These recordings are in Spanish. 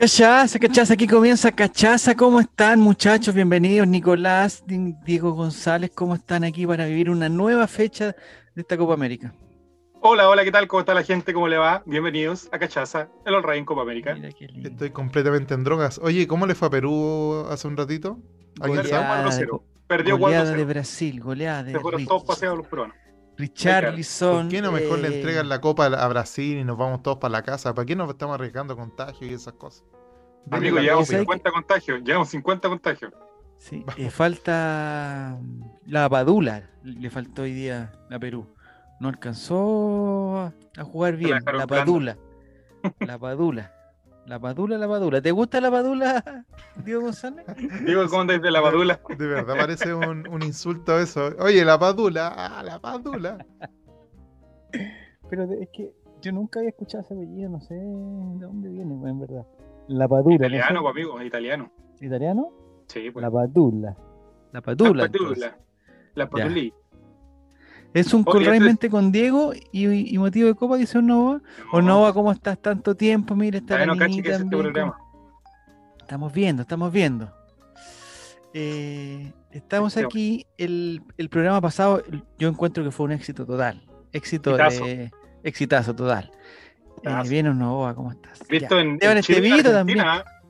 Cachaza, cachaza, aquí comienza Cachaza. ¿Cómo están, muchachos? Bienvenidos, Nicolás, Diego González. ¿Cómo están aquí para vivir una nueva fecha de esta Copa América? Hola, hola, ¿qué tal? ¿Cómo está la gente? ¿Cómo le va? Bienvenidos a Cachaza, el All en Copa América. Estoy completamente en drogas. Oye, ¿cómo le fue a Perú hace un ratito? ¿Alguien goleada sabe? De, Perdió goleada de Brasil, goleada de Se fueron todos paseados los peruanos. Richarlison. ¿Por qué no mejor le eh, entregan la copa a Brasil y nos vamos todos para la casa? ¿Para qué nos estamos arriesgando contagios y esas cosas? Amigo, llevamos 50 contagios, llevamos 50 contagios. Sí, eh, falta la Padula, le faltó hoy día a Perú. No alcanzó a jugar bien, la Padula. La Padula. La padula, la padula. ¿Te gusta la padula, Diego González? Diego, ¿cómo te dice la padula? De verdad parece un, un, insulto eso. Oye, la padula, ah, la padula. Pero es que yo nunca había escuchado ese apellido, no sé de dónde viene, en verdad. La padula. Italiano, pues, amigo, italiano. ¿Italiano? Sí, pues. La padula. La padula. La padula. La padulí. Es un call realmente con Diego y, motivo de copa, dice Nova. O Nova, ¿cómo estás tanto tiempo? Mira, está la niñita Estamos viendo, estamos viendo. Eh, estamos aquí. El, programa pasado, yo encuentro que fue un éxito total. Éxito de. Exitazo total. Eh, bien, Nova, ¿cómo estás? Visto en, este Chile también.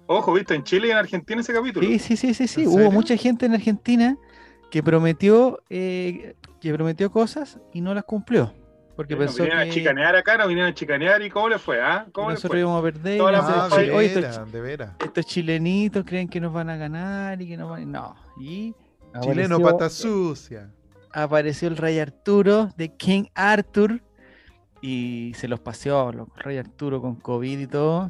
Ojo, visto en Chile y en Argentina ese capítulo. Sí, sí, sí, sí. sí. Hubo mucha gente en Argentina que prometió eh, que prometió cosas y no las cumplió. Porque pensó vinieron a chicanear acá, no vinieron a chicanear y cómo le fue, ¿ah? ¿Cómo nosotros íbamos a perder. Ah, de veras, estos, chilenitos creen que nos van a ganar y que nos van No. Y Chileno pata sucia. Apareció el rey Arturo de King Arthur y se los paseó, los rey Arturo con COVID y todo.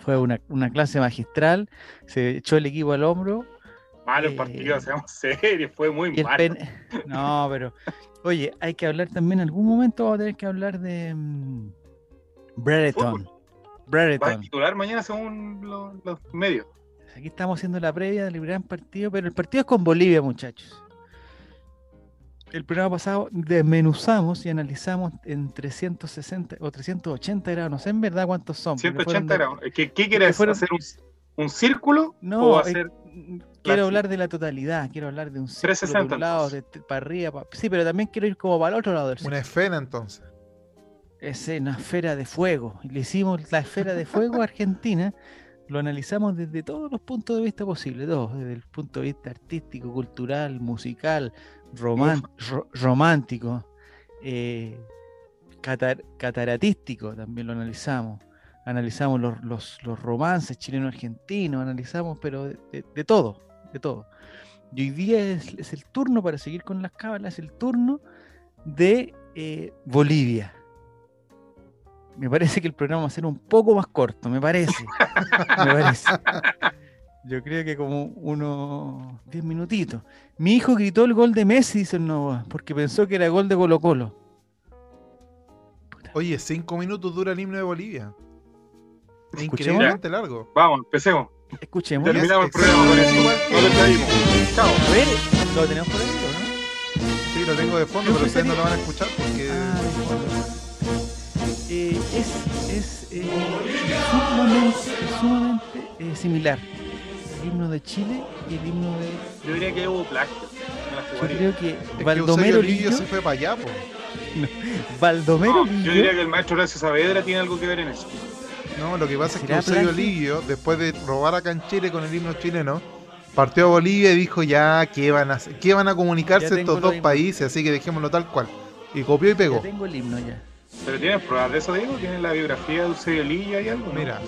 Fue una, una clase magistral. Se echó el equipo al hombro Malo el partido, seamos serios, fue muy malo. No, pero, oye, hay que hablar también, en algún momento vamos a tener que hablar de um, Brereton. Va a titular mañana según los, medios. Aquí estamos haciendo la previa del gran partido, pero el partido es con Bolivia, muchachos. El programa pasado desmenuzamos y analizamos en 360 o 380 grados, no sé en verdad cuántos son. 180 grados. ¿Qué, qué quieres hacer? Un, un, círculo? No, o hacer quiero hablar de la totalidad, quiero hablar de un círculo de un lado, de, para arriba, sí, pero también quiero ir como para el otro lado del Una esfera entonces. Es una esfera de fuego. Le hicimos la esfera de fuego a Argentina, lo analizamos desde todos los puntos de vista posibles, todos, desde el punto de vista artístico, cultural, musical, romántico, eh, cataratístico, también lo analizamos. Analizamos los, los, romances chileno-argentinos, analizamos, pero de, todo, de todo. Y hoy día es, el turno, para seguir con las cábalas, el turno de eh, Bolivia. Me parece que el programa va a ser un poco más corto, me parece. me parece. Yo creo que como unos 10 minutitos. Mi hijo gritó el gol de Messi, dice el Nova, porque pensó que era gol de Colo Colo. Oye, 5 minutos dura el himno de Bolivia. Increíblemente largo. Vamos, empecemos. Escuchemos. Terminamos el programa con eso. Nos despedimos. Chao. A ver, ¿lo tenemos por ahí o no? Sí, lo tengo de fondo, pero ustedes no lo van a escuchar porque. Ah, eh, es es eh, sumamente, sumamente eh, similar. El himno de Chile y el himno de. Yo diría que hubo plagio. Yo creo que es Baldomero que Lillo se fue para allá, po. Baldomero Lillo. Yo diría que el maestro Horacio Saavedra tiene algo que ver en eso. No, lo que pasa es que Eusebio Lillo, después de robar acá en Chile con el himno chileno, partió a Bolivia y dijo ya que van a, qué van a comunicarse estos dos países, así que dejémoslo tal cual. Y copió y pegó. tengo el himno ya. ¿Pero tienes pruebas de eso, Diego? ¿Tienes la biografía de Eusebio Lillo y algo? Mira.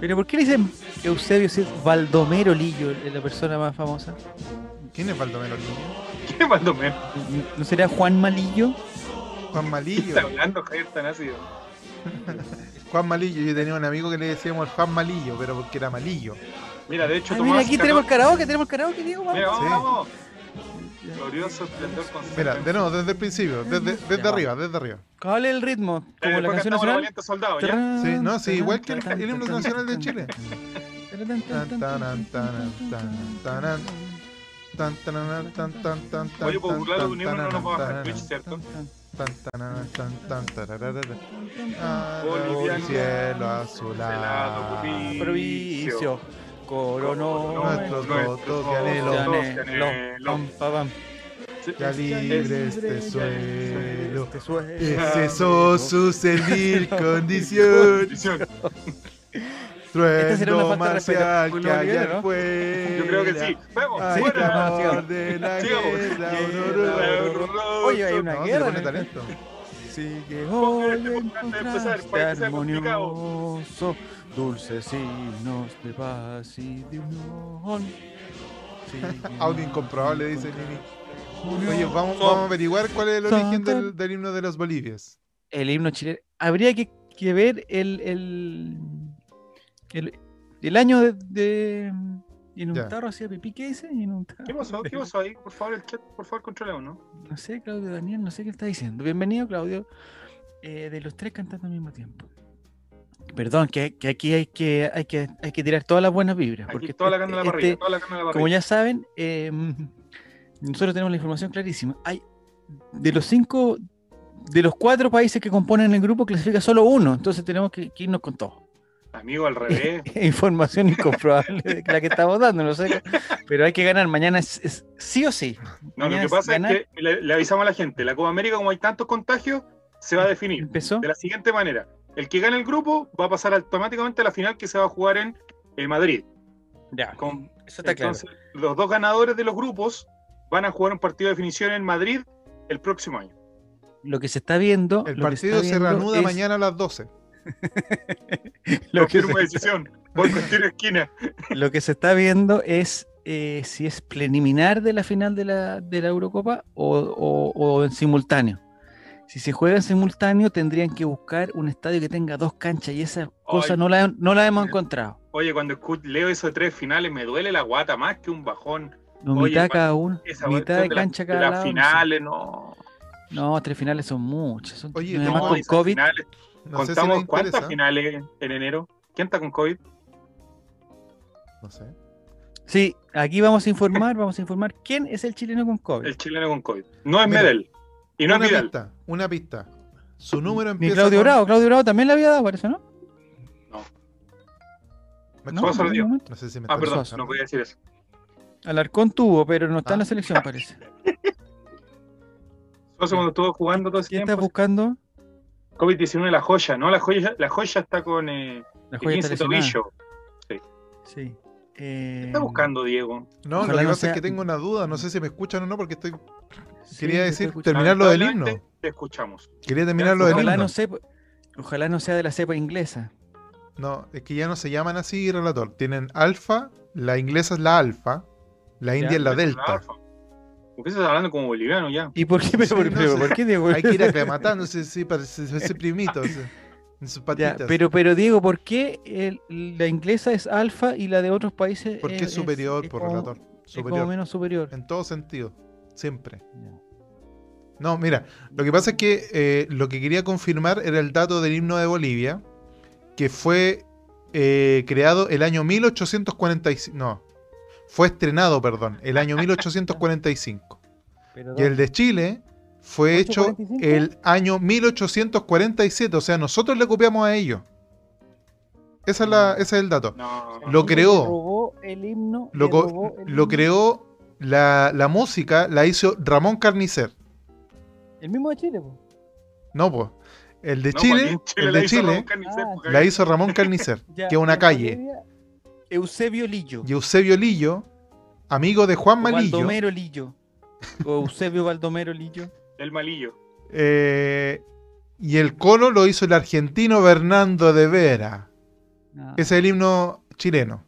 ¿Pero por qué le dicen Eusebio si es Baldomero Lillo, es la persona más famosa? ¿Quién es Baldomero Lillo? ¿Quién es Baldomero? ¿No sería Juan Malillo? Juan Malillo. ¿Qué está hablando, Javier Tanácido? Juan Malillo, yo tenía un amigo que le decíamos el Juan Malillo, pero porque era malillo. Mira, de hecho, Ay, mira, aquí tenemos karaoke, tenemos karaoke, Diego. Mira, vamos, vamos. Glorioso esplendor Mira, de nuevo, desde el principio, desde, desde arriba, desde arriba. ¿Cuál es el ritmo? Como la canción nacional. Soldado, ¿ya? Sí, no, sí, igual que el, el himno nacional de Chile. Oye, por burlar de un himno no nos va a bajar Twitch, ¿cierto? Tan, tan, tan, tan, el cielo azulado. Provicio, coronó Nuestros votos de anhelo. Ya libre este suelo. Suelo. Es eso su servil condición. Condición. Esta será una Trueno falta de respeto al marcial que ¿no? afuera. Yo creo que sí. Vamos, Sí, claro. de la Sigamos. guerra. Oye, hay una guerra. talento. Hoy este que sea complicado. armonioso, dulces signos de paz y de unión. Audio incomprobable, dice Nini. Oye, vamos, vamos a averiguar cuál es el origen del, del himno de los Bolivias. El himno chileno. Habría que, que ver el, el, el, el año de, de y en un Ya. tarro hacía pipí, ¿qué dice? Y en un tarro. ¿Qué pasó? ¿Qué pasó ahí? Por favor, el chat, por favor, controlemos, ¿no? No sé, Claudio Daniel, no sé qué está diciendo. Bienvenido, Claudio. Eh, de los tres cantando al mismo tiempo. Perdón, que, que aquí hay que, hay, que, hay que tirar todas las buenas vibras. Aquí Porque toda la este- carne la este- parrilla, toda la carne a la como parrilla. ya saben, eh, nosotros tenemos la información clarísima. Hay de los cinco, de los cuatro países que componen el grupo, clasifica solo uno. Entonces tenemos que, que irnos con todo. Amigo, al revés. Información incomprobable de la que estamos dando, no sé. Pero hay que ganar. Mañana es, es sí o sí. No, lo que pasa es que le, le avisamos a la gente, la Copa América, como hay tantos contagios, se va a definir Empezó. de la siguiente manera. El que gane el grupo va a pasar automáticamente a la final que se va a jugar en eh, Madrid. Ya, Con- eso está claro. entonces, los dos ganadores de los grupos van a jugar un partido de definición en Madrid el próximo año. Lo que se está viendo. El partido se viendo reanuda es- mañana a las 12. Lo que, se, decisión. Por cualquier esquina. lo que se está viendo es eh, si es preliminar de la final de la, de la Eurocopa o, o- o en simultáneo. Si se juega en simultáneo, tendrían que buscar un estadio que tenga dos canchas y esa cosa no la, no la hemos encontrado. Oye, cuando leo eso de tres finales, me duele la guata más que un bajón. No, Oye, mitad cada uno, Esa mitad de de, la- cancha de cada las lado. no sé. finales, no. No, tres finales son muchas. Son, Oye, además No, con COVID. finales, No si contamos les cuántas finales en enero. ¿Quién está con COVID? No sé. Sí, aquí vamos a informar, vamos a informar quién es el chileno con COVID. El chileno con COVID. No es Mira, Medel. Y no es una Vidal. pista, una pista. Su número Ni empieza Claudio con... Bravo, Claudio Bravo también le había dado, parece, ¿no? ¿Me No, le dio. un momento. No sé si me Ah, perdón, no podía decir eso. Alarcón tuvo, pero no está en Ah. la selección, parece. Suazo cuando estuvo jugando todo ese ¿Quién está tiempo. buscando? COVID-19 la joya, ¿no? La joya, la joya está con eh, La joya está 15 lesionada. tobillo. Sí. ¿Qué Eh, está buscando Diego? No, lo que no pasa sea- es que tengo una duda. No sé si me escuchan o no, porque estoy. sí, Quería decir, terminar lo del himno. Te escuchamos. Quería terminar lo del Ojalá himno. no, sepa- ojalá no sea de la cepa inglesa. No, es que ya no se llaman así, relator. Tienen alfa, la inglesa es la alfa, la india es la delta. Alfa. ¿Por qué estás hablando como boliviano ya? ¿Y por qué? Pero, Sí, por, no pero sé. ¿por qué, Diego? Hay que ir aclimatándose, sí, para ese, ese primito, en sus Ya, patitas. pero, pero Diego, ¿por qué el- la inglesa es alfa y la de otros países Porque es superior, es por como- relator. es como Superior. menos superior? En todo sentido. Siempre. Ya. No, mira, lo que pasa es que eh, lo que quería confirmar era el dato del himno de Bolivia, que fue eh, creado el año 1845. No, fue estrenado, perdón, el año 1845. Pero Y el de Chile fue hecho 845? el año 1847, o sea, nosotros le copiamos a ellos. Esa es la, ese es el dato. No. Lo Chile creó. le robó el himno. Lo, le co- robó el lo himno. creó, la, la música la hizo Ramón Carnicer. El mismo de Chile, po. No, pues. El de No, Chile, Chile el la de hizo Chile Ramón Carnicer, Ah, porque la hizo Ramón Carnicer, que es una calle. Bolivia, Eusebio Lillo. Y Eusebio Lillo, amigo de Juan o Malillo, Baldomero Lillo. O Eusebio Baldomero Lillo. El malillo. eh, y el colo lo hizo el argentino Bernardo de Vera. Ah, Ese es el himno chileno.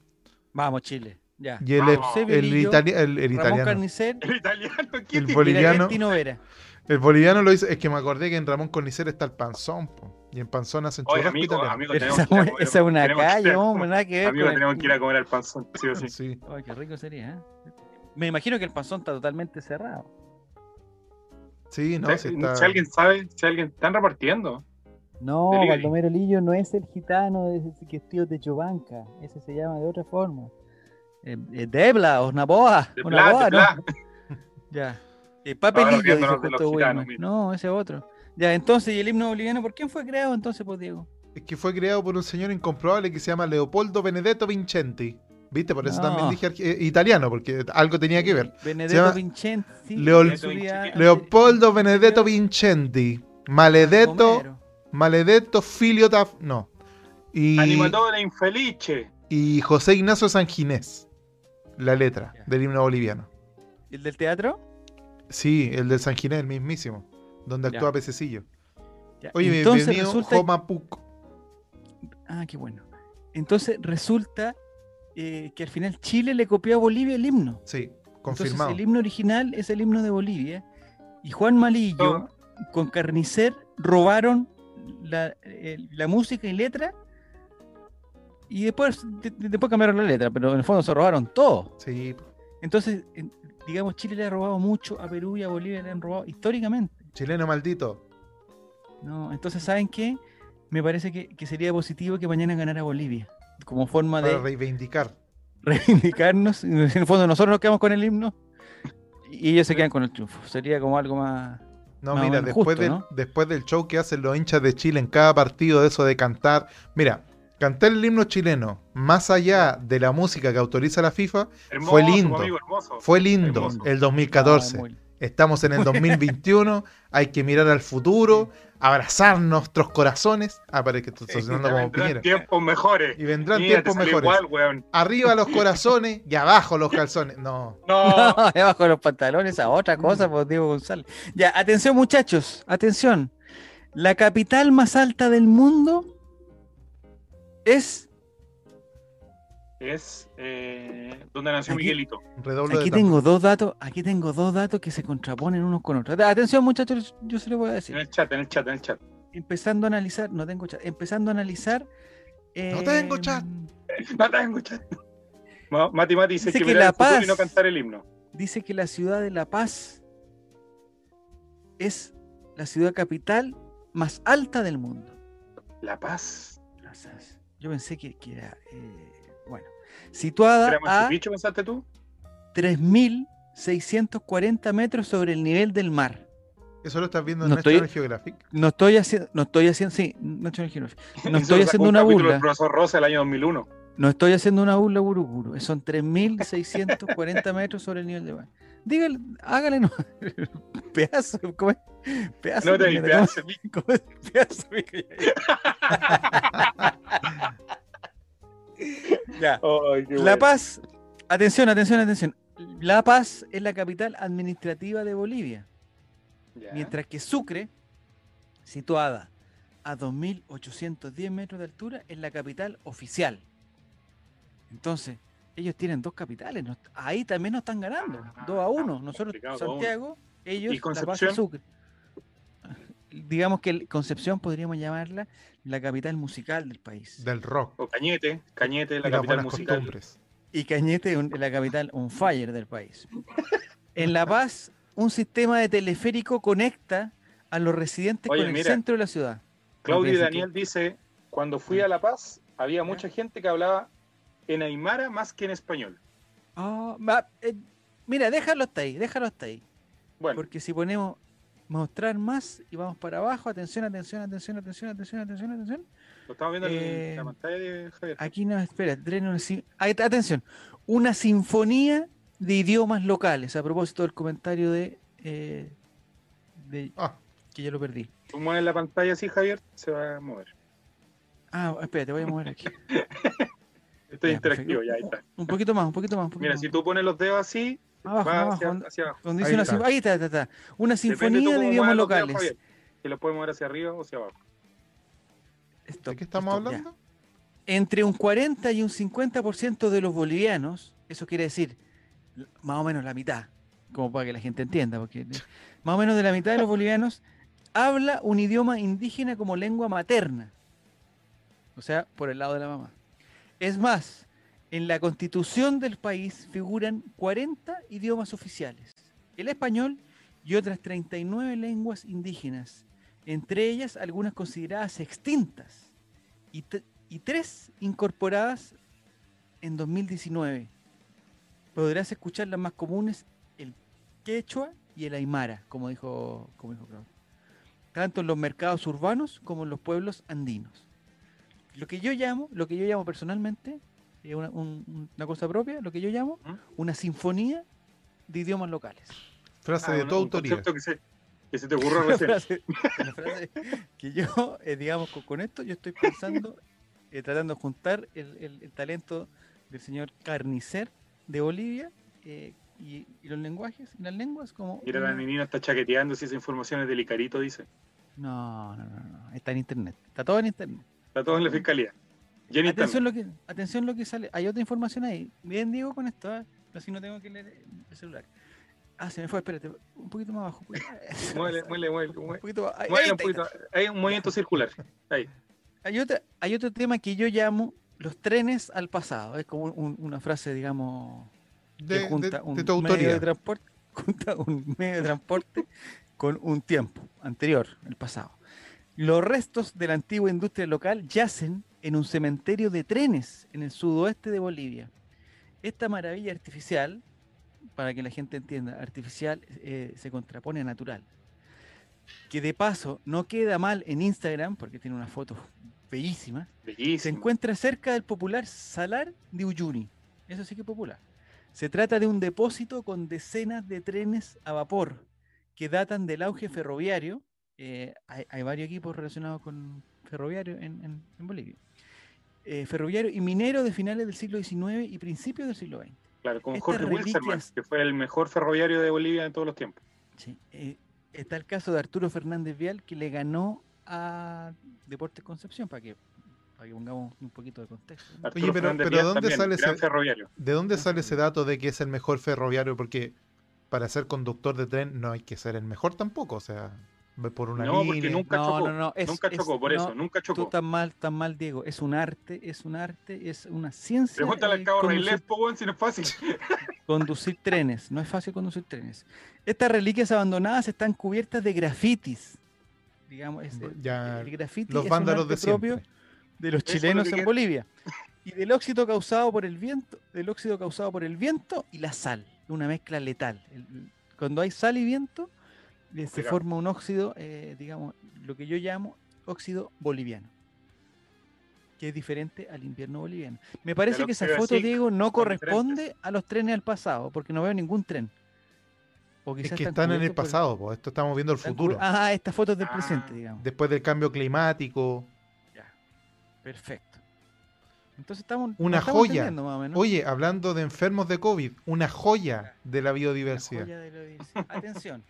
Vamos, Chile. Ya. Y el, Vamos. El, itali- el- el Ramón italiano. Carnicer El italiano. ¿quién El el boliviano. argentino Vera. El boliviano lo hizo. Es que me acordé que en Ramón Carnicer está el panzón. po, y en panzón hacen Oye, churrasco amigo, italiano. amigo, esa, que ir a comer- esa es una calle, hombre, nada que ver Amigo, el- tenemos que ir a comer al panzón, sí o sí. Sí. Ay, qué rico sería, ¿eh? Me imagino que el panzón está totalmente cerrado. Sí, no, si, está- si alguien sabe, si alguien están repartiendo. No. Baldomero Lillo no es el gitano de ese que es tío de Chobanca. Ese se llama de otra forma. Eh, eh, Debla o Naboa. De o Pla, Naboa, de ¿no? Ya. Eh, papelillo, dice justo los Wilmer. gitanos, mira. No, ese otro. Ya, entonces, ¿y el himno boliviano por quién fue creado entonces, pues, Diego? Es que fue creado por un señor incomprobable que se llama Leopoldo Benedetto Vincenti. ¿Viste? Por eso también dije eh, italiano, porque algo tenía que ver. Benedetto Vincenti. Leopoldo Benedetto Vincenti. Maledetto. Maledetto Filio No. Y, Animatore infelice. Y José Ignacio Sanginés. La letra del himno boliviano. ¿El del teatro? Sí, el del Sanginés, el mismísimo. Donde actúa Pececillo. Oye, Entonces, bienvenido resulta... Ah, qué bueno. Entonces resulta eh, que al final Chile le copió a Bolivia el himno. Sí, confirmado. el himno original es el himno de Bolivia. Y Juan Malillo con Carnicer robaron la, música y letra. Y después, después cambiaron la letra, pero en el fondo se robaron todo. Sí. Entonces, digamos, Chile le ha robado mucho a Perú y a Bolivia le han robado históricamente. Chileno maldito. No, entonces, ¿saben qué? Me parece que, que sería positivo que mañana ganara Bolivia como forma de... reivindicar. Reivindicarnos. En el fondo nosotros nos quedamos con el himno y ellos se quedan con el triunfo. Sería como algo más... No, mira, después, del, después del show que hacen los hinchas de Chile en cada partido, de eso de cantar. Mira, cantar el himno chileno, más allá de la música que autoriza la FIFA, fue lindo. fue lindo el 2014. Estamos en el 2021, hay que mirar al futuro, abrazar nuestros corazones. Ah, parece que estoy sonando como Piñera. tiempos mejores. Y vendrán tiempos mejores. Arriba los corazones y abajo los calzones. No. No, abajo los pantalones, a otra cosa, pues Diego González. Ya, atención muchachos, atención. La capital más alta del mundo es es eh, donde nació Miguelito. aquí tengo dos datos, aquí tengo dos datos que se contraponen unos con otros. Atención, muchachos, yo se lo voy a decir. En el chat, en el chat, en el chat. Empezando a analizar, no tengo chat, empezando a analizar. no tengo chat. No tengo chat. Mati Mati dice, que, La Paz y no cantar el himno. Dice que la ciudad de La Paz es la ciudad capital más alta del mundo. La Paz. Yo pensé que, era. Eh, situada a Pichu, pensaste tú? 3.640 metros sobre el nivel del mar. ¿Eso lo estás viendo en National Geographic? No estoy haciendo, no estoy haciendo, sí, National Geographic. No estoy haciendo una burla. profesor Rosa el año 2001. No estoy haciendo una burla, Buruburu. Son 3.640 metros sobre el nivel del mar. Dígale, hágale no. pedazo, ¿cómo es? Pedazo. No te vi, pedazo. Pedazo. la Paz, atención, atención, atención. La Paz es la capital administrativa de Bolivia. Mientras que Sucre, situada a 2.810 metros de altura, es la capital oficial. Entonces, ellos tienen dos capitales. Ahí también nos están ganando. 2 a 1. Nosotros, Santiago, ellos, La Paz y Sucre digamos que Concepción podríamos llamarla la capital musical del país. Del rock. O Cañete, Cañete la capital musical. Y Cañete es la capital on fire del país. En La Paz, un sistema de teleférico conecta a los residentes con el centro de la ciudad. Claudio y Daniel dice, cuando fui a La Paz, había mucha gente que hablaba en aymara más que en español. Eh, mira, déjalo hasta ahí, déjalo hasta ahí. Bueno. Porque si ponemos mostrar más y vamos para abajo. Atención, atención, atención, atención, atención, atención, atención. Lo estamos viendo en la eh, pantalla de Javier. Aquí no, espera, atención. Una sinfonía de idiomas locales, a propósito del comentario de, eh, ah. que ya lo perdí. Tú mueves la pantalla así, Javier, se va a mover. Ah, espérate, voy a mover aquí. Estoy interactivo, ya ahí está. Un poquito más, un poquito más. Mira, si tú pones los dedos así, Abajo, abajo. Hacia, abajo. Donde dice ahí, una está. ahí está, está, está. Una sinfonía de idiomas locales. Si lo puedes mover hacia arriba o hacia abajo. ¿De qué estamos hablando? Entre un 40 y un 50% de los bolivianos, eso quiere decir más o menos la mitad, como para que la gente entienda, porque más o menos de la mitad de los bolivianos habla un idioma indígena como lengua materna. O sea, por el lado de la mamá. Es más, en la constitución del país figuran 40 idiomas oficiales, el español y otras 39 lenguas indígenas, entre ellas algunas consideradas extintas y, tres incorporadas en 2019. Podrás escuchar las más comunes, el quechua y el aymara, como dijo, como dijo tanto en los mercados urbanos como en los pueblos andinos. Lo que yo llamo, lo que yo llamo personalmente, una, una cosa propia, lo que yo llamo una sinfonía de idiomas locales. Frase ah, de tu autoría. Que se, que se te ocurrió recién. frase, frase que yo, eh, digamos, con, esto, yo estoy pensando, eh, tratando de juntar el, el, talento del señor Carnicer de Bolivia eh, y, los lenguajes y las lenguas como... Mira, la menina está chaqueteando si esa información es del Icarito, dice. No, no, no, no, está en internet, está todo en internet. Está todo en la fiscalía. Atención lo, que, atención lo que sale, hay otra información ahí. Bien digo con esto, ¿eh? así no tengo que leer el celular. Ah, se me fue, espérate, un poquito más abajo. muele, muele, muele. Un poquito, ahí, un poquito, hay un movimiento circular. Ahí. Hay, otra, hay otro tema que yo llamo los trenes al pasado. Es como una frase, digamos, de, junta un medio de transporte, junta un medio de transporte con un tiempo anterior, el pasado. Los restos de la antigua industria local yacen en un cementerio de trenes en el sudoeste de Bolivia. Esta maravilla artificial, para que la gente entienda, artificial eh, se contrapone a natural. Que de paso no queda mal en Instagram, porque tiene una foto bellísima. Se encuentra cerca del popular Salar de Uyuni. Eso sí que es popular. Se trata de un depósito con decenas de trenes a vapor que datan del auge ferroviario. Eh, hay, varios equipos relacionados con ferroviario en, Bolivia. Eh, ferroviario y minero de finales del siglo XIX y principios del siglo XX. Claro, con Jorge Wilson, que fue el mejor ferroviario de Bolivia en todos los tiempos. Sí, eh, está el caso de Arturo Fernández Vial, que le ganó a Deportes Concepción, para que para que pongamos un poquito de contexto. Oye, pero, pero ¿dónde sale ese, ¿de dónde sale ese dato de que es el mejor ferroviario? Porque para ser conductor de tren no hay que ser el mejor tampoco, o sea, por una no, Porque nunca chocó, no, no, nunca chocó, por eso, nunca chocó. Tú tan mal, tan mal, Diego. Es un arte, es un arte, es una ciencia. Pregúntale al cabo conducir, si no es fácil. conducir trenes, no es fácil conducir trenes. Estas reliquias abandonadas están cubiertas de grafitis. Digamos, ya, el grafiti los vándalos de propio de los chilenos en Bolivia. Y del óxido causado por el viento, del óxido causado por el viento y la sal, una mezcla letal. cuando hay sal y viento, eh, se forma un óxido, eh, digamos, lo que yo llamo óxido boliviano, que es diferente al invierno boliviano. Me parece que esa foto, Diego, no corresponde a los trenes del pasado, porque no veo ningún tren. O es que están, en el pasado, pues esto estamos viendo el futuro. Ah, esta foto es del ah. presente, digamos. Después del cambio climático. Perfecto. Entonces estamos. Una joya. Oye, hablando de enfermos de COVID, una joya de la biodiversidad. Atención.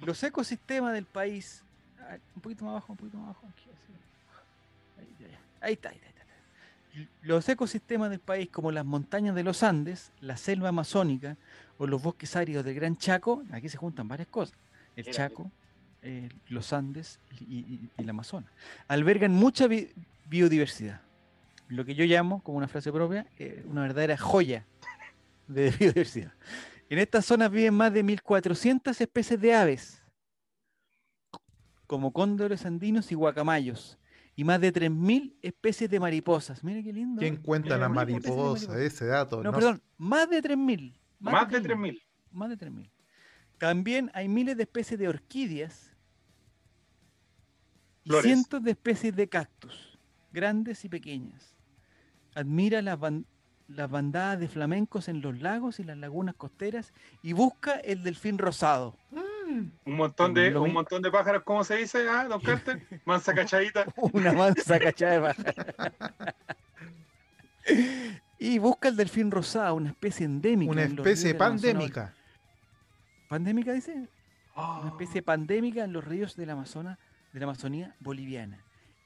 Los ecosistemas del país. Un poquito más abajo, un poquito más abajo. Ahí, está, ahí está, Los ecosistemas del país, como las montañas de los Andes, la selva amazónica o los bosques áridos del Gran Chaco, aquí se juntan varias cosas. El Chaco, eh, los Andes y, y, la Amazonas. Albergan mucha biodiversidad. Lo que yo llamo, como una frase propia, eh, una verdadera joya de biodiversidad. En estas zonas viven más de 1.400 especies de aves, como cóndores andinos y guacamayos, y más de 3.000 especies de mariposas. Mire qué lindo. ¿Quién cuenta las mariposas? Ese dato. No, perdón, más de 3.000. Más, de 3.000. Más de 3.000. También hay miles de especies de orquídeas y cientos de especies de cactus grandes y pequeñas. Admira las, bandadas de flamencos en los lagos y las lagunas costeras y busca el delfín rosado. Mm. Un montón de, un montón de pájaros, ¿cómo se dice, ah, don Carter? Mansa cachadita. Una mansa cachada de pájaros. y busca el delfín rosado, una especie endémica. Una especie pandémica. ¿Pandémica dice? Una ah. especie pandémica en los ríos del Amazonas, de la Amazonía boliviana.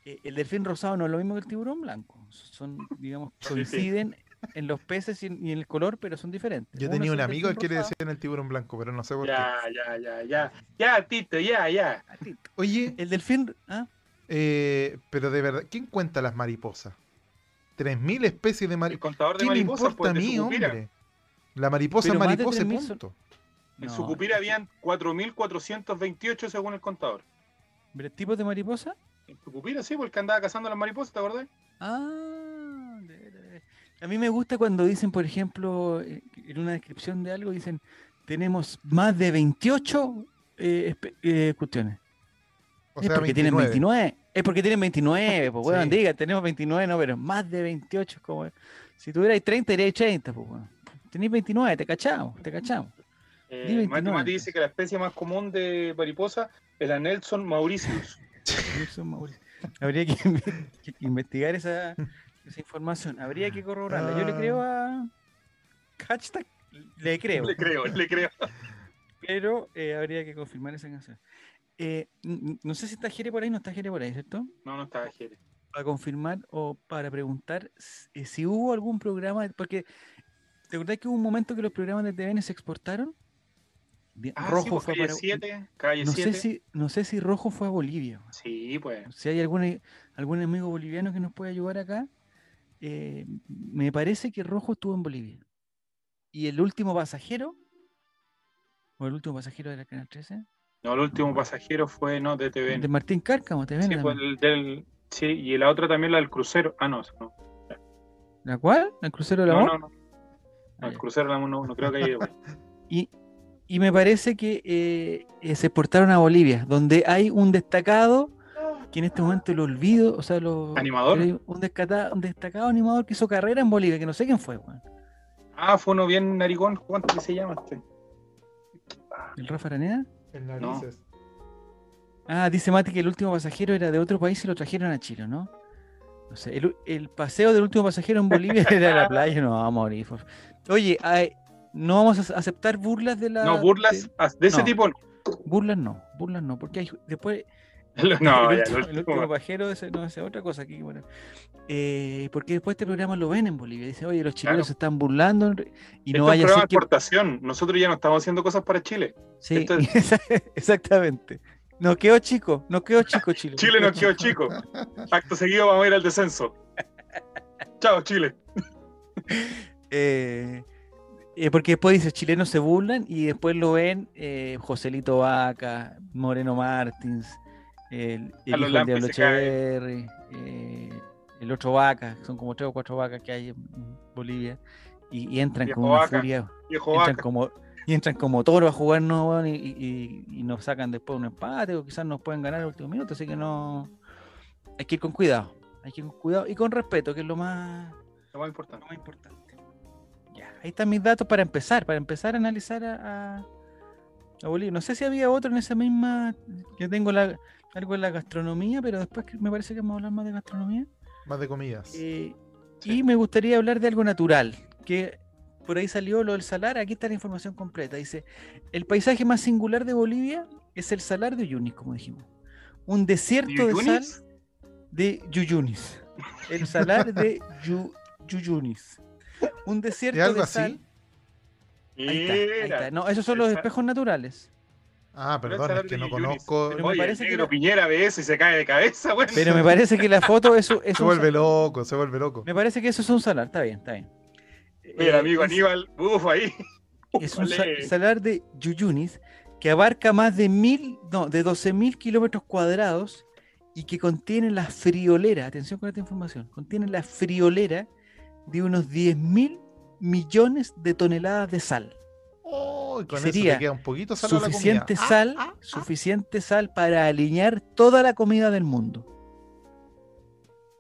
Eh, el delfín rosado no es lo mismo que el tiburón blanco. Son, digamos, coinciden en los peces y en, el color, pero son diferentes. Yo tenía un amigo que quiere decir en el tiburón blanco, pero no sé por ya, qué. Ya, ya, ya, ya. Tito, ya, ya. Oye. El delfín. ¿ah? Eh, pero de verdad, ¿quién cuenta las mariposas? 3.000 especies de mariposas. ¿Qué me importa pues, a mí, hombre? La mariposa es mariposa, punto. En su cupira habían 4.428 según el contador. ¿Tipos de mariposa? En tu pupila, sí, porque andaba cazando las mariposas, ¿te acordás? Ah, a mí me gusta cuando dicen, por ejemplo, eh, en una descripción de algo, dicen, tenemos más de 28 eh, eh, cuestiones. O es sea, porque 29. tienen 29. Es porque tienen 29, pues, weón. Sí. Diga, tenemos 29, no, pero más de 28 es como. Si tuvierais 30, iríais 30, pues, weón. Tenéis 29, te cachamos, te cachamos. Eh, Mati 29. Mati dice que la especie más común de mariposa es la Nelson mauricius. Wilson Mauricio. Habría que, que investigar esa, esa información. Habría que corroborarla. Yo le creo a. Hashtag, le creo. Le creo, le creo. Pero eh, habría que confirmar esa canción. Eh, no sé si está Jere por ahí, no está Jere por ahí, ¿cierto? No, no estaba Jere. Para confirmar o para preguntar eh, si hubo algún programa, porque ¿te acordás que hubo un momento que los programas de TVN se exportaron? Ah, sí, Rojo pues, fue calle para 7, calle no 7. sé si no sé si Rojo fue a Bolivia. Sí, pues. Si hay algún, algún amigo boliviano que nos pueda ayudar acá, eh, me parece que Rojo estuvo en Bolivia. Y el último pasajero, o el último pasajero de la Canal 13, No, el último pasajero fue, no, de TVN. de Martín Cárcamo, te Sí, fue el del. Sí, y la otra también, la del crucero. Ah, no, esa no. ¿La cual? ¿El crucero del No, amor? no, no. Ah, El ya. crucero no, no, no creo que haya ido. Y, y me parece que eh, eh, se exportaron a Bolivia, donde hay un destacado, que en este momento lo olvido, o sea, lo, ¿Animador? Un, destacado animador que hizo carrera en Bolivia, que no sé quién fue, weón. Ah, fue uno bien narigón. ¿Cuánto se llama este? ¿El Rafa Araneda? No. narices. Ah, dice Mati que el último pasajero era de otro país y lo trajeron a Chile, ¿no? No sé, el, el paseo del último pasajero en Bolivia era a la playa, no vamos a morir. por- Oye, ay, no vamos a aceptar burlas de la. No, burlas de- de ese no. tipo. no. burlas no, burlas no, porque hay, después No, el, ya, último, el el último- último pajero ese, no, es otra cosa aquí, bueno. Eh, porque después este programa lo ven en Bolivia. Dice, oye, los chilenos Claro. se están burlando y Esto no es vaya a ser de que. exportación. Nosotros ya no estamos haciendo cosas para Chile. Sí, esto exactamente. Nos quedó chico, nos quedó chico Chile. Chile nos quedó chico. Acto seguido vamos a ir al descenso. Chao, Chile. Eh, eh, porque después dice, chilenos se burlan y después lo ven eh, Joselito Vaca, Moreno Martins, el, el hijo del Diablo. Echeverri, eh, el otro Vaca, son como tres o cuatro vacas que hay en Bolivia, y, y entran Viejo con una Vaca. furia, entran vaca. como, y entran como toros a jugar ¿no? weón? y, y- y nos sacan después un empate o quizás nos pueden ganar el último minuto, así que no, hay que ir con cuidado, hay que ir con cuidado y con respeto, que es lo más Lo más importante. lo más importante. Ya, ahí están mis datos para empezar, para empezar a analizar a, a- a Bolivia. No sé si había otro en esa misma. Yo tengo la, algo en la gastronomía, pero después me parece que vamos a hablar más de gastronomía. Más de comillas. Eh, Sí. Y me gustaría hablar de algo natural, que por ahí salió lo del salar. Aquí está la información completa. Dice: el paisaje más singular de Bolivia es el salar de Uyuni, como dijimos. Un desierto de sal de Yuyunis. El salar de Yu- Yuyunis. Un desierto algo de así? sal. Ahí está, ahí está. No, esos son los espejos naturales. Ah, perdón, es que no conozco. Pero me Oye, parece el que negro la- Piñera ve eso y se cae de cabeza, güey. Pero me parece que la foto eso es Se un vuelve loco, se vuelve loco. Me parece que eso es un salar, está bien, está bien. Oye, el Eh, amigo es- Aníbal, uf, ahí. Es un salar de Yuyunis que abarca más de mil, no, de 12.000 kilómetros cuadrados y que contiene la friolera, atención con esta información, contiene la friolera de unos 10.000 millones de toneladas de sal. Oh, y con sería eso te queda un poquito sal a la Suficiente comida. Ah, sal, ah, ah. suficiente sal para alinear toda la comida del mundo.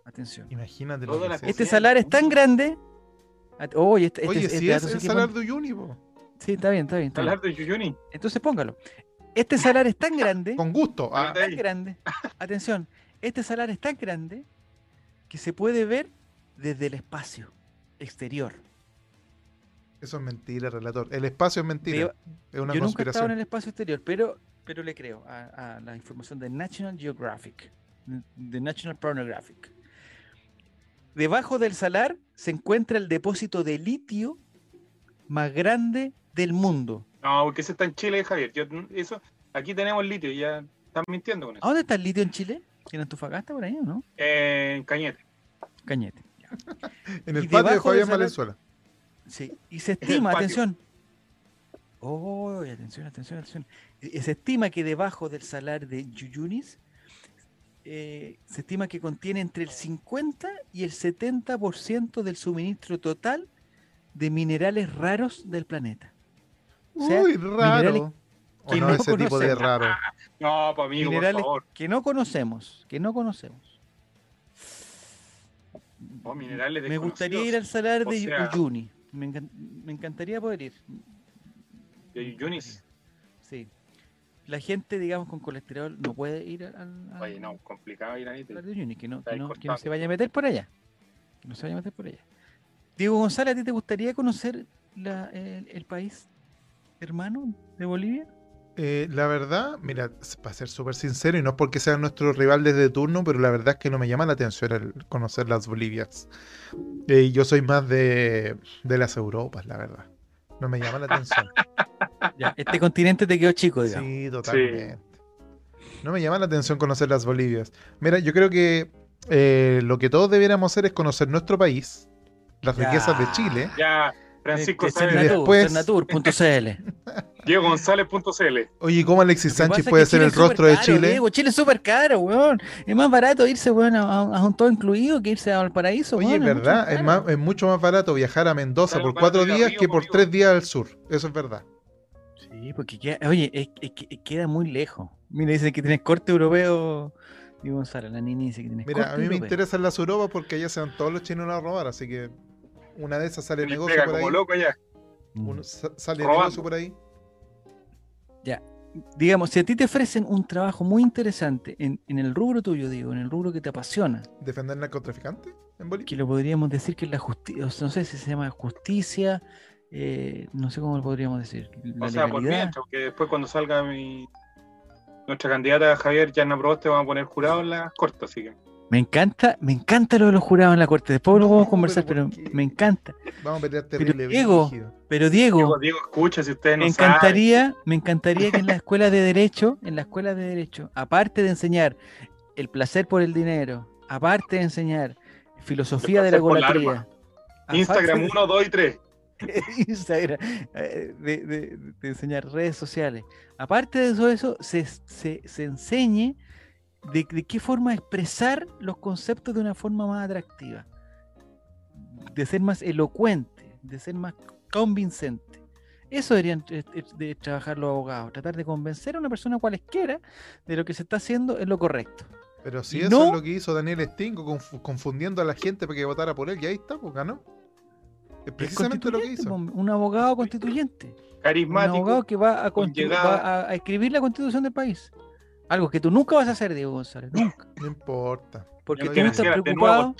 Atención. Imagínate lo que Este salar es tan grande. Oye, este, este- Oye, este si es sí el salar de Uyuni, po. Sí, está bien, está bien. está bien. Hablar de Yuyuni. Entonces póngalo. Este salar es tan grande, Con gusto. Ah, tan grande. Atención, este salar es tan grande que se puede ver desde el espacio exterior. Eso es mentira, relator. El espacio es mentira. Es una Yo nunca he estado en el espacio exterior, pero, pero le creo a, a la información de National Geographic, de National Pornographic. Debajo del salar se encuentra el depósito de litio más grande del mundo. No, porque ese está en Chile, Javier. Yo- eso, aquí tenemos litio, ya están mintiendo con ¿A eso. dónde está el litio en Chile? ¿En Antofagasta por ahí o no? En Cañete. Cañete. ya. En el y patio de salar- Valenzuela. Sí, y se estima, atención. Oh, atención, atención, atención. Se estima que debajo del salar de Yuyunis eh, se estima que contiene entre el 50 y el 70% del suministro total de minerales raros del planeta. O sea, Uy, raro. ¿O no, ese tipo de raro? No, para mí, por favor. que no conocemos, que no conocemos. Oh, minerales me gustaría ir al salar de Uyuni. Me, encantaría poder ir. ¿De Uyuni? Sí. La gente, digamos, con colesterol no puede ir al. Oye, no, complicado ir a de Uyuni, que no, que no, se vaya a meter por allá. Que no se vaya a meter por allá. Diego González, ¿a ti te gustaría conocer el país hermano de Bolivia? Eh, la verdad, mira, para ser súper sincero, y no es porque sea nuestro rival desde turno, pero la verdad es que no me llama la atención el conocer las Bolivias. Eh, yo soy más de, las Europas, la verdad. No me llama la atención. este continente te quedó chico, digamos. Sí, totalmente. No me llama la atención conocer las Bolivias. Mira, yo creo que eh, lo que todos debiéramos hacer es conocer nuestro país, las riquezas de Chile. Ya Francisco Después... Diego González.cl. Oye, ¿cómo Alexis Sánchez puede ser el rostro de Chile? Diego, Chile es súper caro, weón. Es más barato irse, weón, a, un todo incluido que irse al paraíso. Oye, es verdad, es, más, es, mucho más barato viajar a Mendoza por cuatro días que por tres días al sur. Eso es verdad. Sí, porque queda, oye, es, queda muy lejos. Mira, dicen que tienes corte europeo. Diego González, la niña dice que tienes Mira, a mí me interesan las Europa porque allá se van todos los chinos a robar, así que una de esas sale negocio por ahí. loco ya. Mm. sale negocio por ahí. Ya. Digamos, si a ti te ofrecen un trabajo muy interesante en, el rubro tuyo, digo, en el rubro que te apasiona. ¿Defender narcotraficante en Bolivia? Que lo podríamos decir que es la justicia, no sé si se llama justicia, eh, no sé cómo lo podríamos decir. o sea, por mientras, porque después cuando salga mi nuestra candidata Javier ya no Proboste vamos a poner jurado en la corte, así que. Me encanta, me encanta lo de los jurados en la corte. Después lo vamos a conversar, pero, me encanta. Vamos a pelear terrible. Pero Diego, pero Diego, Diego, escucha si ustedes no me encantaría, me encantaría que en la escuela de derecho, en la escuela de derecho, aparte de enseñar el placer por el dinero, aparte de enseñar filosofía de la golatría, Instagram 1, 2 y 3. Instagram, eh, de, enseñar redes sociales. Aparte de todo eso, se, se, se enseñe de, qué forma expresar los conceptos de una forma más atractiva, de ser más elocuente, de ser más convincente. Eso deberían de trabajar los abogados, tratar de convencer a una persona cualesquiera de lo que se está haciendo es lo correcto. Pero si eso es lo que hizo Daniel Stingo, confundiendo a la gente para que votara por él, y ahí está, pues ganó. Es precisamente lo que hizo. Un abogado constituyente. Carismático. Un abogado que va a escribir la constitución del país. Algo que tú nunca vas a hacer, Diego González, nunca. No importa. Porque tú estás preocupado,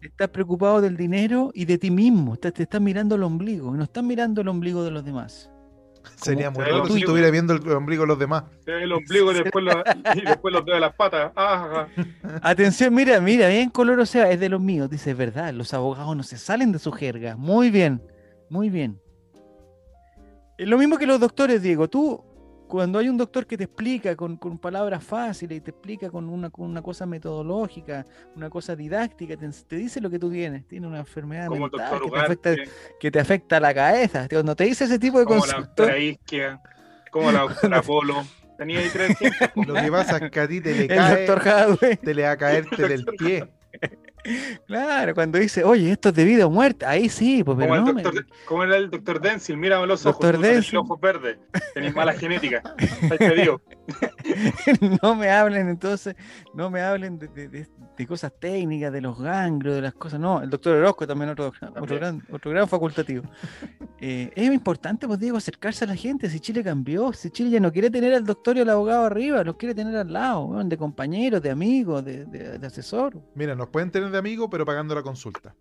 estás preocupado del dinero y de ti mismo. te estás mirando el ombligo. No estás mirando el ombligo de los demás. Sería muy raro si estuviera viendo el ombligo de los demás. El ombligo y después, lo, y después los de las patas. Ah, Atención, mira, mira, bien color, o sea, es de los míos. Dice, es verdad, los abogados no se salen de su jerga. Muy bien, muy bien. Es lo mismo que los doctores, Diego. Tú cuando hay un doctor que te explica con, palabras fáciles y te explica con una, una cosa metodológica, una cosa didáctica, te, dice lo que tú tienes. Tiene una enfermedad mental que, te afecta, que te afecta la cabeza. Cuando te dice ese tipo de cosas. Como la isquia, como la doctora Polo. Tenía ahí tres Lo que pasa es que a ti te le cae, te le va a caerte del pie. Claro, cuando dice, oye, esto es de vida o muerte, ahí sí, pues pero no, ¿Cómo era el doctor Denzil? Mírame los ojos, los ojos verdes, tenés mala genética, no me hablen entonces, no me hablen de, cosas técnicas, de los ganglios, de las cosas, no, el doctor Orozco también otro, otro, gran, otro gran facultativo. Eh, es importante, pues Diego, acercarse a la gente, si Chile cambió, si Chile ya no quiere tener al doctor y al abogado arriba, los quiere tener al lado, de compañeros, de amigos, de, de asesor. Mira, nos pueden tener de amigo, pero pagando la consulta.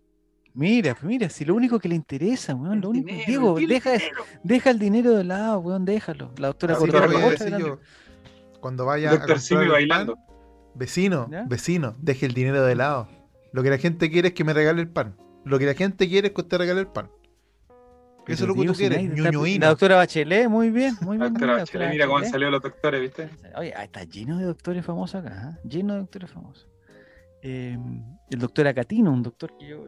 Mira, mira, si lo único que le interesa, weón, lo único, Diego, deja, el deja el dinero de lado, weón, déjalo. La doctora Cuando vaya a comprar bailando. vecino, vecino, deje el dinero de lado. Lo que la gente quiere es que me regale el pan. Lo que la gente quiere es que usted regale el pan. Eso es lo que tú quieres, La doctora Bachelet, muy bien, muy bien. Doctora Bachelet, mira cómo han salido los doctores, ¿viste? Oye, está lleno de doctores famosos acá, ¿eh? lleno de doctores famosos. Em, el doctor Acatino, un doctor que yo,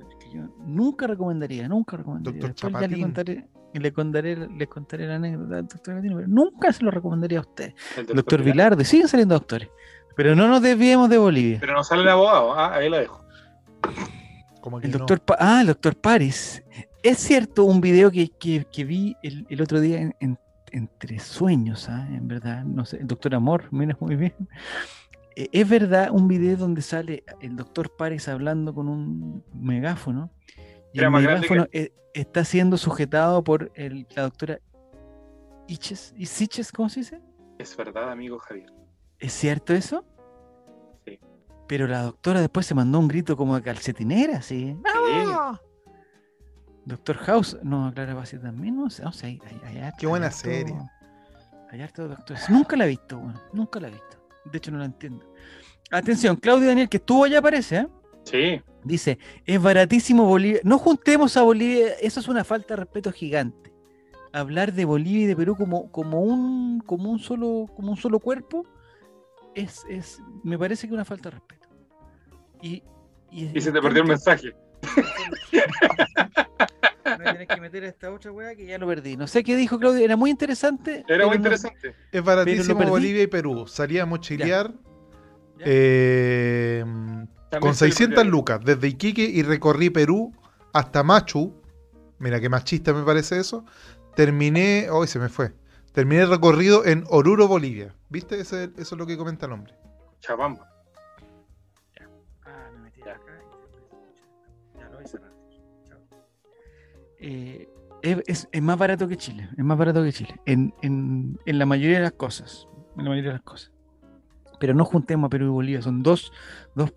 nunca recomendaría, nunca recomendaría. Doctor Después ya le contaré, le contaré, le contaré la anécdota del doctor Acatino, pero nunca se lo recomendaría a usted. El doctor, Vilarde, siguen saliendo doctores. Pero no nos desviemos de Bolivia. Pero no sale el abogado, ah, ahí lo dejo. el doctor ah, el doctor Paris. Es cierto un video que, vi el, otro día en, entre sueños, ¿ah? en verdad, no sé, el doctor Amor, mira muy bien. Eh, es verdad un video donde sale el doctor Párez hablando con un megáfono y el megáfono e, está siendo sujetado por el, la doctora Iches, Isiches, ¿cómo se dice? Es verdad, amigo Javier. ¿Es cierto eso? Sí. Pero la doctora después se mandó un grito como de calcetinera, ¿sí? Doctor House, no, Clara Basi también, no sé, o sea, hay, Qué buena serie. Hay hartos doctores. Nunca la he visto, bueno, nunca la he visto. De hecho, no la entiendo. Atención, Claudio Daniel, que estuvo allá, parece, ¿eh? Sí. Dice, es baratísimo Bolivia. No juntemos a Bolivia, eso es una falta de respeto gigante. Hablar de Bolivia y de Perú como, como, un, como, un, solo, como un solo cuerpo es, es, me parece que una falta de respeto. Y, y, se te perdió el mensaje. Me que meter a esta otra weá que ya lo perdí. No sé qué dijo Claudio, era muy interesante. Era muy interesante. es baratísimo Bolivia y Perú. Salía a mochilear eh, con 600 lucas desde Iquique y recorrí Perú hasta Machu. Mira qué machista me parece eso. Terminé, hoy se me fue. Terminé el recorrido en Oruro, Bolivia. ¿Viste? eso es lo que comenta el hombre. Chabamba. Eh, es, más barato que Chile, es más barato que Chile, en, la mayoría de las cosas, en la mayoría de las cosas. Pero no juntemos a Perú y Bolivia, son dos,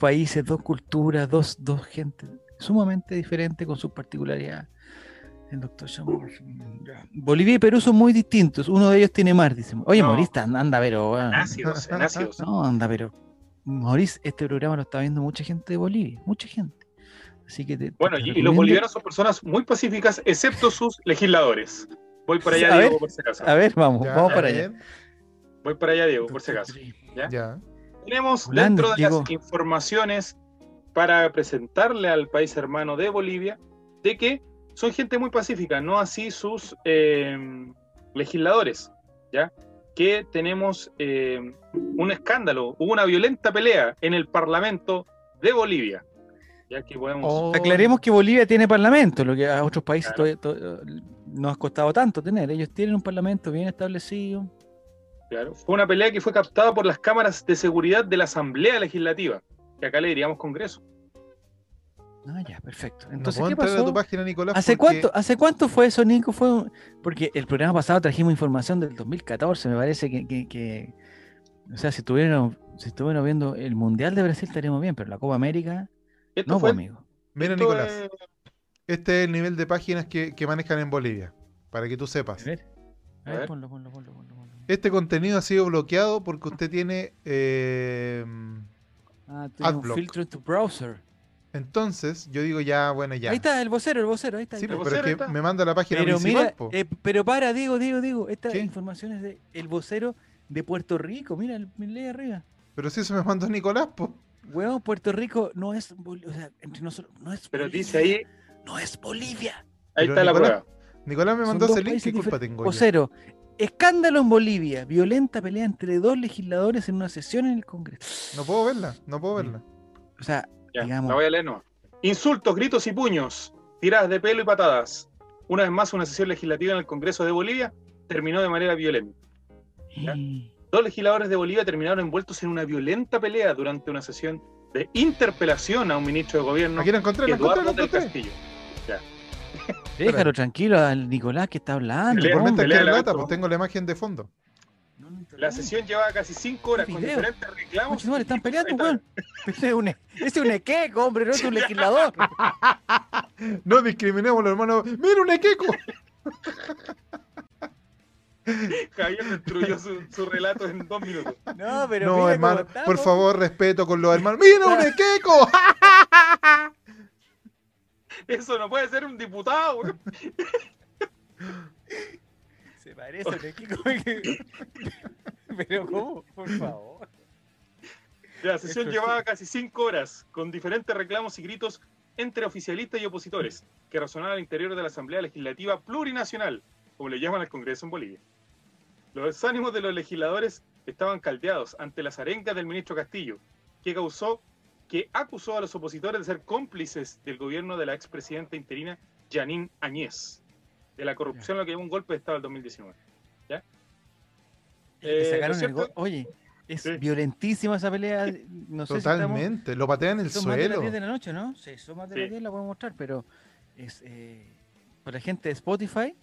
países, dos culturas, dos, dos gentes sumamente diferentes con sus particularidades. El doctor Bolivia y Perú son muy distintos, uno de ellos tiene mar, dice. Oye, no. Maurice, anda, pero... No, anda, pero... Maurice, este programa lo está viendo mucha gente de Bolivia, mucha gente bueno, y, los bolivianos son personas muy pacíficas, excepto sus legisladores. Voy para allá, Diego, por si acaso. A ver, vamos, vamos para allá. Voy para allá, Diego, por si acaso. ¿Ya? Tenemos dentro de las informaciones para presentarle al país hermano de Bolivia de que son gente muy pacífica, no así sus eh, legisladores, ¿ya? Que tenemos eh, un escándalo, hubo una violenta pelea en el Parlamento de Bolivia, Oh. Aclaremos que Bolivia tiene parlamento, lo que a otros países no ha costado tanto tener. Ellos tienen un parlamento bien establecido. Claro. Fue una pelea que fue captada por las cámaras de seguridad de la Asamblea Legislativa, que acá le diríamos Congreso. Ah, ya, perfecto. Entonces, ¿qué pasó? ¿Hace, cuánto, ¿Hace cuánto fue eso, Nico? Fue Porque el programa pasado trajimos información del 2014, me parece que, o sea, si estuvieron, si estuvieron viendo el Mundial de Brasil estaríamos bien, pero la Copa América no, fue, amigo. Mira, Nicolás. Este es el nivel de páginas que, manejan en Bolivia, para que tú sepas. Este contenido ha sido bloqueado porque usted tiene, eh, ah, tiene un filtro en tu browser. Entonces, yo digo ya, bueno, ya. Ahí está el vocero, el vocero, ahí está. Sí, pero es que me manda la página pero Mira, eh, pero para, digo, digo, digo, esta información es de el vocero de Puerto Rico, mira, lee arriba. Pero si eso me mandó Nicolás, po. Weón, Puerto Rico no es, o sea, entre nosotros, no es Pero dice ahí. No es Bolivia. Ahí está la prueba. Nicolás me mandó ese link, ¿qué culpa tengo? O cero. Escándalo en Bolivia. Violenta pelea entre dos legisladores en una sesión en el Congreso. No puedo verla, no puedo verla. O sea, digamos. La voy a leer, no. Insultos, gritos y puños. Tiradas de pelo y patadas. Una vez más, una sesión legislativa en el Congreso de Bolivia terminó de manera violenta. Dos legisladores de Bolivia terminaron envueltos en una violenta pelea durante una sesión de interpelación a un ministro de gobierno, Aquí lo encontré, Eduardo del Castillo. Déjalo tranquilo al Nicolás que está hablando. lata, pues tengo la imagen de fondo. La sesión llevaba casi cinco horas con diferentes reclamos. No, están peleando, weón. Ese es un, ese es un equeco, hombre, no es un legislador. no discriminemos, hermano. ¡Mira un equeco! Javier destruyó su, su, relato en dos minutos. No, pero. No, hermano, por favor, respeto con los hermanos. ¡Mira un equeco! Eso no puede ser un diputado, güey. Se parece a un equeco. pero, ¿cómo? Por favor. La sesión llevaba casi cinco horas, con diferentes reclamos y gritos entre oficialistas y opositores, que resonaban al interior de la Asamblea Legislativa Plurinacional, como le llaman al Congreso en Bolivia. Los ánimos de los legisladores estaban caldeados ante las arengas del ministro Castillo, que causó que acusó a los opositores de ser cómplices del gobierno de la expresidenta interina Janine Añez, de la corrupción, lo que es un golpe de Estado del 2019. Eh, sacaron el gol. Oye, es violentísima esa pelea. No sé Totalmente, lo patean en el son suelo. Más de las 10 de la noche, ¿no? Sí, son más de las 10, la podemos mostrar, pero es eh, para la gente de Spotify,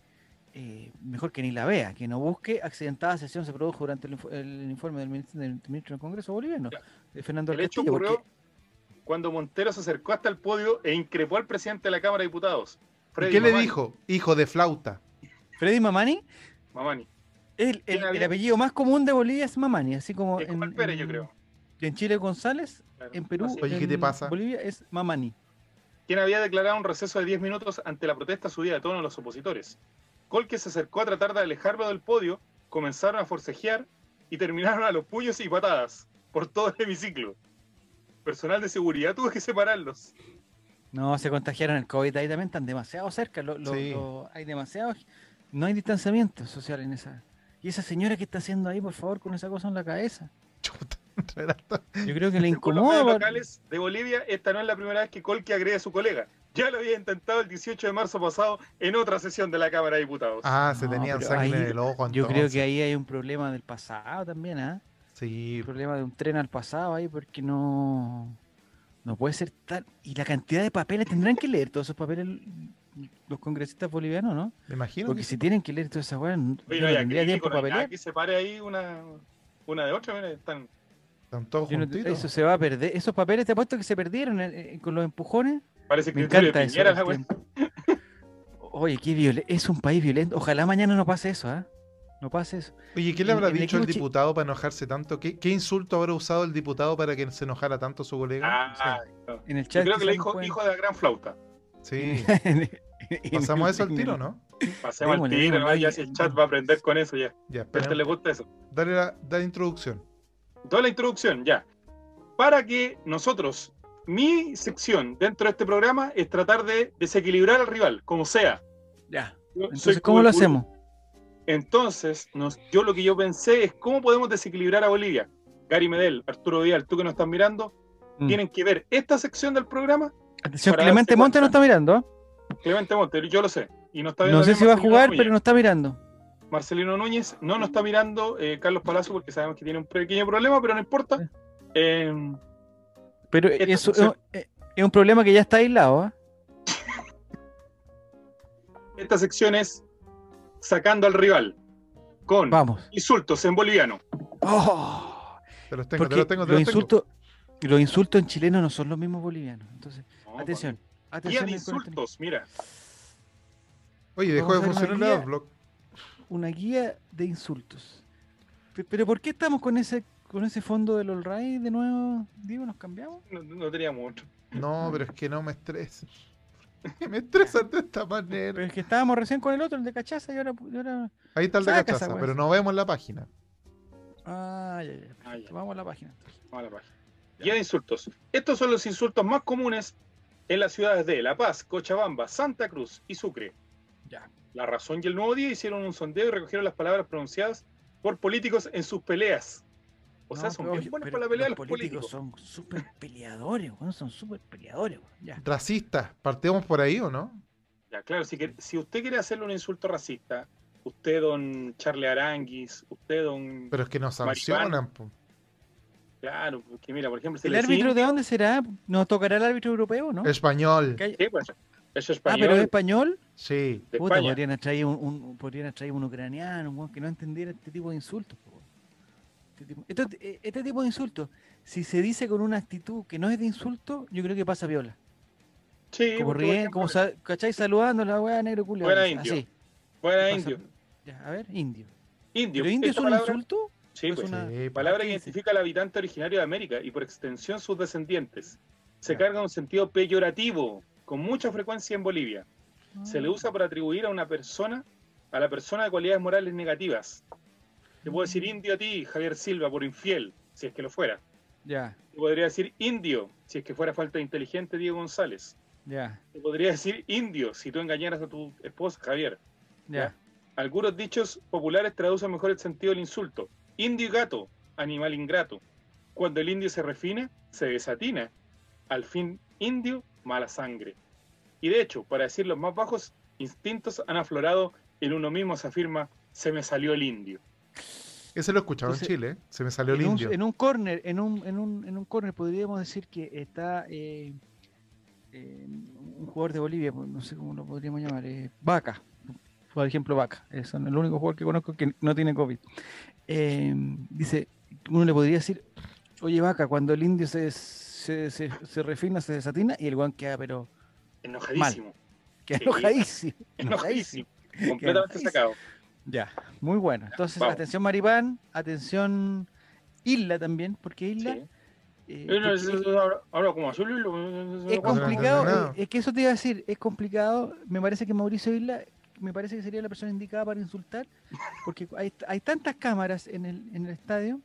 eh, mejor que ni la vea, que no busque. Accidentada sesión se produjo durante el, informe del ministro, del ministro, del Congreso boliviano, de Fernando El hecho ocurrió cuando Montero se acercó hasta el podio e increpó al presidente de la Cámara de Diputados. ¿Qué le dijo? Hijo de flauta. ¿Freddy Mamani? Mamani. El, el, apellido más común de Bolivia es Mamani, así como en, Pérez, yo creo. En Chile González, en Perú, Oye, ¿qué te pasa? Bolivia es Mamani. Quien había declarado un receso de 10 minutos ante la protesta subida de tono de los opositores. Colque se acercó a tratar de alejarlo del podio, comenzaron a forcejear y terminaron a los puños y patadas por todo el hemiciclo. Personal de seguridad tuvo que separarlos. No, se contagiaron el COVID ahí también, están demasiado cerca. hay demasiado. No hay distanciamiento social en esa. ¿Y esa señora que está haciendo ahí, por favor, con esa cosa en la cabeza? Yo creo que le incomoda. Los locales de Bolivia, esta no es la primera vez que Colque agrede a su colega. Ya lo había intentado el 18 de marzo pasado en otra sesión de la Cámara de Diputados. Ah, se tenían sangre en el ojo. Yo creo que ahí hay un problema del pasado también, ¿ah? Sí. Un problema de un tren al pasado ahí, porque no. No puede ser tal. Y la cantidad de papeles, tendrán que leer todos esos papeles los congresistas bolivianos, ¿no? Me imagino. Porque si tienen que leer toda esa weá, no tendría tiempo para pelear. Que se pare ahí una, una de otra, mira, están. Están todos juntitos. eso se va a perder. Esos papeles, te apuesto que se perdieron eh, eh, con los empujones. Parece que Me encanta eso. Oye, qué violento. Es un país violento. Ojalá mañana no pase eso, ¿ah? No pase eso. Oye, ¿qué le habrá dicho el diputado para enojarse tanto? ¿Qué, ¿Qué, insulto habrá usado el diputado para que se enojara tanto su colega? Ah, En el chat. Yo creo que le dijo hijo de la gran flauta. Sí. Pasamos eso al tiro, ¿no? Pasemos al tiro, ya si el chat va a aprender con eso ya. Ya, pero. Este le gusta eso. Dale la, dale introducción. Toda la introducción, ya. Para que nosotros, mi sección dentro de este programa es tratar de desequilibrar al rival, como sea. Ya. Entonces, ¿cómo lo hacemos? Entonces, yo lo que yo pensé es cómo podemos desequilibrar a Bolivia. Gary Medel, Arturo Vidal, tú que nos estás mirando, mm. tienen que ver esta sección del programa. Atención, Clemente Monte no está mirando. Clemente Monte, yo lo sé. Y no, está no sé si va a jugar, pero no está mirando. Marcelino Núñez no nos está mirando, eh, Carlos Palacio, porque sabemos que tiene un pequeño problema, pero no importa. Eh, pero eso es, es, un problema que ya está aislado. ¿eh? Esta sección es sacando al rival con insultos en boliviano. Oh, te los tengo, te los tengo, te los, insultos, los insultos en chileno no son los mismos bolivianos. Entonces, atención. atención guía de insultos, mira. Oye, dejó de funcionar el blog. Una guía de insultos. Pero ¿por qué estamos con ese con ese fondo del All Right de nuevo? Digo, ¿nos cambiamos? No, no teníamos otro. No, pero es que no me estreses. me estresa de esta manera. Pero es que estábamos recién con el otro, el de cachaza, y ahora. Ahí está el de cachaza, pero no vemos la página. Ah, ya, ya. Ah, Vamos a la página. Vamos a la página. Guía de insultos. Estos son los insultos más comunes en las ciudades de La Paz, Cochabamba, Santa Cruz y Sucre. Ya. La Razón y el Nuevo Día hicieron un sondeo y recogieron las palabras pronunciadas por políticos en sus peleas. O sea, son bien buenos para la pelea los, políticos. Son súper peleadores, son súper peleadores. Racistas, ¿partimos por ahí o no? Ya, claro, si, que, si usted quiere hacerle un insulto racista, usted, don Charlie Aranguis, usted, don. Pero es que nos sancionan, Claro, porque mira, por ejemplo. ¿El árbitro de dónde será? ¿Nos tocará el árbitro europeo, no? Español. Sí, pues. Es español. Ah, pero es español. Sí. podrían traer un, un, podrían traer un ucraniano, un que no entendiera este tipo de insultos. Este, eh, este, tipo de insultos, si se dice con una actitud que no es de insulto, yo creo que pasa viola. Sí, como ríen, como ¿cachai? Saludando a la weá negro culiado. Fuera indio. Así. Fuera indio. Ya, a ver, indio. Indio. ¿Pero indio es un insulto? Sí, pues, una palabra que identifica al habitante originario de América y por extensión sus descendientes. Se carga un sentido peyorativo, con mucha frecuencia en Bolivia. Se le ah. usa para atribuir a una persona, a la persona de cualidades morales negativas, te puedo decir indio a ti, Javier Silva, por infiel, si es que lo fuera. Ya. Te podría decir indio, si es que fuera falta de inteligente Diego González. Ya. Te podría decir indio, si tú engañaras a tu esposa, Javier. Ya. Algunos dichos populares traducen mejor el sentido del insulto. Indio y gato, animal ingrato. Cuando el indio se refina, se desatina. Al fin, indio, mala sangre. Y de hecho, para decir los más bajos instintos han aflorado en uno mismo se afirma, se me salió el indio. Ese lo he escuchado en Chile, se me salió el en indio. Un, en un corner, en un, en un, en un corner podríamos decir que está eh, eh, un jugador de Bolivia, pues, no sé cómo lo podríamos llamar, eh, Vaca, por ejemplo Vaca, es el único jugador que conozco que no tiene COVID. Eh, dice, uno le podría decir, oye Vaca, cuando el indio se, se, se, se refina, se desatina y el guan queda pero... Enojadísimo. Mal. Queda enojadísimo. Enojadísimo. Completamente sacado. Ya, muy bueno. Entonces, Vamos. atención Maripán, atención Isla también, porque Isla... Sí. Eh, ahora, ahora, como azul es complicado, es, es que eso te iba a decir, es complicado, me parece que Mauricio Isla me parece que sería la persona indicada para insultar, porque hay, hay tantas cámaras en el, en el estadio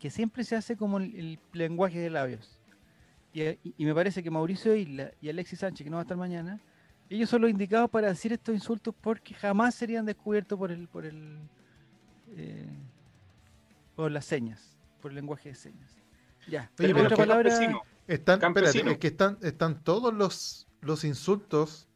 que siempre se hace como el, el lenguaje de labios. Y, y, y, me parece que Mauricio Isla y Alexis Sánchez, que no va a estar mañana, ellos son los indicados para decir estos insultos porque jamás serían descubiertos por el, por el, eh, por las señas, por el lenguaje de señas. Ya, pero otra palabra. Campesino. Están, espérate, es que están, están todos los, los insultos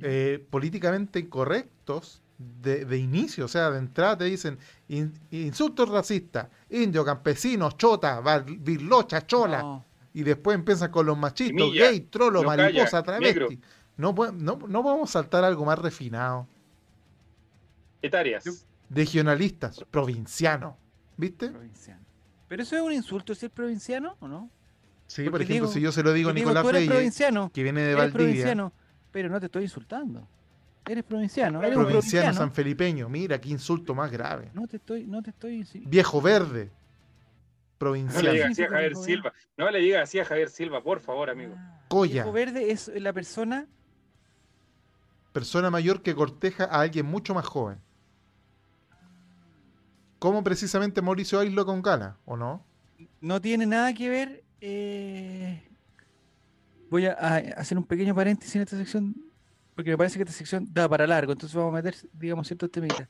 eh, políticamente incorrectos de, de, inicio, o sea, de entrada te dicen in, insultos racistas, indio, campesino, chota, virlocha, chola, no. y después empiezan con los Semilla, gay, trolo, no mariposa, travesti. No, no, no podemos saltar algo más refinado. Etarias. Regionalistas, provinciano, ¿viste? Provinciano. ¿Pero eso es un insulto ser provinciano o no? Sí, Porque por ejemplo, digo, si yo se lo digo a Nicolás digo, Reyes, que viene de Valdivia. Pero no te estoy insultando. Eres provinciano. Eres provinciano, provinciano sanfelipeño. Mira, qué insulto más grave. No te estoy, no te estoy. Viejo verde. Provinciano. No le diga así a Javier Silva. No le diga así a Javier Silva, por favor, amigo. Ah, Coya. Viejo verde es la persona. Persona mayor que corteja a alguien mucho más joven. Como precisamente Mauricio Aislo con Gala, ¿o no? No tiene nada que ver. Eh, voy a, a, hacer un pequeño paréntesis en esta sección, porque me parece que esta sección da para largo, entonces vamos a meter, digamos, ciertos temitas.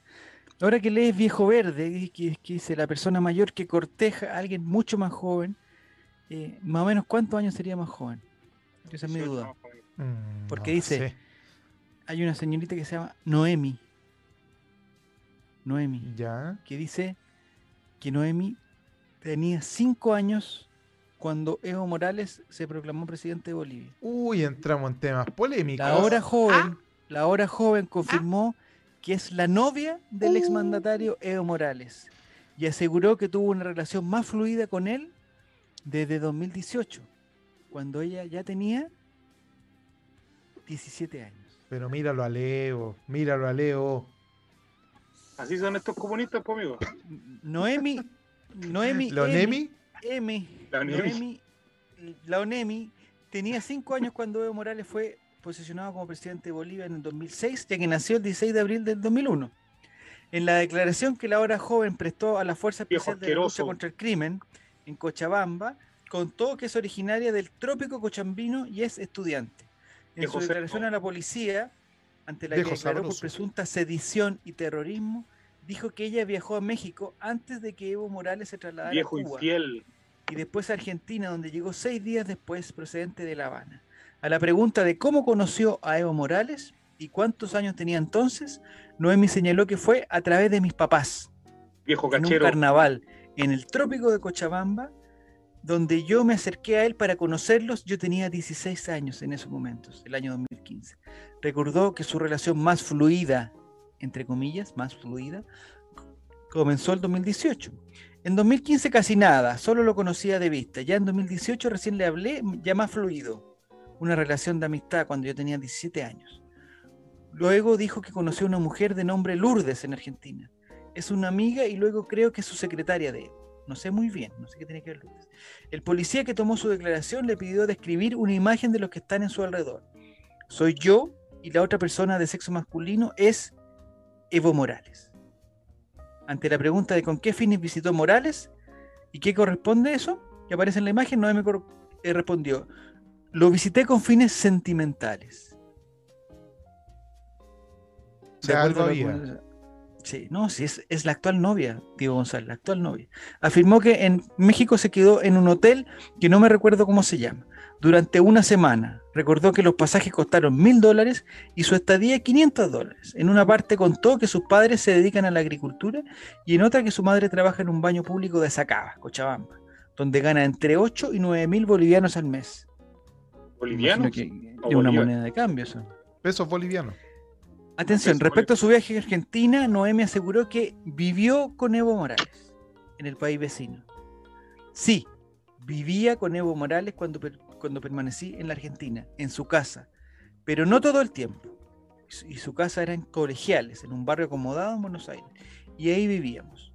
Ahora que lees Viejo Verde, que, que dice la persona mayor que corteja a alguien mucho más joven, eh, más o menos cuántos años sería más joven. Esa es mi duda. Mm, Porque dice. Hay una señorita que se llama Noemi. Noemi. Ya. Que dice que Noemi tenía cinco años cuando Evo Morales se proclamó presidente de Bolivia. Uy, entramos en temas polémicos. La hora joven, ah. la hora joven confirmó ah. que es la novia del uh. exmandatario Evo Morales y aseguró que tuvo una relación más fluida con él desde 2018, cuando ella ya tenía 17 años. Pero míralo a Leo, míralo a Leo. Así son estos comunistas, pues, amigo. Noemi, Noemi, ¿Lo Nemi? M, la Noemi, la ONEMI tenía cinco años cuando Evo Morales fue posicionado como presidente de Bolivia en el 2006, ya que nació el 16 de abril del 2001. En la declaración que la hora joven prestó a la Fuerza Especial de la Lucha contra el Crimen en Cochabamba, contó que es originaria del trópico cochambino y es estudiante. En su declaración a la policía, ante la que declaró por presunta sedición y terrorismo, dijo que ella viajó a México antes de que Evo Morales se trasladara Viejo a Cuba infiel. y después a Argentina, donde llegó seis días después procedente de La Habana. A la pregunta de cómo conoció a Evo Morales y cuántos años tenía entonces, Noemi señaló que fue a través de mis papás, Viejo en un cachero. carnaval en el trópico de Cochabamba, donde yo me acerqué a él para conocerlos. Yo tenía 16 años en esos momentos, el año 2015. Recordó que su relación más fluida, entre comillas, más fluida, comenzó el 2018. En 2015 casi nada, solo lo conocía de vista. Ya en 2018 recién le hablé, ya más fluido. Una relación de amistad cuando yo tenía 17 años. Luego dijo que conoció a una mujer de nombre Lourdes en Argentina. Es una amiga y luego creo que es su secretaria de él. No sé muy bien, no sé qué tiene que ver Lourdes. El policía que tomó su declaración le pidió describir una imagen de los que están en su alrededor. Soy yo y la otra persona de sexo masculino es Evo Morales. Ante la pregunta de con qué fines visitó Morales y qué corresponde eso, que aparece en la imagen, no me eh, respondió. Lo visité con fines sentimentales. Algo lo había. Sí, no, sí, es, es la actual novia, Diego González, la actual novia. Afirmó que en México se quedó en un hotel que no me recuerdo cómo se llama, durante una semana. Recordó que los pasajes costaron mil dólares y su estadía 500 dólares. En una parte contó que sus padres se dedican a la agricultura y en otra que su madre trabaja en un baño público de Sacaba, Cochabamba, donde gana entre 8 y 9 mil bolivianos al mes. ¿Bolivianos? Es una moneda de cambio eso. Pesos bolivianos. Atención, respecto a su viaje a Argentina, Noemi aseguró que vivió con Evo Morales en el país vecino. Sí, vivía con Evo Morales cuando, cuando permanecí en la Argentina, en su casa, pero no todo el tiempo. Y su casa era en Colegiales, en un barrio acomodado en Buenos Aires, y ahí vivíamos.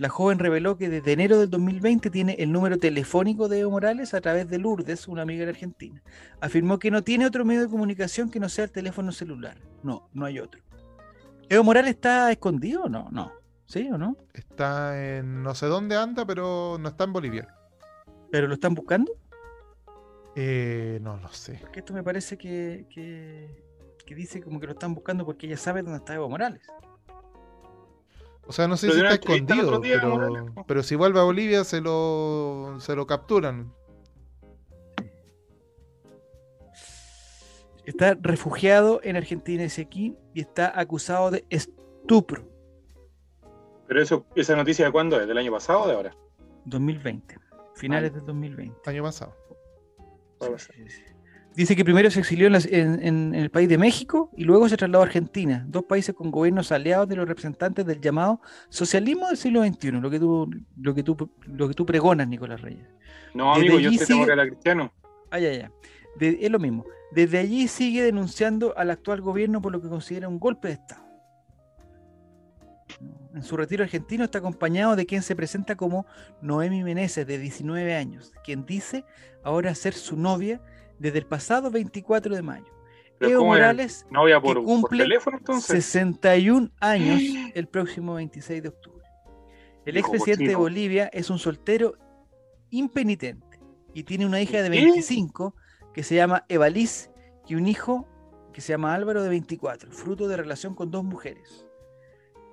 La joven reveló que desde enero del 2020 tiene el número telefónico de Evo Morales a través de Lourdes, una amiga de Argentina. Afirmó que no tiene otro medio de comunicación que no sea el teléfono celular. No, no hay otro. ¿Evo Morales está escondido o no? No. ¿Sí o no? Está en no sé dónde anda, pero no está en Bolivia. ¿Pero lo están buscando? Eh, no lo sé. Porque esto me parece que, que, que dice como que lo están buscando porque ella sabe dónde está Evo Morales. O sea, no sé si está escondido, pero, si vuelve a Bolivia se lo, se lo capturan. Está refugiado en Argentina ese aquí y está acusado de estupro. ¿Pero eso, esa noticia de cuándo es? ¿Del año pasado o de ahora? 2020, finales del 2020. Año pasado. Dice que primero se exilió en, el país de México y luego se trasladó a Argentina, dos países con gobiernos aliados de los representantes del llamado socialismo del siglo XXI, lo que tú, lo que tú, lo que tú pregonas, Nicolás Reyes. No, amigo, yo te que era cristiano. Ah, ya, ya. es lo mismo. Desde allí sigue denunciando al actual gobierno por lo que considera un golpe de Estado. En su retiro argentino está acompañado de quien se presenta como Noemi Meneses, de 19 años, quien dice ahora ser su novia desde el pasado 24 de mayo. Evo Morales por, cumple teléfono, 61 años el próximo 26 de octubre. El expresidente de Bolivia es un soltero impenitente y tiene una hija de 25 que se llama Evaliz y un hijo que se llama Álvaro de 24, fruto de relación con dos mujeres.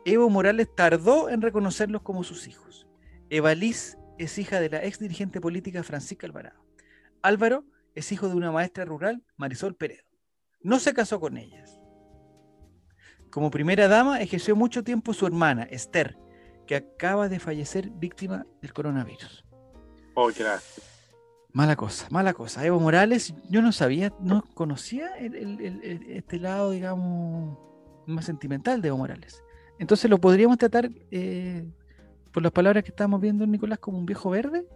Evo Morales tardó en reconocerlos como sus hijos. Evaliz es hija de la ex dirigente política Francisca Alvarado. Álvaro es hijo de una maestra rural, Marisol Peredo. No se casó con ellas. Como primera dama ejerció mucho tiempo su hermana, Esther, que acaba de fallecer víctima del coronavirus. Oh, gracias. Mala cosa, mala cosa. Evo Morales, yo no sabía, no conocía este lado, digamos, más sentimental de Evo Morales. Entonces lo podríamos tratar, eh, por las palabras que estamos viendo, Nicolás, como un viejo verde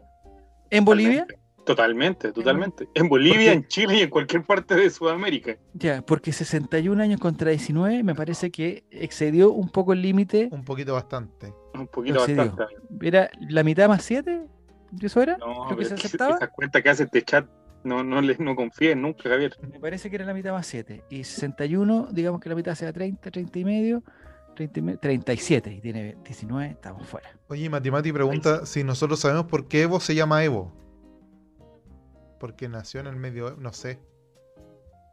en Bolivia. Totalmente, totalmente. En Bolivia, en Chile y en cualquier parte de Sudamérica. Ya, porque 61 años contra 19 me parece que excedió un poco el límite. Un poquito bastante. Un poquito bastante. ¿Era la mitad más 7? ¿Eso era? No, lo que se aceptaba. Esa cuenta que hace este chat, no, no, les, no confíen nunca, Javier. Me parece que era la mitad más 7. Y 61, digamos que la mitad sea 30, 30 y medio. 37 y tiene 19, estamos fuera. Oye, Matimati pregunta si nosotros sabemos por qué Evo se llama Evo. Porque nació en el medio, no sé.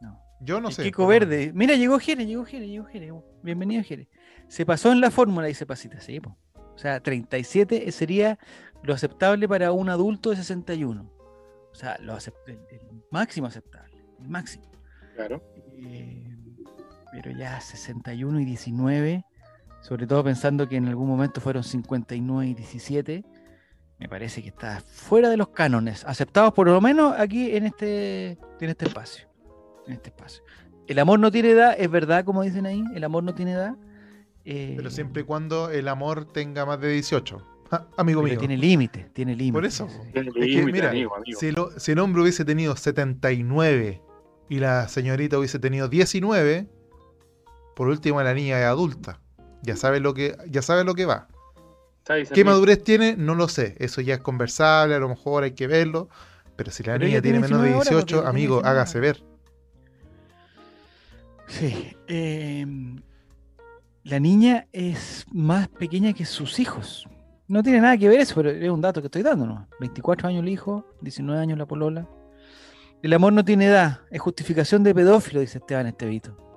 No. Yo no sé. Kiko Verde. Mira, llegó Jere, llegó Jere, llegó Jere. Bienvenido, Jere. Se pasó en la fórmula, dice Pasita, sí. O sea, 37 sería lo aceptable para un adulto de 61. O sea, lo el, máximo aceptable. El máximo. Claro. Eh, pero ya 61 y 19, sobre todo pensando que en algún momento fueron 59 y 17 me parece que está fuera de los cánones, aceptados por lo menos aquí en este, en este espacio. En este espacio. El amor no tiene edad, es verdad, como dicen ahí, el amor no tiene edad. Eh, pero siempre y cuando el amor tenga más de 18. Ah, amigo mío. Tiene límite, tiene límite. Por eso. mira, Si, si el hombre hubiese tenido 79 y la señorita hubiese tenido 19, por último la niña es adulta. Ya sabe lo que, ya sabe lo que va. ¿Qué madurez tiene? No lo sé. Eso ya es conversable, a lo mejor hay que verlo. Pero si la niña tiene menos de 18, amigo, hágase ver. Sí. Em, la niña es más pequeña que sus hijos. No tiene nada que ver eso, pero es un dato que estoy dando, ¿no? 24 años el hijo, 19 años la polola. El amor no tiene edad, es justificación de pedófilo, dice Esteban Estevito.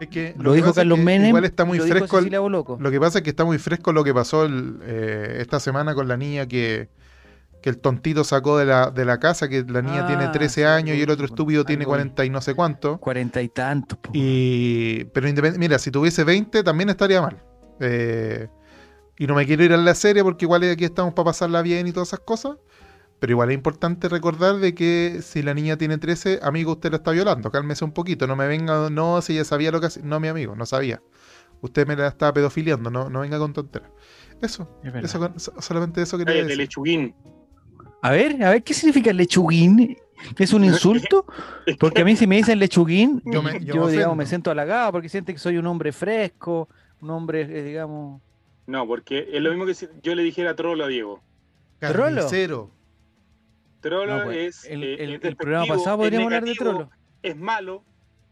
Es que Lo dijo pasa es Carlos que Menem. Igual está muy lo fresco. el-. Lo que pasa es que está muy fresco lo que pasó el, eh, esta semana con la niña que, que el tontito sacó de la, de la casa, que la niña Ah, tiene 13 sí, años y el otro estúpido tiene algo vi. 40 y no sé cuánto. Cuarenta y tantos. Y, pero mira, si tuviese 20 también estaría mal. Eh, y no me quiero ir a la serie porque igual aquí estamos para pasarla bien y todas esas cosas. Pero igual es importante recordar de que si la niña tiene 13, amigo, usted la está violando. Cálmese un poquito. No me venga, no, si ella sabía lo que hacía. No, mi amigo, no sabía. Usted me la estaba pedofiliando, no, no venga con tonteras. Eso, Es eso solamente eso quería Cállate, decir. lechuguín. A ver, a ver, ¿qué significa lechuguín? ¿Es un insulto? Porque a mí si me dicen lechuguín, Yo yo, me- yo me digamos, me siento halagado porque siente que soy un hombre fresco, un hombre, eh, digamos... No, porque es lo mismo que si yo le dijera trolo a Diego. ¿Trolo? Carnicero. Trolo No, pues, es. el, eh, el- es el programa despectivo, pasado es podríamos hablar de trolo. Es malo,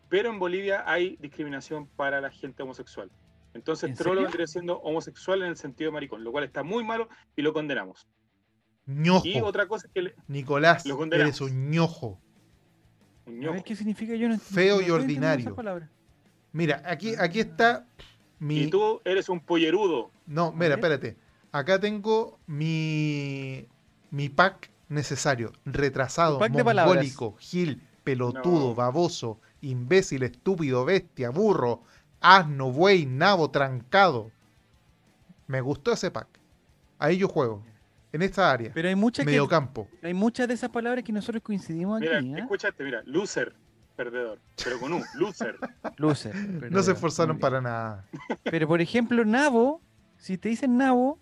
pero en Bolivia hay discriminación para la gente homosexual. Entonces, ¿En trolo serio? vendría siendo homosexual en el sentido de maricón, lo cual está muy malo y lo condenamos. ñojo. Y otra cosa es que le- Nicolás, Lo eres un ñojo. un A ñojo. ver, ¿qué significa? Yo no Feo no y ordinario. Mira, aquí, aquí está mi. Y tú eres un pollerudo. No, mira, espérate. Acá tengo mi, mi pack necesario. Retrasado, mongólico, gil, pelotudo, No. baboso, imbécil, estúpido, bestia, burro, asno, buey, nabo, trancado. Me gustó ese pack. Ahí yo juego. En esta área. Pero hay muchas, que, Mediocampo. hay muchas de esas palabras que nosotros coincidimos Mira, aquí, ¿eh? escúchate, mira, loser, perdedor, pero con un loser. Loser, No se esforzaron para nada. Pero por ejemplo, nabo, si te dicen nabo,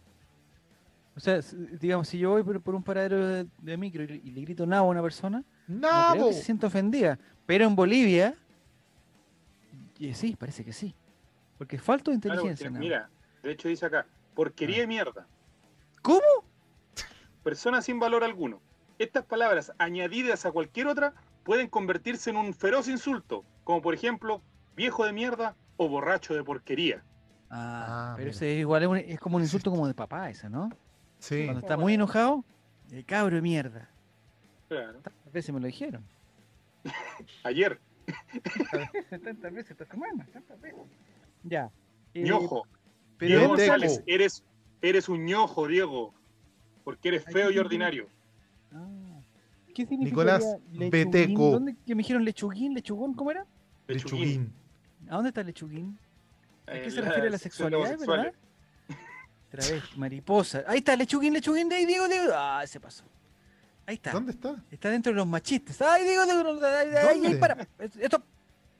o sea, digamos, si yo voy por, por un paradero de, de micro y, le- y le grito nabo a una persona, no creo ¡Nabo! que se sienta ofendida. Pero en Bolivia, y sí, parece que sí. Porque es falta de inteligencia. mira, de hecho dice acá, porquería Ah. de mierda. ¿Cómo? persona sin valor alguno. Estas palabras añadidas a cualquier otra pueden convertirse en un feroz insulto, como por ejemplo viejo de mierda o borracho de porquería. Ah, Ah, pero ese es igual, es, un- es como un insulto como de papá, esa, ¿no? Sí. Cuando está muy enojado, el cabro de mierda. Claro. Tantas veces me lo dijeron. Ayer, tantas veces esta semana, tantas veces. Ya. eh, ñojo. pero Diego. González, eres, eres un ñojo, Diego, porque eres feo y ordinario. Ah, ¿Qué significa? Nicolás Beteco. ¿Dónde que me dijeron lechuguín, lechugón? ¿Cómo era? Lechuguín. ¿A dónde está el lechuguín? ¿A qué se refiere la sección sexualidad, verdad? Otra vez, mariposa. Ahí está, lechuguín, lechuguín, de ahí, Diego, Diego. Ah, se pasó. Ahí está. ¿Dónde está? Está dentro de los machistas. Ay, Diego, Diego, ahí, ahí, ahí, ¿Dónde? para. Esto.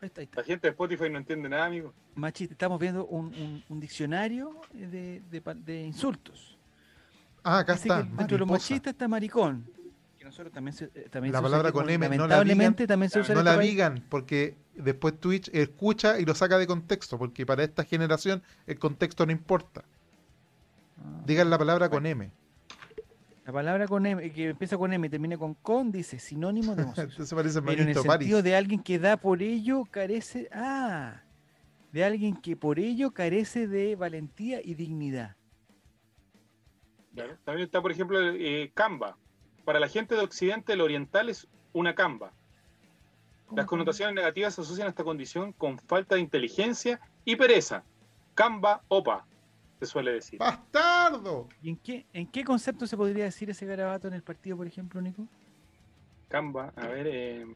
Ahí está, ahí está. La gente de Spotify no entiende nada, amigo. Machista. Estamos viendo un, un- un diccionario de, de pa- de insultos. Ah, acá está. que dentro de los machistas está maricón. Que nosotros también se, eh, también La se palabra como- con M, no la Lamentablemente también se usa No este la país. digan, porque después Twitch escucha y lo saca de contexto, porque para esta generación el contexto no importa. Digan la palabra con M. La palabra con M, que empieza con M y termina con con, dice sinónimo de homosexual. Entonces parece Pero en el sentido de alguien que da por ello carece. Ah, de alguien que por ello carece de valentía y dignidad. Claro. También está, por ejemplo, eh, Canva. Para la gente de Occidente, el oriental es una Canva. ¿Cómo, Las connotaciones negativas asocian a esta condición con falta de inteligencia y pereza. Canva opa, se suele decir. ¡Bastardo! ¿Y en qué, en qué concepto se podría decir ese garabato en el partido, por ejemplo, Nico? Canva, a ver, eh,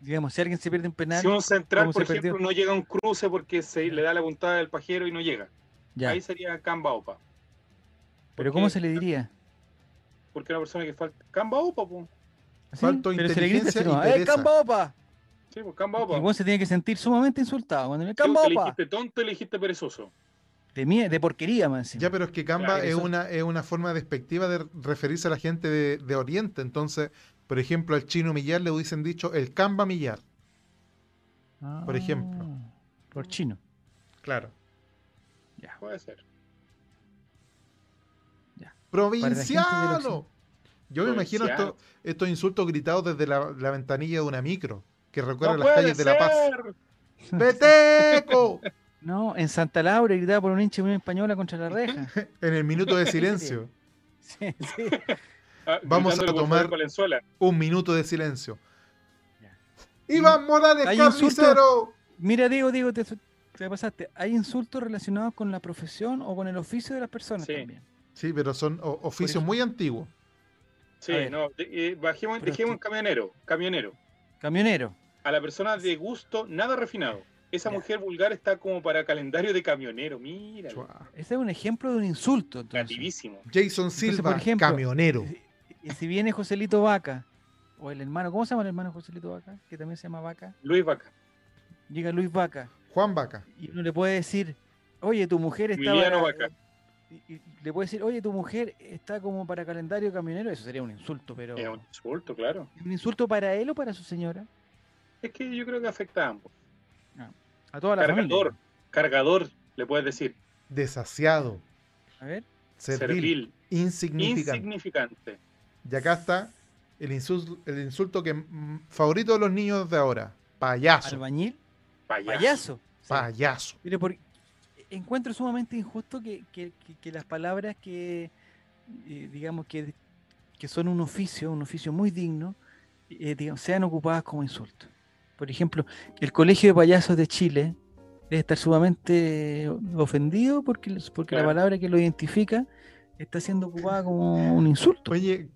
Digamos, si alguien se pierde un penal, si un central, ¿cómo por ejemplo, perdió? no llega a un cruce porque se le da la puntada del pajero y no llega. ya. Ahí sería Canva opa. Pero ¿Por ¿cómo qué? se le diría? Porque una persona que falta. Canva opa, po. ¿Así? Falto Pero se le grita inteligencia como, ¡Eh, pereza". Camba Opa! Sí, pues Y vos se tiene que sentir sumamente insultado. Cuando le Tú Camba le Opa! dijiste tonto y le dijiste perezoso. De, mie- de porquería, man. Ya, pero es que Canva Claro, es, eso- una, es una forma despectiva de referirse a la gente de, de Oriente. Entonces, por ejemplo, al chino millar le hubiesen dicho el Canva millar. por ejemplo. Ah, Por chino. Claro. Ya. Puede ser. ¡Provinciano! Yo me imagino Provinciano. esto- estos insultos gritados desde la, la ventanilla de una micro que recorre ¡No las calles de La Paz. ¡Beteco! No, en Santa Laura gritaba por un hincha de Unión Española contra la reja. En el minuto de silencio. Sí, sí. Ah, Vamos a tomar-. Un minuto de silencio. Iván Morales Carnicero. Mira, Diego, Diego, te, pasaste. ¿Hay insultos relacionados con la profesión o con el oficio de las personas sí. también? Sí, pero son oficios muy antiguos. Sí, no, eh, bajemos, dejemos camionero, camionero. Camionero. A la persona de gusto nada refinado. Esa mujer vulgar está como para calendario de camionero, mira. Ese es un ejemplo de un insulto. Creativísimo. Jason Silva, camionero. Y si viene Joselito Vaca, o el hermano, ¿cómo se llama el hermano Joselito Vaca? Que también se llama Vaca. Luis Vaca. Llega Luis Vaca. Juan Vaca. Y uno le puede decir, oye, tu mujer está. Vaca. Y, le puede decir, oye, tu mujer está como para calendario camionero. Eso sería un insulto, pero. Es un insulto, claro. ¿Un insulto para él o para su señora? Es que yo creo que afecta a ambos. A toda la cargador, Cargador, le puedes decir. Desasiado. A ver. Servil. Insignificante. Insignificante. Y acá está el insulto, el insulto que favorito de los niños de ahora. Payaso. Albañil. Payaso. Payaso. Mire, porque encuentro sumamente injusto que, las palabras que, eh, digamos, que, que, son un oficio, un oficio muy digno, eh, sean ocupadas como insulto. Por ejemplo, el Colegio de Payasos de Chile debe estar sumamente ofendido porque, porque la palabra que lo identifica está siendo ocupada como un insulto. Oye,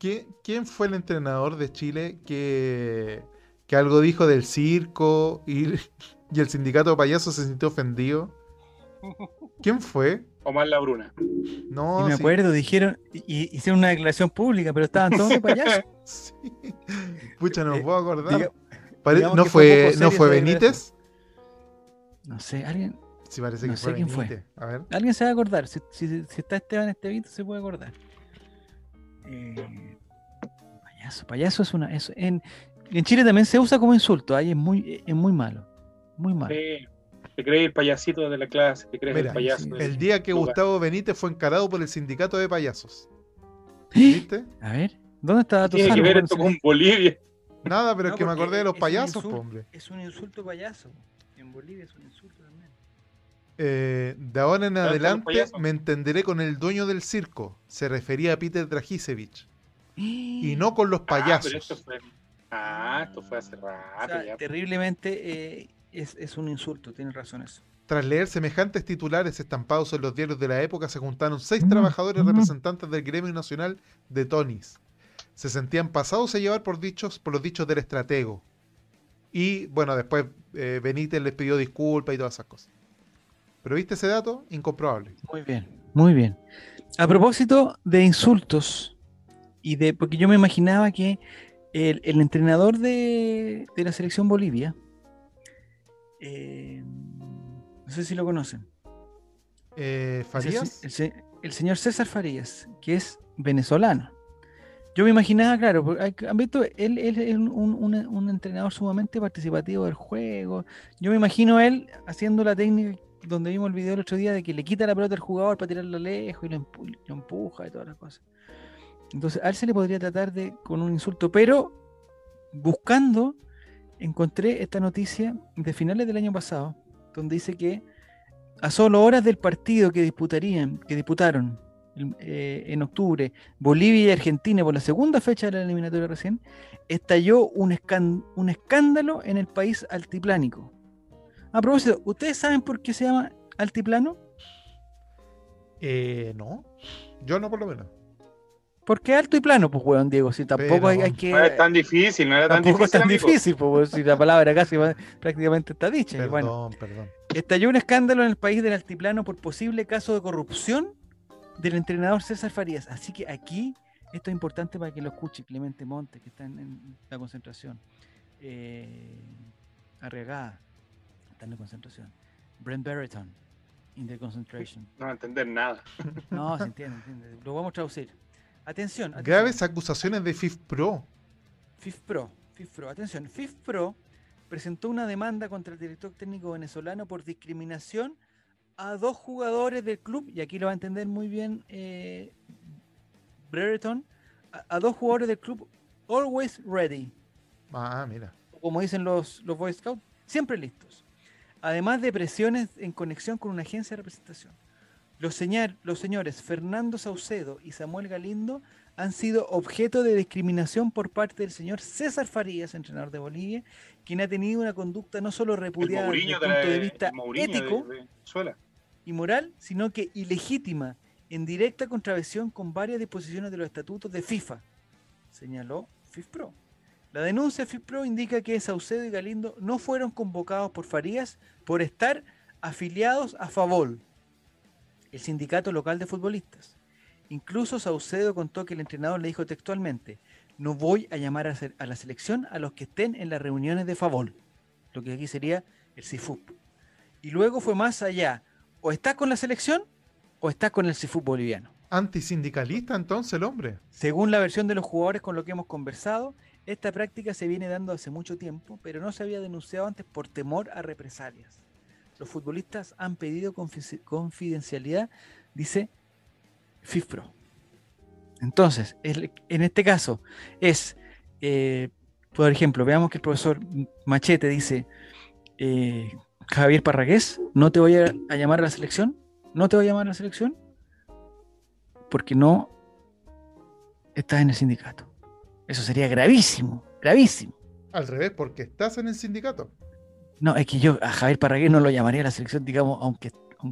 ¿quién fue el entrenador de Chile que, que algo dijo del circo y, y, el sindicato de payasos se sintió ofendido? ¿Quién fue? Omar Labruna. No, me acuerdo, dijeron, y, hicieron una declaración pública, pero estaban todos de payasos. sí. Pucha, no me eh, puedo acordar. ¿No fue, ¿no fue Benítez? No sé, alguien. Sí, parece que fue quién fue. A ver. Alguien se va a acordar. Si, si, está Esteban Estevito, se puede acordar. Eh, payaso. Payaso es una. en, en, Chile también se usa como insulto. Ahí es muy, es muy malo. Muy malo. Sí. Te crees el payasito de la clase, te crees el payaso. el día que Gustavo Benítez fue encarado por el sindicato de payasos. ¿Eh? ¿Viste? A ver, ¿dónde está tu Tiene que ver esto con Bolivia. Nada, pero es que me acordé de los payasos, hombre. Es un insulto payaso. En Bolivia es un insulto también. Eh, de ahora en adelante me entenderé con el dueño del circo. Se refería a Peter Dragicevich. y no con los ah, payasos. Ah, esto fue, ah, esto fue hace rato. Terriblemente eh, es, es, un insulto, tienes razón eso. Tras leer semejantes titulares estampados en los diarios de la época, se juntaron seis trabajadores mm. representantes del gremio nacional de Tonis se sentían pasados a llevar por, dichos, por los dichos del estratego. Y bueno, después eh, Benítez les pidió disculpas y todas esas cosas. Pero viste ese dato, incomprobable. Muy bien, muy bien. A propósito de insultos, y de porque yo me imaginaba que el, entrenador de, la selección Bolivia, eh, no sé si lo conocen. Eh, ¿Farías? el señor César Farías, que es venezolano. Yo me imaginaba, claro, han visto, él, es un, entrenador sumamente participativo del juego. Yo me imagino él haciendo la técnica donde vimos el video el otro día de que le quita la pelota al jugador para tirarla lejos y lo, empuja y todas las cosas. Entonces, a él se le podría tratar de con un insulto, pero buscando, encontré esta noticia de finales del año pasado, donde dice que a solo horas del partido que disputarían, que disputaron eh, en octubre, Bolivia y Argentina por la segunda fecha de la eliminatoria recién, estalló un, escándalo en el país altiplánico. A propósito, ¿ustedes saben por qué se llama altiplano? Eh, no, yo no por lo menos. ¿Por qué alto y plano, pues, weón, Diego? Si tampoco hay, que. No es tan difícil, no era tan difícil. es tan difícil, pues, si la palabra casi prácticamente está dicha. Perdón, bueno, perdón. Estalló un escándalo en el país del altiplano por posible caso de corrupción del entrenador César Farías. Así que aquí, esto es importante para que lo escuche Clemente Monte, que está en, la concentración. Eh, Arriagada, está en la concentración. Brent Berreton, in the concentration. No va a entender nada. No, se entiende, entiende. Lo vamos a traducir. Atención, Graves acusaciones de FIFPro. FIFPro, FIFPro. Atención, FIFPro presentó una demanda contra el director técnico venezolano por discriminación a dos jugadores del club, y aquí lo va a entender muy bien eh, Brereton, a, dos jugadores del club always ready. Ah, mira. Como dicen los, los Boy Scouts, siempre listos. Además de presiones en conexión con una agencia de representación. Los, señor, los señores Fernando Saucedo y Samuel Galindo han sido objeto de discriminación por parte del señor César Farías, entrenador de Bolivia, quien ha tenido una conducta no solo repudiada desde el punto de, vista ético y moral, sino que ilegítima, en directa contravención con varias disposiciones de los estatutos de FIFA, señaló FIFPRO. La denuncia de FIFPRO indica que Saucedo y Galindo no fueron convocados por Farías por estar afiliados a Favol, el sindicato local de futbolistas. Incluso Saucedo contó que el entrenador le dijo textualmente, no voy a llamar a, la selección a los que estén en las reuniones de Favol, lo que aquí sería el CIFUP. Y luego fue más allá, o estás con la selección o estás con el CIFUP boliviano. Antisindicalista entonces el hombre. Según la versión de los jugadores con lo que hemos conversado, esta práctica se viene dando hace mucho tiempo, pero no se había denunciado antes por temor a represalias. Los futbolistas han pedido confidencialidad, dice FIFPRO. Entonces, en este caso es, eh, por ejemplo, veamos que el profesor Machete dice, eh, Javier Parragués, no te voy a, llamar a la selección, no te voy a llamar a la selección, porque no estás en el sindicato. Eso sería gravísimo, gravísimo. Al revés, porque estás en el sindicato. No, es que yo a Javier Parragués no lo llamaría a la selección, digamos, aunque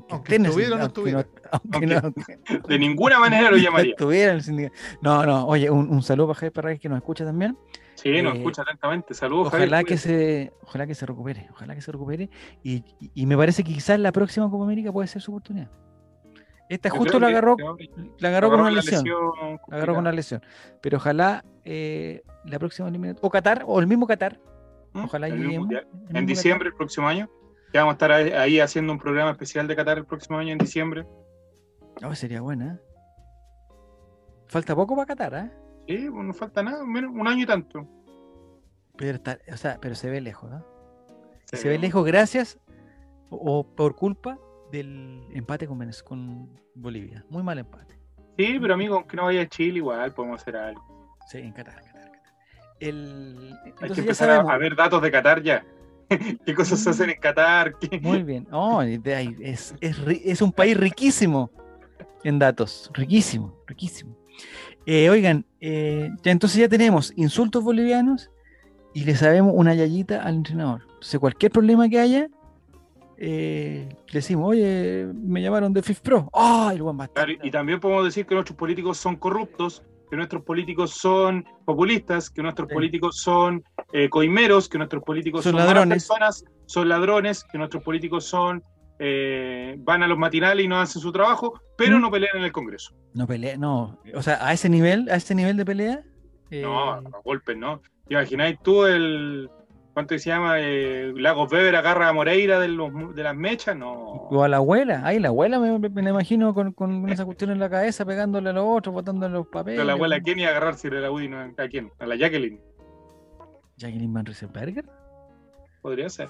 aunque, estuviera o no estuviera. de ninguna manera lo llamaría. no, no, oye, un, saludo para Javier Parragués que nos escucha también. Sí, nos eh, escucha atentamente. Saludos, ojalá Que se, ojalá que se recupere, ojalá que se recupere. Y, y, me parece que quizás la próxima Copa América puede ser su oportunidad. Esta justo la agarró, la agarró, con una lesión. la agarró con una lesión. Pero ojalá eh, la próxima o Qatar, o el mismo Qatar. ¿Mm? Ojalá lleguemos. En diciembre, el próximo año. Ya vamos a estar ahí haciendo un programa especial de Qatar el próximo año en diciembre. Oh, sería buena. Falta poco para Qatar, ¿eh? Sí, pues no falta nada, menos un año y tanto. Pero, o sea, pero se ve lejos, ¿no? Se, ve lejos gracias o, por culpa del empate con, con Bolivia. Muy mal empate. Sí, pero amigo, aunque no vaya a Chile, igual podemos hacer algo. Sí, en Qatar, Hay que empezar a ver datos de Qatar ya. qué cosas se hacen en Qatar. Muy bien. Oh, es, es, un país riquísimo en datos. Riquísimo, riquísimo. Eh, oigan, eh, ya entonces ya tenemos insultos bolivianos y le sabemos una yayita al entrenador. Entonces, cualquier problema que haya, eh, le decimos, oye, me llamaron de FIFPro. ¡Ay, lo van a y también podemos decir que nuestros políticos son corruptos que nuestros políticos son populistas, que nuestros políticos son eh, coimeros, que nuestros políticos son, ladrones. personas, son ladrones, que nuestros políticos son eh, van a los matinales y no hacen su trabajo, pero ¿Mm? no pelean en el Congreso. No pelean, no. O sea, a ese nivel, a ese nivel de pelea. No, eh, a golpes, ¿no? ¿Te imagináis tú el, ¿Cuánto se llama? Eh, Lagos Weber agarra a Moreira de, los, de las mechas, no. O a la abuela, ay, la abuela me, me, imagino con, con, esa cuestión en la cabeza, pegándole a los otros, botándole los papeles. Pero la abuela, ¿a quién iba a agarrarse de la UDI? ¿A quién? ¿A la Jacqueline? ¿Jacqueline Van Riesenberger? Podría ser.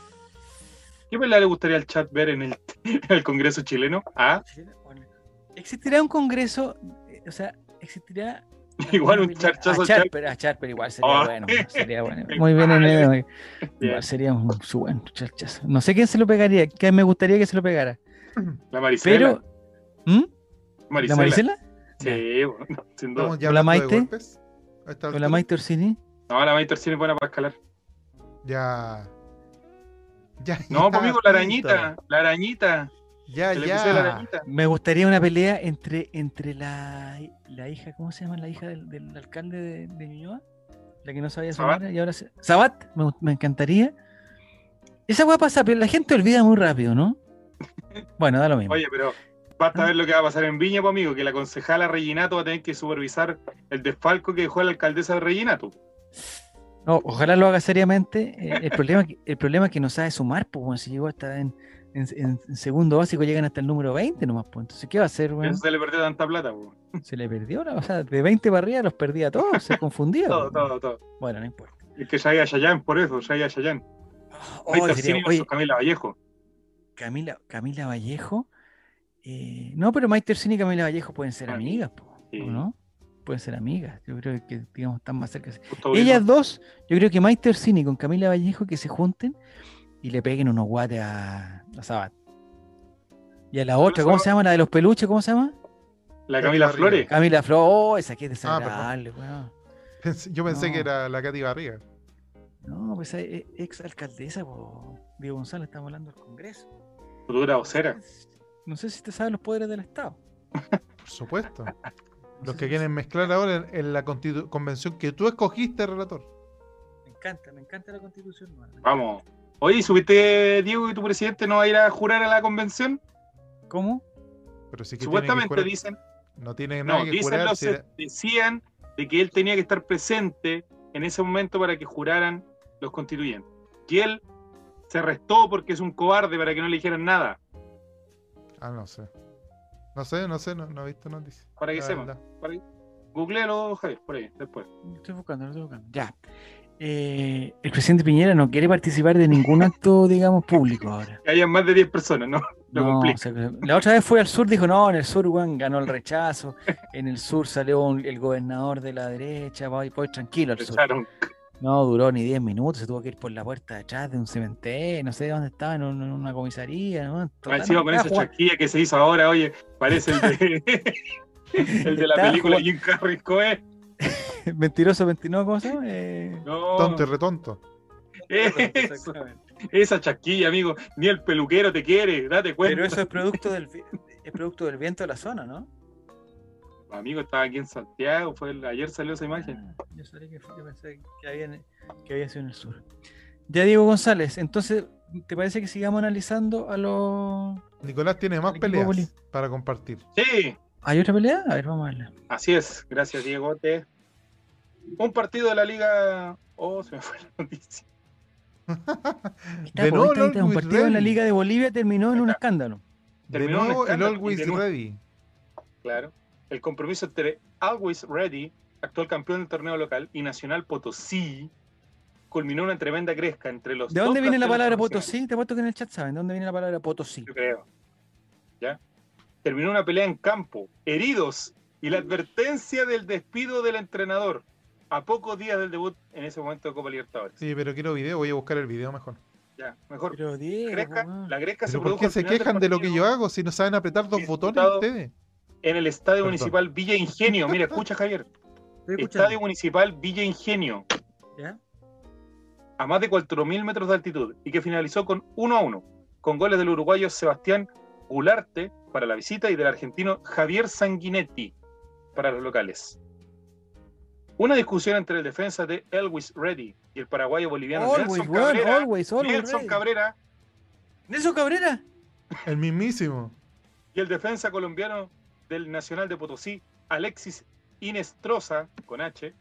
¿Qué pelea le gustaría al chat ver en el, en el Congreso chileno? ¿Ah? ¿Existirá un Congreso? Eh, o sea, ¿existirá igual un charchazo a Charper, a Charper igual sería ah. bueno. Sería bueno. Muy bien en el, Igual sería un su buen charchazo. No sé quién se lo pegaría, que me gustaría que se lo pegara. La Maricela. Pero, ¿Mm? ¿La Maricela? Sí, bueno, sin duda. ¿O la Maite? ¿O la Maite Orsini? No, la Maite Orsini es buena para escalar. Ya. Ya, no, conmigo pues, la arañita, la arañita. Ya, ya. Me gustaría una pelea entre, entre la, la hija, ¿cómo se llama la hija del, del alcalde de, de Ñuñoa? La que no sabía su y ahora se... Sabat, me, me, encantaría. Esa hueá pasa, pero la gente olvida muy rápido, ¿no? Bueno, da lo mismo. Oye, pero basta ver lo que va a pasar en Viña, pues, amigo, que la concejala Reginato va a tener que supervisar el desfalco que dejó la alcaldesa de Reginato. No, ojalá lo haga seriamente. Eh, el, problema, el problema es que no sabe sumar, pues, si llegó hasta en en, segundo básico llegan hasta el número 20 nomás, pues. Entonces, ¿qué va a hacer, güey? Se le perdió tanta plata. Se le perdió, o sea, de 20 para arriba los perdía todos, se confundía. todo, todo, todo. Bueno, no importa. Es que Shaya Shayan, por eso, Shaya Shayan. Oh, oye, Camila Vallejo. Camila, Camila Vallejo. Eh, no, pero Maite Cini y Camila Vallejo pueden ser amigas, ¿no? Pueden ser amigas. Yo creo que, digamos, están más cerca. Ellas dos, yo creo que Maite Orsini con Camila Vallejo que se junten y le peguen unos guates a, a Sabat. Y a la otra, ¿cómo se llama? La de los peluches, ¿cómo se llama? La Camila Flores. Camila Flores, oh, esa que es ah, desagradable, weón. Yo pensé que era la Katy Barriga. No, pues es ex alcaldesa, Diego González, estamos hablando del Congreso. Futura vocera. No sé si te sabes los poderes del Estado. Por supuesto. los que quieren mezclar ahora en, la convención que tú escogiste, relator. Me encanta, me encanta la constitución. Vamos. Oye, ¿subiste, Diego, que tu presidente no va a ir a jurar a la convención? ¿Cómo? Pero si Supuestamente dicen. No tiene nada no, que jurar. Decían de que él tenía que estar presente en ese momento para que juraran los constituyentes. Y él se arrestó porque es un cobarde para que no le dijeran nada. Ah, no sé. No sé, no sé, no, he visto noticias. Para que sepan. Googlealo, Javier, por ahí, después. Estoy buscando, estoy buscando. Ya. Eh, el presidente Piñera no quiere participar de ningún acto, digamos, público ahora. Que hayan más de 10 personas, ¿no? no la otra vez fue al sur, dijo, no, en el sur, Juan, ganó el rechazo. en el sur salió el gobernador de la derecha, voy, voy tranquilo al sur. No duró ni 10 minutos, se tuvo que ir por la puerta de atrás de un cementerio, no sé dónde estaba, en, una comisaría. ¿no? Encima con esa chaquilla que se hizo ahora, oye, parece el de, el de la película Jim Carrey Coe. Mentiroso 29, ¿cómo se llama? Eh... No. Tonto y retonto. esa chaquilla, amigo, ni el peluquero te quiere, date cuenta. Pero eso es producto del, es producto del viento de la zona, ¿no? amigo estaba aquí en Santiago, fue ayer salió esa imagen. Ah, yo, sabía que, pensé que había, que había sido en el sur. Ya Diego González, entonces, ¿te parece que sigamos analizando a los. Nicolás tiene más peleas para compartir. Sí. ¿Hay otra pelea? A ver, vamos a verla. Así es, gracias Diego. Un partido de la Liga. Oh, se me fue la noticia. de nuevo, un partido en la Liga de Bolivia terminó en un escándalo. De nuevo, el Always Ready. Claro el compromiso entre Always Ready, actual campeón del torneo local, y Nacional Potosí, culminó una tremenda gresca entre los ¿De dónde viene la palabra Potosí? Te puesto que en el chat saben. ¿De dónde viene la palabra Potosí? Yo creo. ¿Ya? Terminó una pelea en campo, heridos, y la advertencia del despido del entrenador a pocos días del debut en ese momento de Copa Libertadores. Sí, pero quiero video, voy a buscar el video mejor. Ya, mejor. Pero la Gresca se ¿Por qué se quejan de lo que yo hago si no saben apretar dos botones ustedes? en el Estadio Municipal Villa Ingenio. Mira, escucha Javier. Estadio Municipal Villa Ingenio. ¿Ya? A más de 4.000 metros de altitud y que finalizó con 1 a 1, con goles del uruguayo Sebastián Gularte para la visita y del argentino Javier Sanguinetti para los locales. Una discusión entre el defensa de Elvis Ready y el paraguayo boliviano Nelson, Cabrera, Nelson Cabrera. Nelson Cabrera. El mismísimo. Y el defensa colombiano del Nacional de Potosí, Alexis Inestrosa, con H,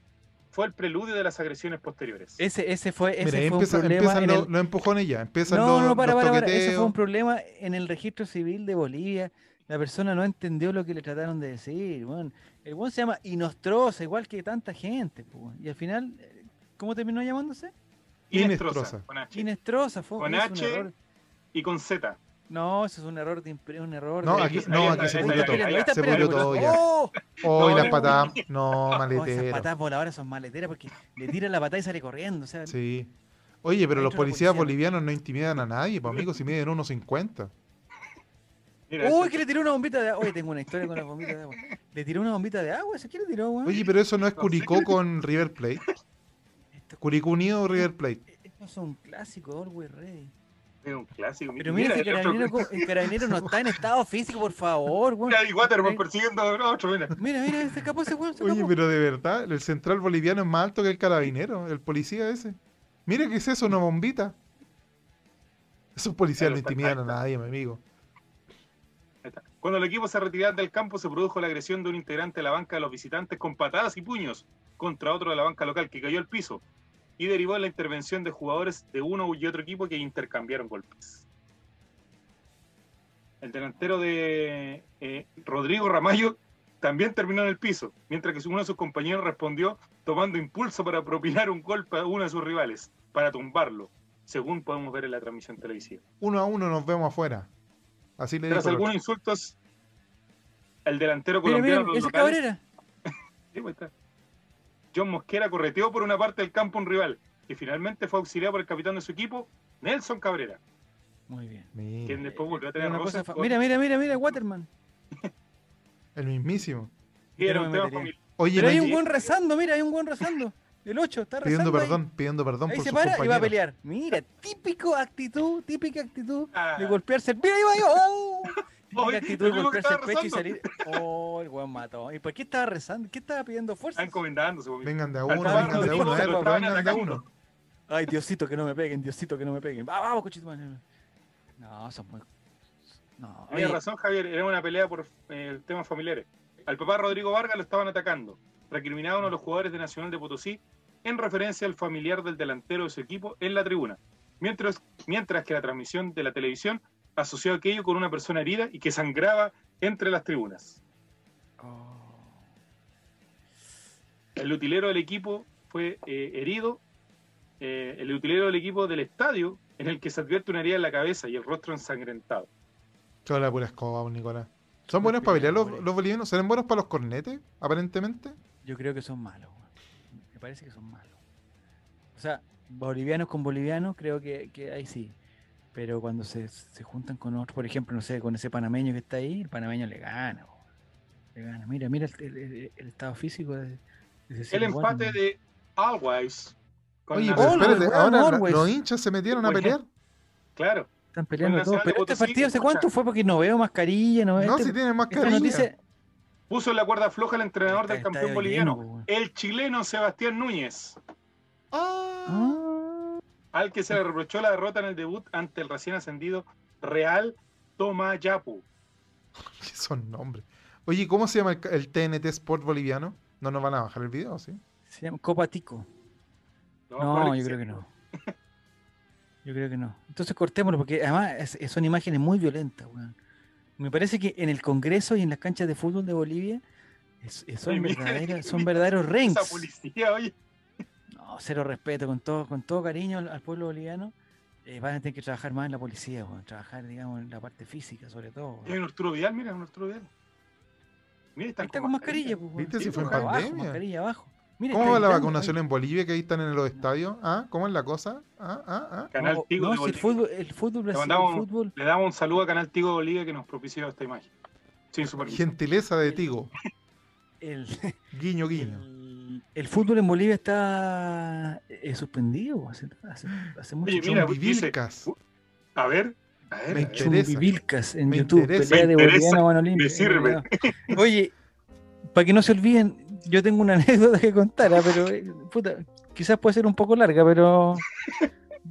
fue el preludio de las agresiones posteriores. Ese, ese fue, ese fue un problema. En el... los empujones ya, empiezan no, los, no, para, para, para, Ese fue un problema en el registro civil de Bolivia. La persona no entendió lo que le trataron de decir. Bueno, el buen se llama Inostrosa, igual que tanta gente. Y al final, ¿cómo terminó llamándose? Inestrosa. Inestrosa, fue con H y con Z. No, eso es un error de un error. No, aquí, no, aquí se pudrió todo. Se pudrió todo ya. ¡Oh! oh y las patadas, no, maleteras. Oh, esas patadas voladoras son maleteras porque le tira la patada y sale corriendo. O sea, sí. Oye, pero los policías bolivianos no intimidan a nadie, pues amigos, si miden 1.50. Uy, que le tiró una bombita de agua. Oye, tengo una historia con la bombita de agua. ¿Le tiró una bombita de agua? ¿Se quiere tiró, güey? Oye, pero eso no es Curicó con River Plate. Curicó Unido o River Plate. Esto es un clásico, Always Ready. Es un clásico. Pero mira, el, carabinero, no está en estado físico, por favor, güey. Mira, Waterman persiguiendo a otro, mira. Mira, mira, se escapó ese güey. Oye, pero de verdad, el central boliviano es más alto que el carabinero, el policía ese. Mira qué es eso, una bombita. Esos policías no intimidan a nadie, mi amigo. Cuando el equipo se retiraba del campo, se produjo la agresión de un integrante de la banca de los visitantes con patadas y puños contra otro de la banca local que cayó al piso y derivó en la intervención de jugadores de uno y otro equipo que intercambiaron golpes. El delantero de eh, Rodrigo Ramallo también terminó en el piso, mientras que uno de sus compañeros respondió tomando impulso para propinar un golpe a uno de sus rivales, para tumbarlo, según podemos ver en la transmisión televisiva. Uno a uno nos vemos afuera. Así le Tras algunos insultos, el delantero colombiano... Mira, mira, sí, pues está. John Mosquera correteó por una parte del campo un rival, y finalmente fue auxiliado por el capitán de su equipo, Nelson Cabrera. Muy bien. Quien después volvió a tener Mira, mira, mira, mira, Waterman. El mismísimo. Sí, era un tema. Oye, Pero hay un buen rezando, mira, hay un buen rezando. El 8 está rezando. pidiendo ahí. perdón, pidiendo perdón Ahí por se sus para y va a pelear. Mira, típico actitud, típica actitud Ah. de golpearse el. Mira, ahí va yo. ¡Oh! Típica actitud de golpearse el pecho y salir. Oh, el weón mató. ¿Y por qué estaba rezando? ¿Qué estaba pidiendo fuerza? Está encomendándose. Vengan de a uno, vengan de a uno, eh, vengan de a uno. Ay, Diosito, que no me peguen, Diosito, que no me peguen. Va, vamos, cochito. No, son muy. No, Tienes razón, Javier, era una pelea por eh, temas familiares. Al papá Rodrigo Vargas lo estaban atacando. Recriminado uno de los jugadores de Nacional de Potosí en referencia al familiar del delantero de su equipo en la tribuna. Mientras, mientras que la transmisión de la televisión asoció aquello con una persona herida y que sangraba entre las tribunas. oh, El utilero del equipo fue eh, herido. eh, el utilero del equipo del estadio en el que se advierte una herida en la cabeza y el rostro ensangrentado. Toda la pura escoba, Nicolás. ¿Son buenos para pelear los, los bolivianos? ¿Serán buenos para los cornetes, aparentemente? Yo creo que son malos. Me parece que son malos. O sea, bolivianos con bolivianos, creo que, que ahí sí. Pero cuando se, se juntan con otros, por ejemplo, no sé, con ese panameño que está ahí, el panameño le gana. Le gana. Mira, mira el, el- el- el estado físico de, de El empate de Always. Oye, pero espérate, ahora Always. los hinchas se metieron a pelear. Claro. Están peleando todos. Pero este partido, ¿hace cuánto fue? Porque no veo mascarilla, no veo. No, este- si tienen esta mascarilla. noticia. Puso en la cuerda floja el entrenador Está del el campeón boliviano, lleno, el chileno Sebastián Núñez, Ah, al que se le reprochó la derrota en el debut ante el recién ascendido Real Tomayapu. ¿Qué son nombres? Oye, ¿cómo se llama el, TNT Sport boliviano? No nos van a bajar el video, ¿sí? se llama Copa Tico. No, probable yo creo que no. Yo creo que no. Entonces cortémoslo, porque además es- son imágenes muy violentas, weón. Me parece que en el Congreso y en las canchas de fútbol de Bolivia es- es- son, Oye, mira, son verdaderos Esa ranks. policía, oye. No, cero respeto, con todo, con todo cariño al, al pueblo boliviano. eh, van a tener que trabajar más en la policía, weón. Trabajar, digamos, en la parte física, sobre todo. weón. Hay un Arturo Vidal, mira, un Arturo Vidal. Mira, está con mascarilla, pues, weón. ¿Viste si fue en pues, abajo, pandemia? mascarilla abajo. ¿Cómo va la vacunación ahí. en Bolivia que ahí están en los estadios? ¿Ah? ¿Cómo es la cosa? ¿Ah? ¿Ah? ¿Ah? Canal No, Tigo no, de si el Bolivia. fútbol, el fútbol, el fútbol, Le damos un saludo a Canal Tigo de Bolivia que nos propició esta imagen. Sin. Gentileza de Tigo. el, Guiño, guiño. el, el fútbol en Bolivia está eh, suspendido hace, hace, hace mucho Oye, tiempo. mira, dice- vivilcas. A ver, a ver, Me a ver. interesa. En Me YouTube, interesa. pelea de Me interesa, boliviano me sirve. Oye, para que no se olviden, yo tengo una anécdota que contar, ah, pero eh, puta, quizás puede ser un poco larga, pero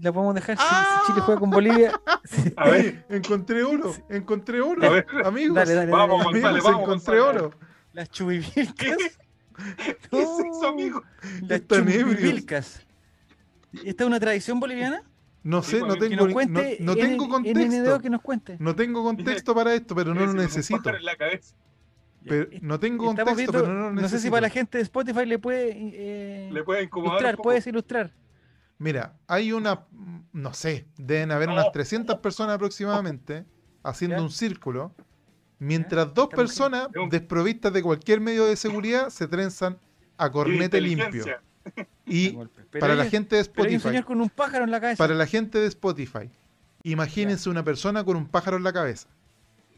la podemos dejar si, si Chile juega con Bolivia. Sí. A ver, encontré oro, encontré oro. A ver. Amigos, Dale, dale, Vamos, dale. Amigos, vamos, encontré Gonzalo. oro. Las chubivilcas. ¿qué es eso, amigo? Las chubivilcas. ¿Esta es una tradición boliviana? No sé, no Que Que tengo, no, no tengo NNDO contexto. que nos cuente. No tengo contexto para esto, pero no lo necesito. la cabeza. Pero no tengo contexto, viendo- pero no lo no sé si para la gente de Spotify le puede eh, Le puede incomodar. ilustrar, puedes ilustrar. Mira, hay una, no sé, deben haber unas Oh. 300 personas aproximadamente haciendo Ya. un círculo, mientras dos Estamos personas bien. desprovistas de cualquier medio de seguridad se trenzan a Y cornete limpio. Y para la gente de pero hay un Spotify, señor con un pájaro en la cabeza. para la gente de Spotify, imagínense una persona con un pájaro en la cabeza.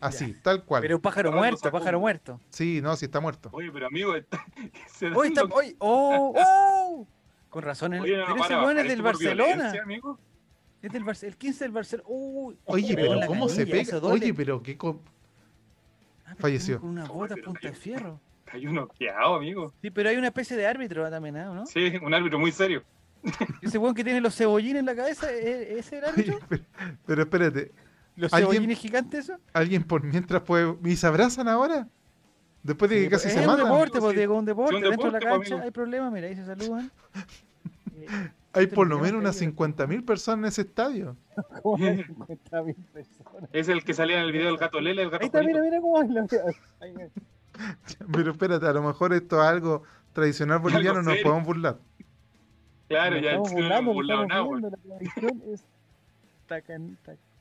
Así, tal cual. Pero un pájaro muerto, pájaro muerto. Sí, no, sí está muerto. Oye, pero amigo, está- se Hoy está, hoy, oh, oh. Con razón, el, Oye, no, pero para, ese weón es del Barcelona. amigo. Es del Barce- el 15 del Barcelona. Uy, Oye, pero ¿cómo se pega? Oye, pero qué... co- Ah, pero falleció. Con una bota pero punta de cayó. fierro. Cayó un noqueado, amigo. Sí, pero hay una especie de árbitro también, ¿ah, ¿no? Sí, un árbitro muy serio. Ese weón que tiene los cebollines en la cabeza, ¿e- ¿ese era el Oye, árbitro? pero, pero espérate, ¿Los ¿alguien- cebollines gigantes eso? ¿alguien por mientras puede... ¿Y se abrazan ahora? Después de que Sí, casi es se un matan. deporte, Sí, pues, sí. Diego, un deporte. un Dentro de la deporte, pues, cancha amigo. hay problemas, mira, ahí se saludan. Eh, Hay por es lo menos unas quería. 50.000 personas en ese estadio. ¿Cómo hay 50.000 personas? Es el que salía en el video del gato Lele, el gato Ahí está, mira, mira cómo baila. Pero espérate, a lo mejor esto es algo tradicional boliviano, nos serio. podemos burlar. Claro, Nos ya no burlando, hemos burlado nada, La tradición es Tacan, tac- Tacanacuy. dice.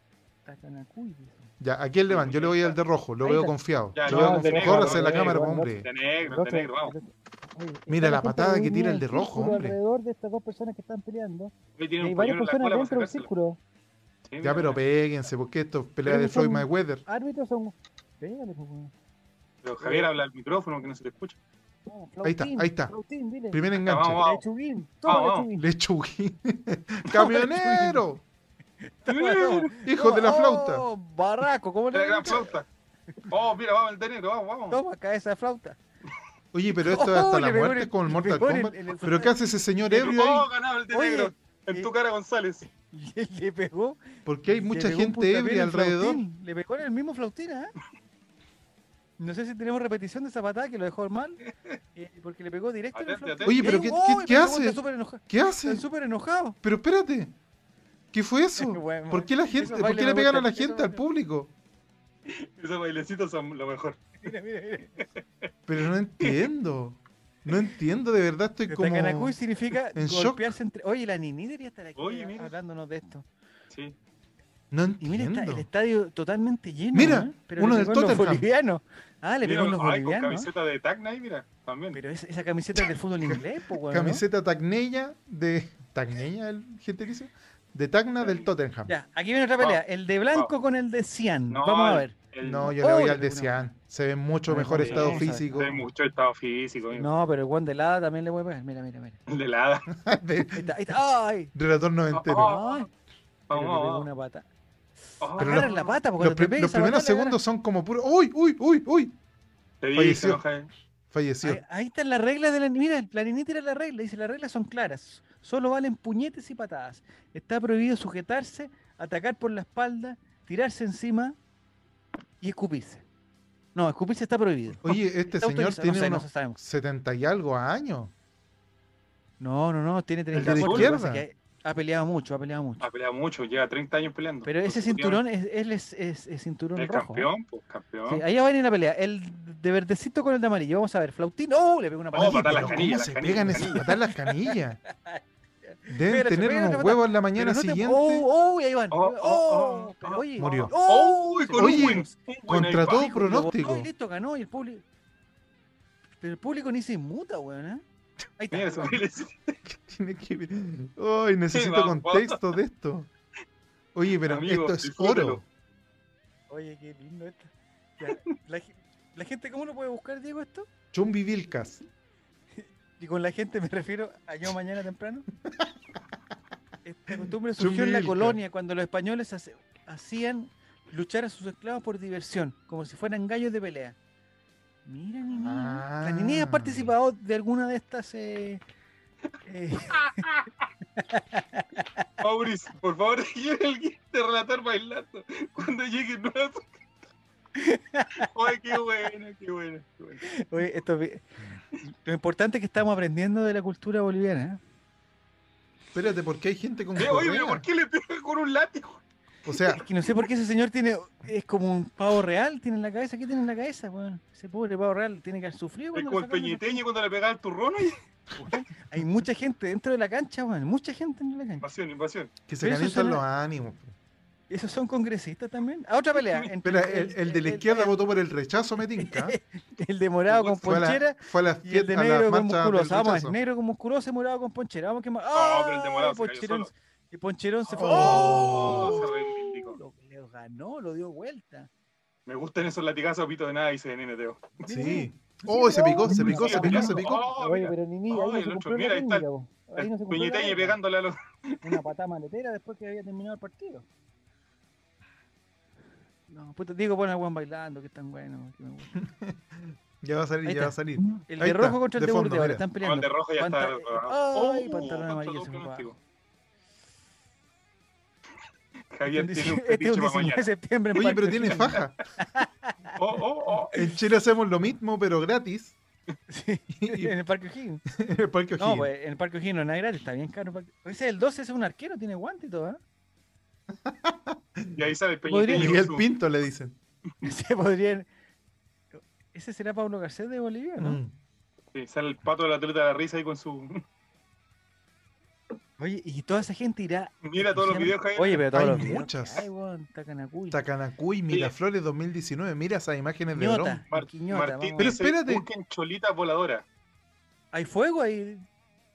Ya, ¿a quién le van? Yo le voy al de rojo, lo veo confiado. Ya, Lo no, veo confiado. negro, Córrase el la cámara, negro, hombre. De negro, de negro, vamos. otro- Oye, Mira la patada que tira el en de rojo, hombre. Alrededor de estas dos personas que están peleando. Hay varias en personas dentro del círculo. Sí, Ya, pero péguense, porque esto es pelea de Floyd Mayweather. Árbitros son. Pégale, pues. Pero Javier habla al micrófono que no se te escucha. Oh, Ahí está, ahí está. Primer enganche. Vamos, vamos. Lechuguín, toma Vamos, vamos. lechuguín. Lechuguín. ¡Camionero! Hijo de la Oh, flauta. barraco, ¿cómo De le la gran flauta. Oh, mira, vamos el de negro, vamos, vamos. Toma, cabeza de flauta. Oye, pero esto es hasta Oh, la en muerte con el Mortal en Kombat. en el- ¿Pero qué hace ese señor ebrio Oh, ahí? ganaba el de Oye, negro. En tu cara, González. Le pegó. Porque hay mucha gente ebria en alrededor. flautín. Le pegó en el mismo flautina, ¿eh? No sé si tenemos repetición de esa patada que lo dejó mal. eh, porque le pegó directo en el Atente, flautín. atente. Oye, pero ¿qué- qué- pero qué el hace? Está enojado. ¿Qué hace? Súper enojados. Pero espérate. ¿Qué fue eso? Bueno, ¿Por qué la gente, por qué le pegan a la gente, al público? Esos bailecitos son lo mejor. Mira, mira, mira. Pero no entiendo. No entiendo, de verdad estoy como... Takanakuy significa en shock. golpearse entre. Oye, la Nini debería estar aquí Oye, mira. hablándonos de esto. Sí. No Y mira, está entiendo. el estadio totalmente lleno. Mira, ¿eh? Pero uno le del pegó en los Tottenham. bolivianos. Ah, le pegó los ay, con bolivianos. camiseta de Tacna mira, también. Pero es- esa camiseta es del fútbol inglés, pues, weón. ¿no? Camiseta tacneña de... ¿Tacneña el gentilicio? De Tacna del Tottenham. Ya, aquí viene otra pelea. El de blanco con el de Cian. No, Vamos a ver. El- No, yo le voy Oh, al de Cian. Se ve mucho mejor estado físico. Hay mucho estado físico. amigo. No, pero el guan de helada también le voy a pegar. Mira, mira, mira. El de la hada. de Ahí está, ahí está. ¡Ay! relator noventero. Oh, pero Vamos, le pegó vamos. una pata. Oh, Pero los- la pata, porque Los, te los primeros segundos son como puro... ¡Uy, uy, uy, uy! Te dije, falleció. Falleció. Ahí, ahí están las reglas de la. Mira, la niñita tira la regla. Dice: las reglas son claras. Solo valen puñetes y patadas. Está prohibido sujetarse, atacar por la espalda, tirarse encima y escupirse. No, escupirse está prohibido. Oye, este Está señor tiene no sé, no unos sabemos. 70 y algo años. No, no, no, tiene de la 34. lo que pasa izquierda? que ha peleado mucho, ha peleado mucho. Ha peleado mucho, lleva 30 años peleando. Pero ese cinturón es, él es, es- es cinturón Es rojo. campeón, pues campeón. Sí, ahí va a venir la pelea. El de verdecito con el de amarillo. Vamos a ver. Flautín. ¡Oh! Le pegó una Oh, patada. patada Pero las canillas, ¿Cómo las se canillas, pegan esas patas las canillas? Deben Espérate, tener unos huevos en la mañana no te- siguiente. ¡Oh! ¡Oh! Y ahí van. Oh, ¡Oh! oh, oh, Pero oh, oye. Murió. ¡Oh! Uy, con Oye, un contra todo pronóstico. y listo, ganó. Y el público. Pero el público ni se inmuta, weón. ¿eh? Ahí está. Tiene que ver. Ay, necesito vamos. contexto de esto. Oye, pero Amigo, esto es disfrútelo. oro. Oye, qué lindo esto. Ya, La, la gente, ¿cómo lo puede buscar, Diego, esto? Chumbi Vilcas. Y con la gente me refiero a yo mañana temprano. Esta costumbre surgió en la colonia cuando los españoles hace- hacían luchar a sus esclavos por diversión, como si fueran gallos de pelea. Mira, Nini. ¿La Nini ha Ah. participado de alguna de estas? eh, eh, Mauricio, por favor, guía de relatar bailando cuando llegue nuevo. Ay, qué bueno, qué bueno, qué bueno. oye, esto lo importante es que estamos aprendiendo de la cultura boliviana. ¿eh? Espérate, porque hay gente con Eh, Oye, pero correa? ¿por qué le pega con un látigo? O sea, Es que no sé por qué ese señor tiene. Es como un pavo real, tiene en la cabeza. ¿Qué tiene en la cabeza, weón? Ese pobre pavo real tiene que haber sufrido. Es cuando como el peñeteño cuando le pegaba el turrón. Oye, Hay mucha gente dentro de la cancha, weón. Mucha gente dentro de la cancha. invasión, invasión. que se calientan los ánimos. ¿Esos son congresistas también? A otra pelea. entre Espera, el, el de la izquierda el- votó por el rechazo, me tinca. El de morado con Fue a, ponchera la, fue a las y el de negro con musculoso. Vamos, es negro con musculoso y morado con ponchera. Vamos, que más. No, pero el de morado ¡Ay, se Poncherón, solo. y Poncherón se fue. Oh. Oh, se ¡Oh! reivindicó. Lo, lo ganó, lo dio vuelta. Me gustan esos latigazos pito de nada, dice de nene Teo. Sí. Oh, se picó, se picó, se picó, se picó. Oh, Oye, pero ni ni, Ay, ahí no el se mira, la ahí está. Ahí no se pegándole a los. Una patada maletera después que había terminado el partido. No, puta, Diego pone a Juan bailando, que es tan bueno. que me gusta. Ya va a salir, Ahí ya va a está. salir. El Ahí de está, rojo contra el de de fondo, Burdeos, mira. están No, peleando. el de rojo ya está. Panta- Ay, Oh, pantalón amarillo se me va. Javier Este tiene un es un fetiche para 19 de mañana. septiembre. en Oye, pero Parque tiene O'Higgins. faja. Oh, oh, oh. En Chile hacemos lo mismo, pero gratis. Sí, en el Parque O'Higgins. en el Parque No, O'Higgins. pues en el Parque O'Higgins no es nada gratis, está bien caro. el Parque- Ese es el 12, ese es un arquero, tiene guante y todo, ¿eh? Y ahí sale con Miguel Pinto le dicen. Se podrían... ¿Ese será Pablo Garcés de Bolivia, no? Mm. Sí, sale el pato de la atleta de la risa ahí con su. Oye, y toda esa gente irá... Mira todos los videos, Javier. Oye, pero todos Hay los videos muchas. que hay, weón, Takanakuy. Takanakuy, Miraflores 2019. Mira esas imágenes de dron. Mar- Quiñota, Martín. Pero espérate. busquen cholitas voladoras. Hay fuego ahí.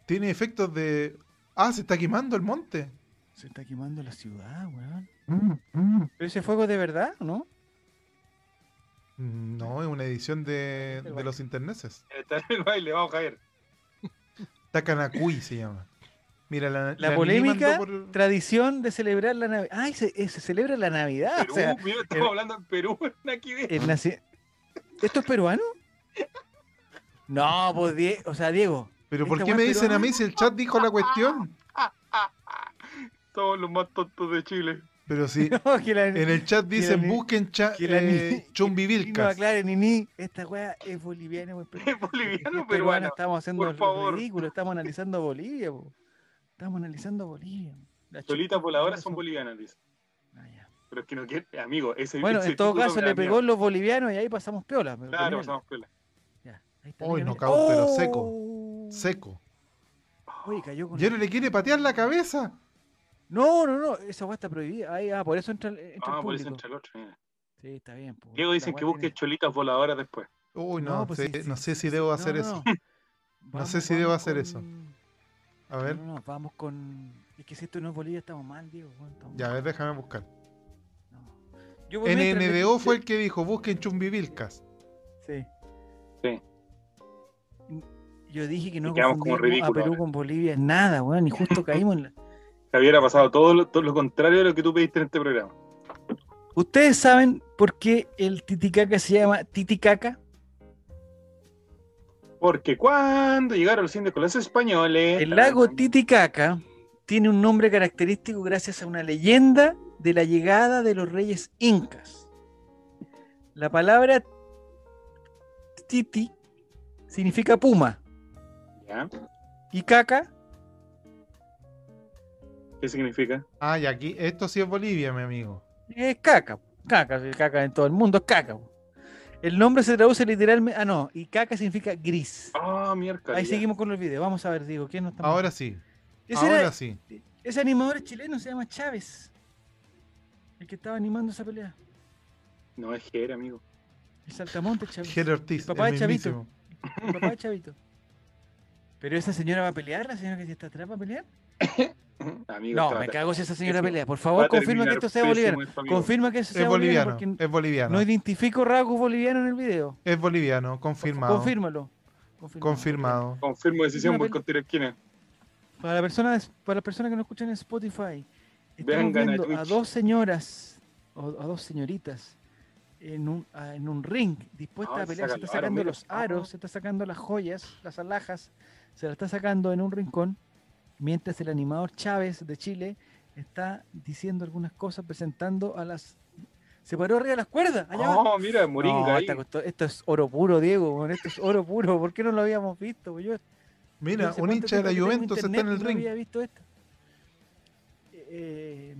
Tiene efectos de. Ah, se está quemando el monte. Se está quemando la ciudad, weón. Mm, ¿Pero ese fuego es de verdad o no? No, es una edición de, de los interneses. Está en el baile, vamos a ver. Takanakui se llama. Mira, la, La polémica tradición de celebrar la Navidad. Ay, se, eh, se celebra la Navidad. Perú, o sea, mira, estamos hablando en Perú, el naci- ¿Esto es peruano? No, pues Die- o sea, Diego. Pero ¿por qué me dicen a mí si el chat dijo la cuestión? Todos los más tontos de Chile. Pero No, la, en el chat dicen ni- busquen cha, que la eh. No, aclare, Nini, esta weá es boliviana, pero- ¿Es boliviano o es peruana, peruano? estamos haciendo Por favor. ridículo, estamos analizando Bolivia, po. Estamos analizando Bolivia. La Solitas voladoras son bolivianas, dice. Ah, ya. Pero es que no quiere, amigo, ese Bueno, ese en todo caso le pegó miedo. en los bolivianos y ahí pasamos piola. Claro, pasamos piola. Ya, ahí está, Uy, no cagó, pero seco. ¡Oh! Seco. Uy, cayó con ¿Y ahora le quiere patear la cabeza? No, no, no, esa weá está prohibida. Ahí, ah, por eso entra, el- entra Ah, el por eso entra el otro. mira. Sí, está bien. po. Diego dicen que busque tiene- cholitas voladoras después. Uy, no, No, pues sé, sí, sí, no sé si debo hacer no, eso. no. No sé si debo hacer eso. A ver, No, no, no, vamos con. Es que si esto no es Bolivia, estamos mal, Diego. estamos ya, a mal. ver, déjame buscar. No. Yo NNDO fue el que dijo busquen chumbivilcas. Sí. Sí. Yo dije que no como confundíamos a Perú ahora. con Bolivia, nada, weón, y justo caímos en la... Javier ha pasado todo lo, todo lo contrario de lo que tú pediste en este programa. ¿Ustedes saben por qué el Titicaca se llama Titicaca? Porque cuando llegaron los indios con los españoles. El lago Titicaca tiene un nombre característico gracias a una leyenda de la llegada de los reyes incas. La palabra Titi significa puma ¿Ya? y caca ¿Qué significa? Ah, y aquí, esto sí es Bolivia, mi amigo. es caca. Caca, caca en todo el mundo es caca. El nombre se traduce literalmente. Ah, no, y caca significa gris. Ah, miércoles. Ahí seguimos con el video. Vamos a ver, digo, ¿quién nos está Ahora sí, Ese, ahora era- sí. ese animador es chileno se llama Chávez. El que estaba animando esa pelea. No es Jera, amigo. El saltamonte Chávez. Jere Ortiz, Papá el de Chavito. El papá de Chavito. Pero esa señora va a pelear, la señora que está atrás va a pelear. Amigo, No, me cago si esa señora pelea. Por favor, confirma que esto sea boliviano. esto. Confirma que eso sea Es boliviano. es boliviano. no identifico rasgos bolivianos en el video. Es boliviano, confirmado. Confírmalo. Confirmado. Confirmo decisión por pel- contra esquina. Para la persona, para las personas que nos escuchan en Spotify, estamos Vengan viendo a, dos señoras o a dos señoritas en un, a- en un ring dispuestas a pelear. Se está sacando los aros, se está sacando las joyas, las alhajas, se las está sacando en un rincón, mientras el animador Chávez de Chile está diciendo algunas cosas, presentando a las. Se paró arriba de las cuerdas. Allá. Oh, mira, Moringa No, ahí. esto es oro puro, Diego. Esto es oro puro. ¿Por qué no lo habíamos visto? Yo Mira, un hincha de la Juventus está en el no ring. había visto esto. Eh,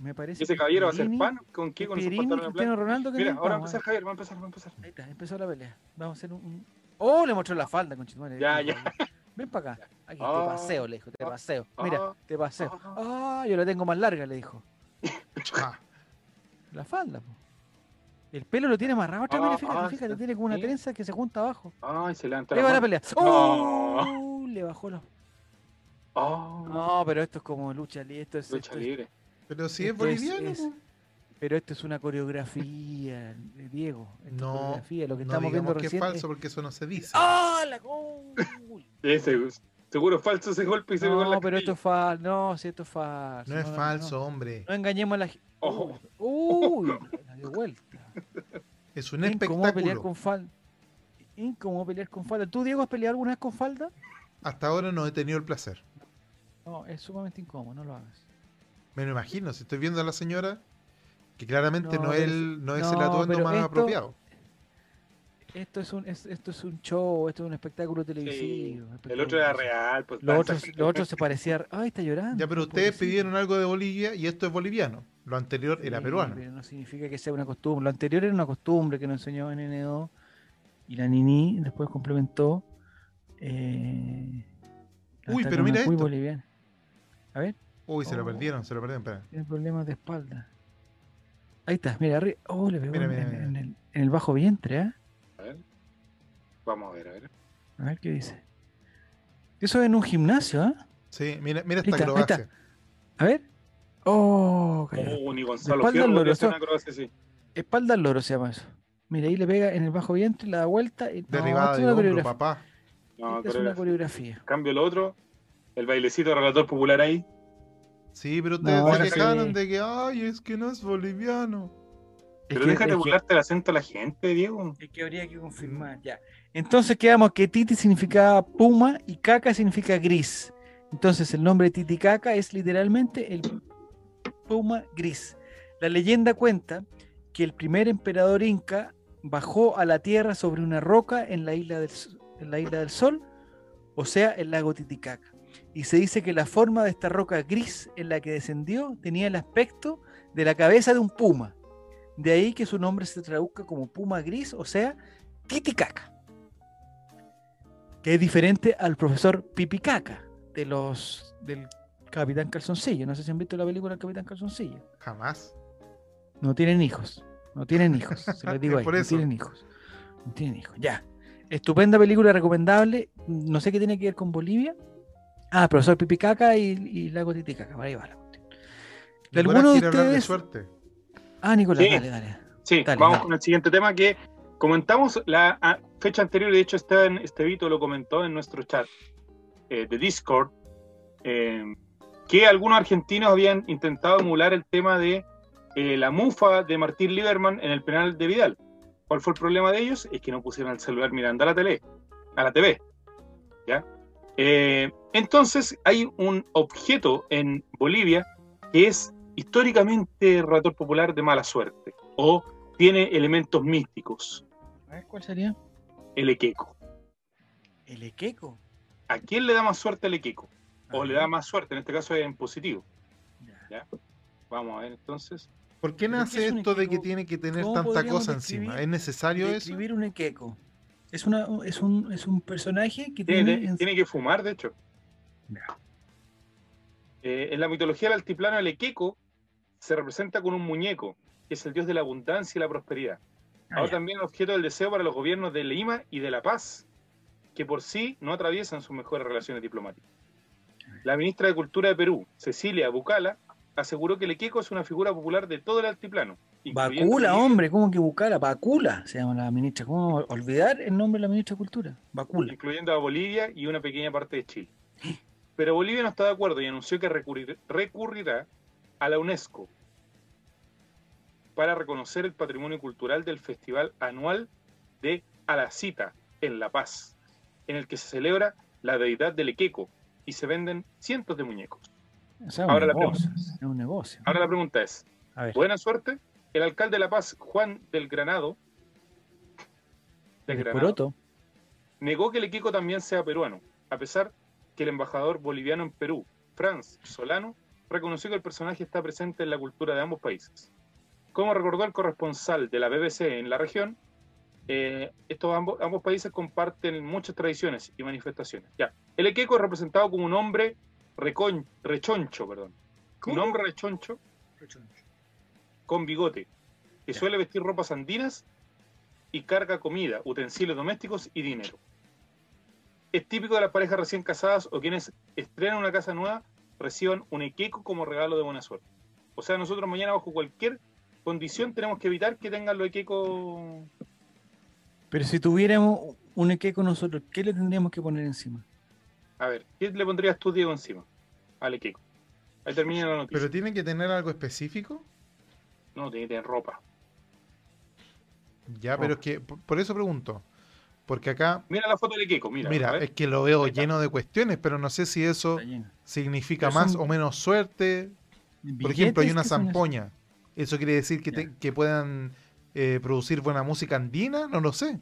me parece Ese caballero va a hacer pan. ¿Con qué? Con Pierini, pantalones Cristiano. Ronaldo. que Mira, ahora va a empezar Javier, va a empezar, va a empezar. Ahí está, empezó la pelea. Vamos a hacer un. un- ¡Oh! Le mostró la falda, conchetumare. Ya, ya. Ven para acá. Aquí, Ah. te paseo, le dijo, te Ah. paseo. Mira, Ah. te paseo. Ah. Ah, yo la tengo más larga, le dijo. Ah, La falda, po. El pelo lo tiene amarrado otra Ah, vez, fíjate, ah, fíjate, sí. tiene como una Sí. trenza que se junta abajo. Ay, se levanta la va la mano. pelea. ¡Oh! Le bajó los. Oh, No, pero esto es como lucha libre. Esto es, lucha esto es- libre. pero si es boliviano. es-. Pero esto es una coreografía, eh, Diego. No, coreografía. Lo que no estamos viendo que es falso porque eso no se dice. ¡Ah! La gol! Ese, seguro falso ese golpe y se No, pero esto es falso. No, si esto es falso. No es no, falso, No, hombre. No engañemos a la gente. Ojo. Uy, la dio vuelta. Es un Es incómodo pelear espectáculo. con falda. Incómodo pelear con falda. ¿Tú, Diego, has peleado alguna vez con falda? Hasta ahora no he tenido el placer. No, es sumamente incómodo, no lo hagas. Me lo imagino, si estoy viendo a la señora, que claramente No, no, el, no es el atuendo más esto- apropiado. Esto es un, es- esto es un show, esto es un espectáculo televisivo. El espectáculo otro era real. Pues, Lo otro, lo otro se parecía. Ay, está llorando. Ya, pero ustedes pobrecito. pidieron algo de Bolivia y esto es boliviano. Lo anterior era Sí, peruano. Pero no significa que sea una costumbre. Lo anterior era una costumbre que nos enseñó en N2 y la Nini después complementó. eh, Uy, pero mira esto. boliviana. A ver, Uy, se lo Oh. perdieron, se lo perdieron. Espera. tiene problemas de espalda. Ahí está, mira, arriba. Oh, le pegó Mira, en, mira, en- mira. en el, en el bajo vientre, ¿ah? A ver. Vamos a ver, a ver. A ver qué dice. Eso es en un gimnasio, ¿ah? Sí, mira, mira esta está. A ver. Oh. Oh, ni Gonzalo espalda al loro, eso- acrobacia. Espalda al loro se llama eso. Mira, ahí le pega en el bajo vientre, la da vuelta. Y, Derribada de hombro, papá. No, es una coreografía. Cambio lo otro, el bailecito de relator popular ahí. Sí, pero ustedes No, se quejaron de que, ay, es que no es boliviano. Pero es que, déjate es que- burlarte el acento a la gente, Diego. es que habría que confirmar, ya. Entonces quedamos que Titi significaba puma y caca significa gris. Entonces el nombre Titicaca es literalmente el puma gris. La leyenda cuenta que el primer emperador inca bajó a la tierra sobre una roca en la isla del, en la isla del Sol, o sea, el lago Titicaca. Y se dice que la forma de esta roca gris en la que descendió tenía el aspecto de la cabeza de un puma. De ahí que su nombre se traduzca como puma gris, o sea, Titicaca. Que es diferente al profesor Pipicaca de los del Capitán Calzoncillo. No sé si han visto la película del Capitán Calzoncillo. Jamás. No tienen hijos. No tienen hijos. Se los digo ahí. Por No tienen hijos. No tienen hijos. Ya. Estupenda película recomendable. No sé qué tiene que ver con Bolivia. Ah, profesor Pipicaca y, y Lago Titicaca. Por ahí va la cuestión. ¿De alguno de ustedes? suerte. Ah, Nicolás, Sí. dale, dale. Sí, Dale, vamos dale. con el siguiente tema que comentamos la ah, fecha anterior, y de hecho Esteban Estevito lo comentó en nuestro chat eh, de Discord, eh, que algunos argentinos habían intentado emular el tema de eh, la mufa de Martín Lieberman en el penal de Vidal. ¿Cuál fue el problema de ellos? Es que no pusieron el celular mirando a la tele, a la TV. ¿ya? Eh, entonces hay un objeto en Bolivia que es históricamente relator popular de mala suerte o tiene elementos místicos, ¿cuál sería? el equeco. El Equeco. ¿A quién le da más suerte el equeco? O A le da más suerte, en este caso es en positivo. Ya. Vamos a ver entonces. ¿Por qué ¿Pero nace qué es esto de que tiene que tener ¿Cómo tanta cosa describir- encima? ¿Es necesario eso? Describir un Equeco. Es, una, es, un, es un personaje que Tiene, tiene. en- tiene que fumar, de hecho. Eh, en la mitología del altiplano, el equeco se representa con un muñeco, que es el dios de la abundancia y la prosperidad. Ah, Ahora ya. también objeto del deseo para los gobiernos de Lima y de La Paz, que por sí no atraviesan sus mejores relaciones diplomáticas. La ministra de Cultura de Perú, Cecilia Bucala, aseguró que el equeco es una figura popular de todo el altiplano. Bacula, hombre, ¿cómo que Bucala? Bacula se llama la ministra. ¿Cómo olvidar el nombre de la ministra de Cultura? Bacula. incluyendo a Bolivia y una pequeña parte de Chile. Pero Bolivia no está de acuerdo y anunció que recurrir- recurrirá a la UNESCO para reconocer el patrimonio cultural del Festival Anual de A la Cita en La Paz, en el que se celebra la deidad del Equeco y se venden cientos de muñecos. O sea, Ahora la negocio, es un negocio. Ahora la pregunta es, buena suerte, el alcalde de La Paz, Juan del Granado, del el Granado, poroto. negó que el Equico también sea peruano, a pesar que el embajador boliviano en Perú, Franz Solano, reconoció que el personaje está presente en la cultura de ambos países. Como recordó el corresponsal de la BBC en la región, eh, estos ambos, ambos países comparten muchas tradiciones y manifestaciones. Ya, el Equeco es representado como un hombre recon- rechoncho, perdón. Un hombre rechoncho con bigote, que Ya. suele vestir ropas andinas y carga comida, utensilios domésticos y dinero. Es típico de las parejas recién casadas o quienes estrenan una casa nueva reciban un equeco como regalo de buena suerte. O sea, nosotros mañana bajo cualquier condición tenemos que evitar que tengan los equecos. Pero si tuviéramos un Equeco nosotros, ¿qué le tendríamos que poner encima? A ver, ¿qué le pondrías tú, Diego, encima al equeco? Ahí termina la noticia. ¿Pero tiene que tener algo específico? No, tiene que tener ropa. Ya, pero es que, por por eso pregunto. Porque acá, Mira la foto del equeco, mira. mira, es que lo veo lleno de cuestiones, pero no sé si eso significa Pero más son o menos suerte. Por ejemplo, hay una zampoña. ¿Eso quiere decir que, te- que puedan eh, producir buena música andina? No lo sé.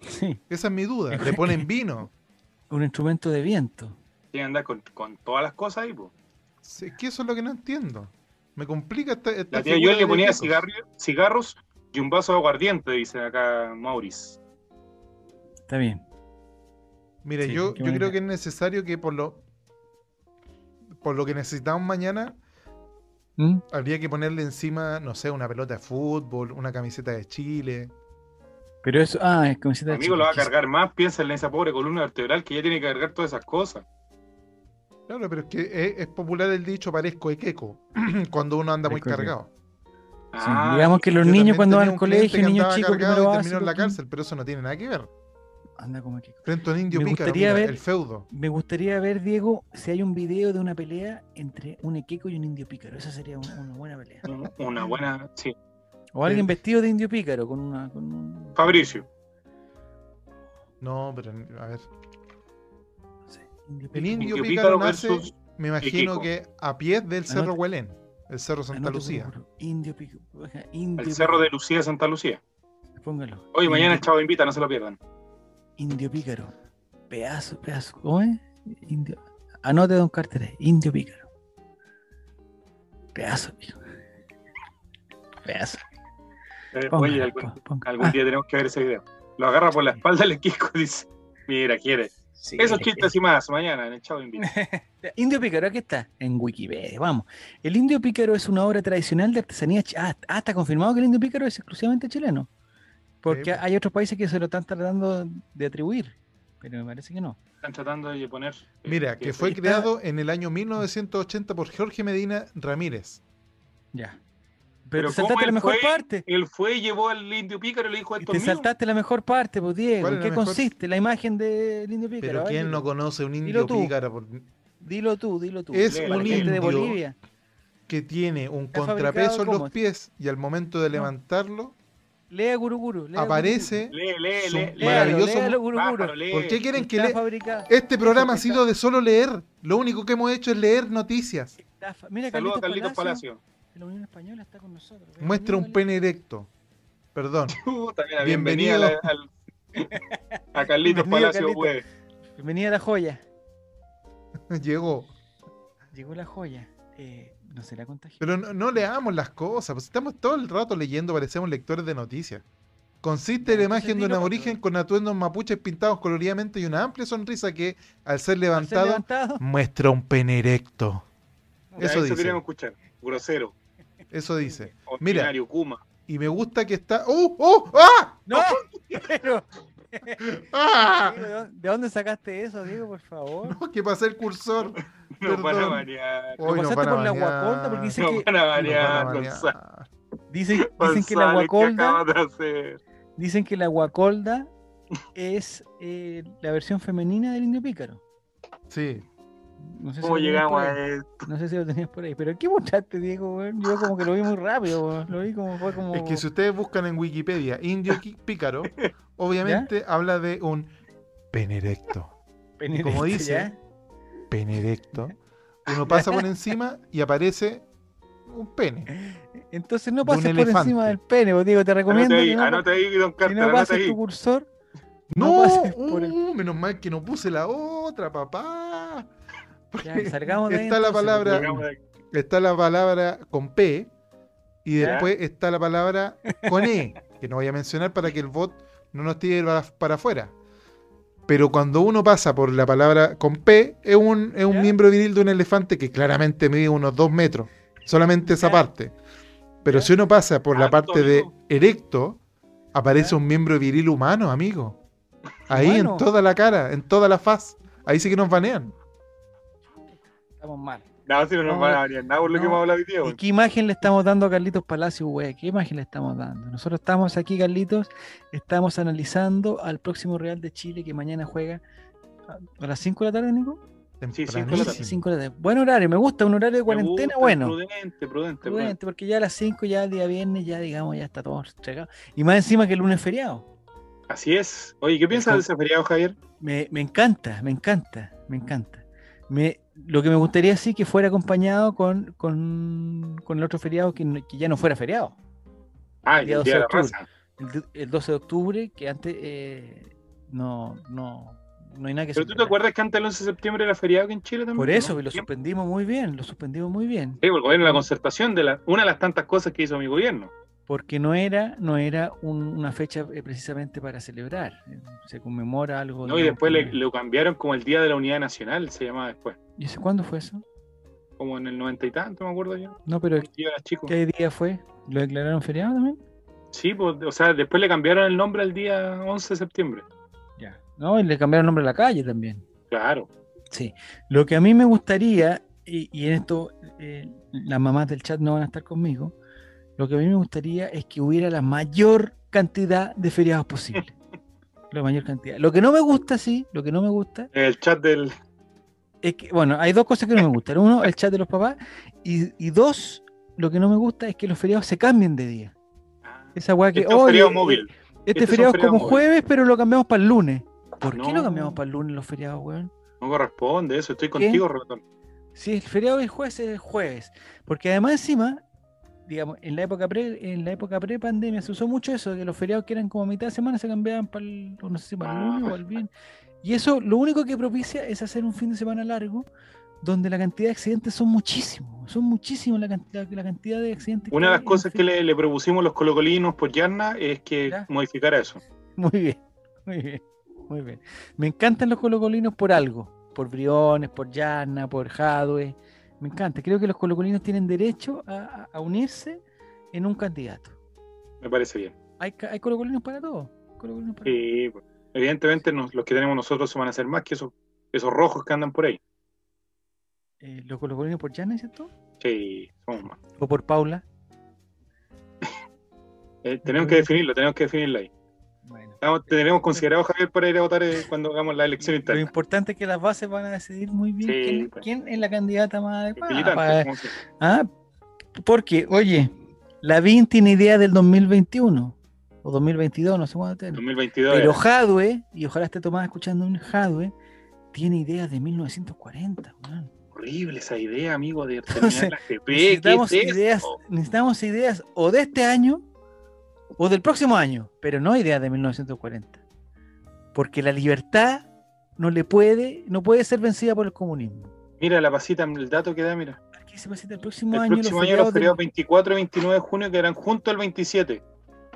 Sí, Esa es mi duda. Le ponen vino. un instrumento de viento. Tiene que andar con, con todas las cosas ahí, pues. Sí, Es que eso es lo que no entiendo. Me complica esta, esta La tía figura Joel le ponía cigarros y un vaso de aguardiente, dice acá Maurice. Está bien. Mire, Sí, yo, yo creo que es necesario que por lo por lo que necesitamos mañana ¿Mm? habría que ponerle encima, no sé, una pelota de fútbol, una camiseta de Chile. Pero eso, ah, es camiseta de Amigo, lo va a cargar más, piénsale en esa pobre columna vertebral que ya tiene que cargar todas esas cosas. Claro, pero es que es, es popular el dicho parezco equeco cuando uno anda muy Parezco equeco. cargado. Ah, digamos que los niños cuando van al colegio, niños chicos cargado primero y terminó en la básico, cárcel, pero eso no tiene nada que ver. Anda como que- Frente a un indio Me pícaro, gustaría mira, ver- el feudo. Me gustaría ver, Diego, si hay un video de una pelea entre un equeco y un indio pícaro. Esa sería un- una buena pelea. un- una buena. Sí. O alguien Eh. vestido de indio pícaro con una. Con un, Fabricio. No, pero a ver. El pícaro. indio, pícaro pícaro nace, versus me imagino Equico. que a pies del Cerro Anota. Huelén, el Cerro Santa Anote, Lucía. Indio Indio El cerro de. Lucía, Santa Lucía. Póngalo. Oye, mañana el Chavo Invita, no se lo pierdan. Indio pícaro. Pedazo, pedazo. ¿Cómo es? Indio. Anote, don Carter. Indio pícaro. Pedazo, mijo. Pedazo. Eh, Póngalo, oye, algún, Ah, día tenemos que ver ese video. Lo agarra por la espalda el Kiko dice: Mira, quiere. Sí, Esos chistes y más, mañana en el Chavo Invita. Indio Pícaro, aquí está, en Wikipedia, vamos. El Indio Pícaro es una obra tradicional de artesanía. Ah, ah, está confirmado que el Indio Pícaro es exclusivamente chileno. Porque pues. hay otros países que se lo están tratando de atribuir, pero me parece que no. Están tratando de poner. eh, Mira, que fue está- creado en el año 1980 por Jorge Medina Ramírez. Ya. Pero te saltaste ¿cómo la mejor fue? parte. Él fue y llevó al indio pícaro y le dijo: Esto te mío. saltaste la mejor parte, pues Diego. ¿Cuál ¿En qué la mejor? consiste la imagen del Indio Pícaro? Pero ¿quién dilo. no conoce un Dilo indio tú. pícaro por- Dilo tú, dilo tú. Es un gente de indio Bolivia. que tiene un ¿Está contrapeso en los pies y al momento de levantarlo Lea Guruguru. lea aparece Lee, lee, lee. Guruguru. maravilloso- Léalo, léalo, Guruguru. Bájalo, lee. ¿Por qué quieren que lea? Este programa ha sido de solo leer. Lo único que hemos hecho es leer noticias. Mira, Saludos a Carlitos Palacio. Palacio. La Unión Española está con nosotros. Muestra un pene erecto. Perdón. Mira, Bienvenido. bienvenida a, la- al- a Carlitos Bienvenido, Palacio. Carlitos. Bienvenida a la joya. Llegó. Llegó la joya. Eh, no será contagio. Pero no, no leamos las cosas. Pues estamos todo el rato leyendo, parecemos lectores de noticias. Consiste en la imagen de un aborigen con atuendos mapuches pintados coloridamente y una amplia sonrisa que, al ser ¿Al ser levantado, muestra un pene erecto. Ya, Eso Eso, dice. queríamos escuchar. Grosero. Eso dice. Kuma. Y me gusta que está. ¡Oh! ¡Oh! ¡Ah! ¡No! Pero, ¡Ah! Diego, ¿de dónde- ¿de dónde sacaste eso, Diego, por favor? No, que pasé el cursor. Nos van a. Hoy nos pasaste por la banear. guacolda? Porque dice que- van a. Gonzalo. Dicen, dicen que la Gonzalo, ¿qué guacolda, dicen que la guacolda es eh, la versión femenina del indio pícaro. Sí. No sé si ¿Cómo lo tenías llegamos por a ahí. esto? No sé si lo tenías por ahí. Pero ¿qué mostraste, Diego? Yo como que lo vi muy rápido. Lo vi como fue como. Es que si ustedes buscan en Wikipedia indio pícaro, obviamente habla de un pene erecto. Pene como dice, ¿ya? Pene erecto. Uno pasa por encima y aparece un pene. Entonces no pases por elefante. encima del pene, pues, Diego, te recomiendo Anote ahí, que no, anote ahí, don que no pases ahí. tu cursor. No, pases por el- uh, menos mal que no puse la otra, papá. Ya, salgamos de ahí Está la palabra- de aquí. Está la palabra con P y Ya. después está la palabra con E, que no voy a mencionar para que el bot no nos tire para, para afuera. Pero cuando uno pasa por la palabra con P, es un, es un ¿Ya? miembro viril de un elefante que claramente mide unos dos metros. Solamente esa ¿Ya? parte. Pero ¿Ya? si uno pasa por la parte de erecto, aparece ¿Ya? un miembro viril humano, amigo. Ahí ¿Humano? en toda la cara, en toda la faz. Ahí sí que nos banean. Estamos mal. No, si no nos No, van a banear nada por lo que no. hemos hablado hoy día, ¿Y güey. qué imagen le estamos dando a Carlitos Palacio, güey? ¿Qué imagen le estamos dando? Nosotros estamos aquí, Carlitos, estamos analizando al próximo Real de Chile que mañana juega a- las 5 de la tarde, Nico. Sí, cinco de la tarde. 5 de la tarde. Buen horario, me gusta, un horario de cuarentena gusta, bueno. Prudente, prudente, prudente. Prudente, porque ya a las 5, ya el día viernes, ya digamos, ya está todo entregado. Y más encima que el lunes es feriado. Así es. Oye, ¿qué piensas de ese feriado, Javier? Me, me encanta, me encanta, me encanta. Me, lo que me gustaría sí que fuera acompañado con, con, con el otro feriado que, no- que ya no fuera feriado. Ah, El día el día de la 12 de raza. El, el 12 de octubre, que antes eh, no, no, no hay nada que Pero tú te acuerdas que antes del 11 de septiembre era feriado aquí en Chile también. Por ¿no? eso, lo Siempre. suspendimos muy bien, lo suspendimos muy bien. Sí, el gobierno la concertación de la, una de las tantas cosas que hizo mi gobierno. Porque no era, no era un- una fecha eh, precisamente para celebrar. eh, Se conmemora algo. ¿no? Y después le, lo cambiaron como el Día de la Unidad Nacional, se llamaba después. ¿Y ese cuándo fue eso? Como en el noventa y tanto, me acuerdo yo. No, pero Yo. ¿qué día fue? ¿Lo declararon feriado también? Sí, pues, o sea, después le cambiaron el nombre al día 11 de septiembre. Ya. No, y le cambiaron el nombre a la calle también. Claro. Sí. Lo que a mí me gustaría, y, y en esto eh, las mamás del chat no van a estar conmigo, Lo que a mí me gustaría es que hubiera la mayor cantidad de feriados posible. la mayor cantidad. Lo que no me gusta, sí, lo que no me gusta. El chat del. Es que, bueno, hay dos cosas que no me gustan. Uno, el chat de los papás. Y, y dos, lo que no me gusta es que los feriados se cambien de día. Esa weá que. Este feriado móvil. Este, feriado es como jueves, pero lo cambiamos para el lunes. ¿Por qué lo cambiamos para el lunes los feriados, weón? No corresponde eso, estoy contigo, Roberto. Si el feriado es jueves, es el jueves. Porque además encima, digamos, en la época pre, en la época pre-pandemia se usó mucho eso, que los feriados que eran como mitad de semana se cambiaban para el, no sé si para el lunes o el bien. Y eso lo único que propicia es hacer un fin de semana largo donde la cantidad de accidentes son muchísimos, son muchísimos la cantidad, la cantidad de accidentes. Una de las cosas que le, le, propusimos los colocolinos por Yarna es que modificara eso. Muy bien, muy bien, muy bien. Me encantan los colocolinos por algo, por Briones, por Yarna, por Jadwe. Me encanta, creo que los colocolinos tienen derecho a, a unirse en un candidato. Me parece bien. Hay, hay colocolinos para todo. Colocolinos para sí, todo. evidentemente nos, los que tenemos nosotros se van a hacer más que esos, esos rojos que andan por ahí. Eh, ¿Los colocolinos por Jana, cierto? Sí, somos más. ¿O por Paula? eh, tenemos que definirlo, tenemos que definirlo ahí. Tenemos considerado, Javier, para ir a votar eh, cuando hagamos la elección interna. Lo importante es que las bases van a decidir muy bien sí, quién, pues. quién, es la candidata más adecuada. Para... Ah, porque, oye, la VIN tiene idea del 2021 o 2022, no sé cuándo tiene. 2022. Pero Jadwe, y ojalá esté Tomás escuchando un Jadwe, tiene ideas de 1940, man horrible esa idea, amigo, de terminar la GP. Necesitamos, ¿Qué es ideas, necesitamos ideas o de este año o del próximo año, pero no ideas de 1940. Porque la libertad no le puede, no puede ser vencida por el comunismo. Mira la pasita, el dato que da, mira. Aquí se pasita el próximo el año. Próximo los año los feriados del... 24 y 29 de junio quedarán junto al 27,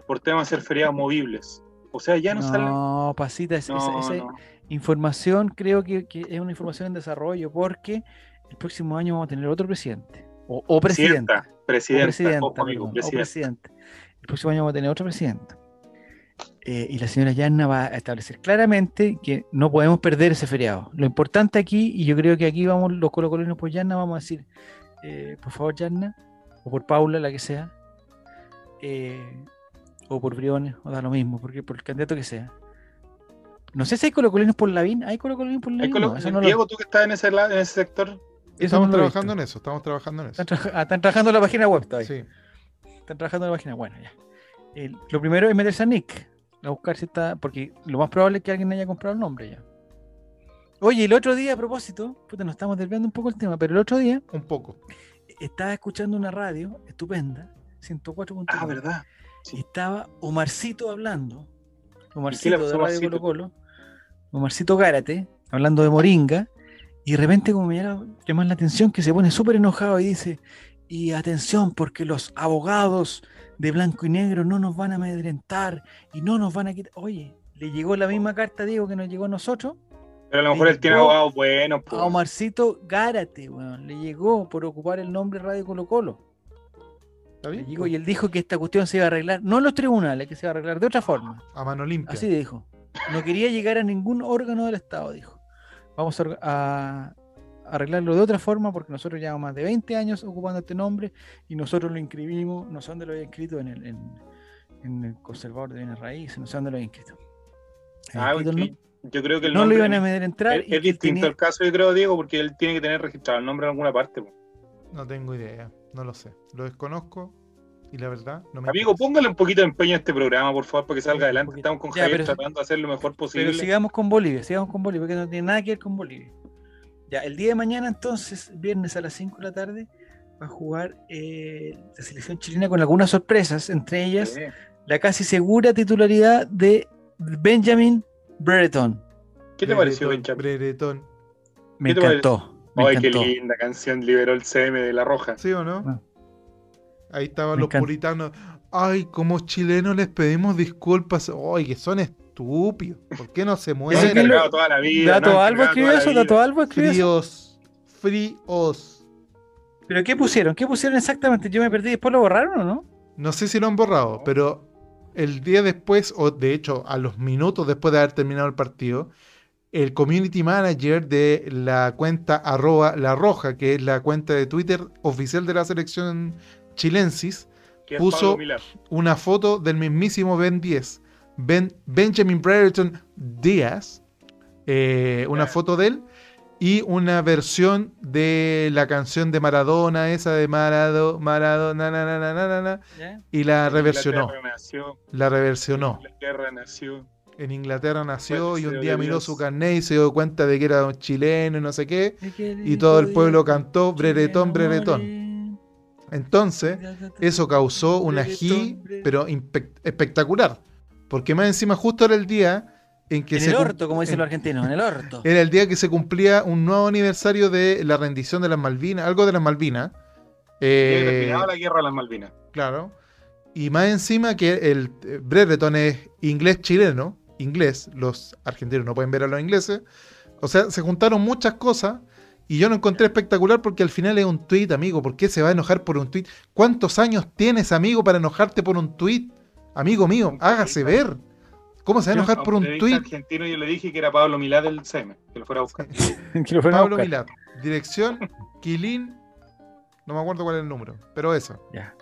por tema de ser feriados movibles. O sea, ya no, no salen. No, pasita, esa, no, esa, esa no. información creo que, que, es una información en desarrollo porque el próximo año vamos a tener otro presidente. O, o presidenta. Presidenta. O presidenta, ojo, amigo, perdón, o presidente. El próximo año vamos a tener otro presidente. Eh, y la señora Yanna va a establecer claramente que no podemos perder ese feriado. Lo importante aquí, y yo creo que aquí vamos los colocolinos por Yanna, vamos a decir, eh, por favor Yanna, o por Paula, la que sea, eh, o por Briones, o da lo mismo, porque por el candidato que sea. No sé si hay colocolinos por Lavín. ¿Hay colocolinos por Lavín? Colo no, no Diego, lo... tú que estás en ese, en ese sector. Estamos trabajando en eso, estamos trabajando en eso. Están, tra ah, están, trabajando en la página web todavía. Sí. Están trabajando en la página Bueno, ya. El, lo primero es meterse a Nick. A buscar si está. Porque lo más probable es que alguien haya comprado el nombre ya. Oye, el otro día, a propósito, puta, nos estamos desviando un poco el tema, pero el otro día. Un poco. Estaba escuchando una radio estupenda, 104.1. Ah, ¿verdad? Sí. Estaba Omarcito hablando. Omarcito de Radio Colo Colo. Omarcito Gárate, hablando de Moringa, y de repente como me llama la atención que se pone súper enojado y dice, y atención porque los abogados de blanco y negro no nos van a amedrentar y no nos van a quitar... Oye, le llegó la misma carta, Diego, que nos llegó a nosotros. Pero a lo mejor él tiene abogados buenos. A Omarcito Gárate, bueno, le llegó por ocupar el nombre Radio Colo Colo. Le llegó, y él dijo que esta cuestión se iba a arreglar, no en los tribunales, que se iba a arreglar de otra forma. A mano limpia. Así dijo. No quería llegar a ningún órgano del Estado, dijo. Vamos a, a, arreglarlo de otra forma porque nosotros llevamos más de 20 años ocupando este nombre y nosotros lo inscribimos, no sé dónde lo había inscrito, en el, en, en el conservador de bienes raíces, no sé dónde lo había inscrito. Ah, inscrito okay. no, yo creo que el no nombre lo iban a meter entrar. Es, es distinto tenía... el caso, yo creo, Diego, porque él tiene que tener registrado el nombre en alguna parte. No tengo idea, no lo sé. Lo desconozco y la verdad no me Amigo, póngale un poquito de empeño a este programa, por favor, para que salga adelante. Estamos con ya, Javier pero, tratando de hacer lo mejor posible. Pero sigamos con Bolivia, sigamos con Bolivia, porque no tiene nada que ver con Bolivia. Ya, el día de mañana, entonces, viernes a las 5 de la tarde, va a jugar eh, la selección chilena con algunas sorpresas, entre ellas sí. la casi segura titularidad de Benjamin Brereton. ¿Qué te pareció, Benjamin? Brereton. Me encantó. Me Ay, encantó. qué linda canción liberó el CM de La Roja. ¿Sí o no? Ah. Ahí estaban Me los encanta. puritanos. Ay, como chilenos les pedimos disculpas. Ay, que son estúpidos. ¿Por qué no se entregado toda la vida. ¿Dato no, Albo entregado escribió eso? ¿Dato Albo escribió eso? Fríos. Fríos. ¿Pero qué pusieron? ¿Qué pusieron exactamente? Yo me perdí. ¿Después lo borraron o no? No sé si lo han borrado, pero el día después, o de hecho a los minutos después de haber terminado el partido, el community manager de la cuenta arroba la roja, que es la cuenta de Twitter oficial de la selección chilensis, puso una foto del mismísimo Ben 10. Ben, Benjamin Brereton Díaz. Eh, una foto de él y una versión de la canción de Maradona, esa de Marado, Maradona, na, na, na, na y la reversionó. La reversionó. En Inglaterra nació. En Inglaterra nació y un día miró su carnet y se dio cuenta de que era un chileno y no sé qué. Y todo el pueblo cantó Breretón, Breretón. Entonces, eso causó una ají, pero espectacular. Porque más encima justo era el día en que el orto, como dicen los argentinos, en el orto. Era el día que se cumplía un nuevo aniversario de la rendición de las Malvinas, algo de las Malvinas. Eh, la guerra de las Malvinas. Claro. Y más encima que el eh, Brereton es inglés chileno, inglés, los argentinos no pueden ver a los ingleses. O sea, se juntaron muchas cosas y yo lo encontré espectacular porque al final es un tweet, amigo. ¿Por qué se va a enojar por un tweet? ¿Cuántos años tienes, amigo, para enojarte por un tweet? Amigo mío, hágase ver. ¿Cómo se va a enojar por un tuit? argentino yo le dije que era Pablo Milad del CM, que lo fuera a buscar. Pablo Milad, dirección, Quilín, no me acuerdo cuál es el número, pero eso. Ya.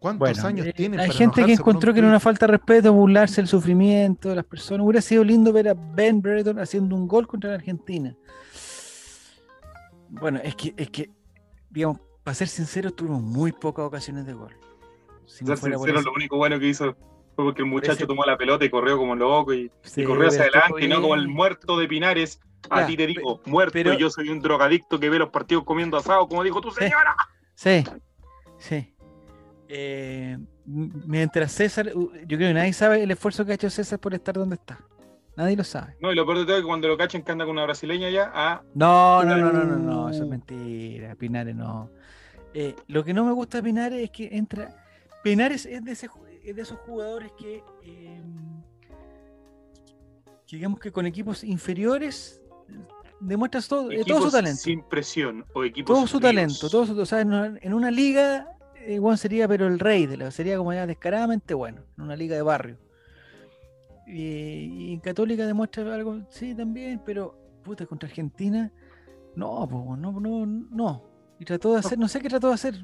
¿Cuántos años eh, tiene? Hay gente que encontró que era una falta de respeto burlarse del sufrimiento de las personas. Hubiera sido lindo ver a Ben Brereton haciendo un gol contra la Argentina. Bueno, es que, es que, digamos, para ser sincero, tuvimos muy pocas ocasiones de gol. Si no sincero, lo único bueno que hizo fue porque el muchacho tomó la pelota y corrió como loco y, corrió hacia adelante, y no como el muerto de Pinares. A ti te digo, muerto, y yo soy un drogadicto que ve los partidos comiendo asado, como dijo tu señora. Sí, sí. Eh, mientras César, yo creo que nadie sabe el esfuerzo que ha hecho César por estar donde está. Nadie lo sabe. No, y lo peor de todo es que cuando lo cachen que anda con una brasileña ya, ah. No, no, no, no, no, no, eso es mentira. Pinares no. Eh, lo que no me gusta de Pinares es que entra. Pinares es de ese es de esos jugadores que, em, digamos que con equipos inferiores demuestras todo, eh, todo su talento. Sin presión o equipos Todo su talento, todo su, o sea, en, una, liga igual sería pero el rey de la, sería como ya descaradamente bueno, en una liga de barrio. Y, en Católica demuestra algo, sí, también, pero puta, contra Argentina, no, no, no, no. Y trató de hacer, no sé qué trató de hacer,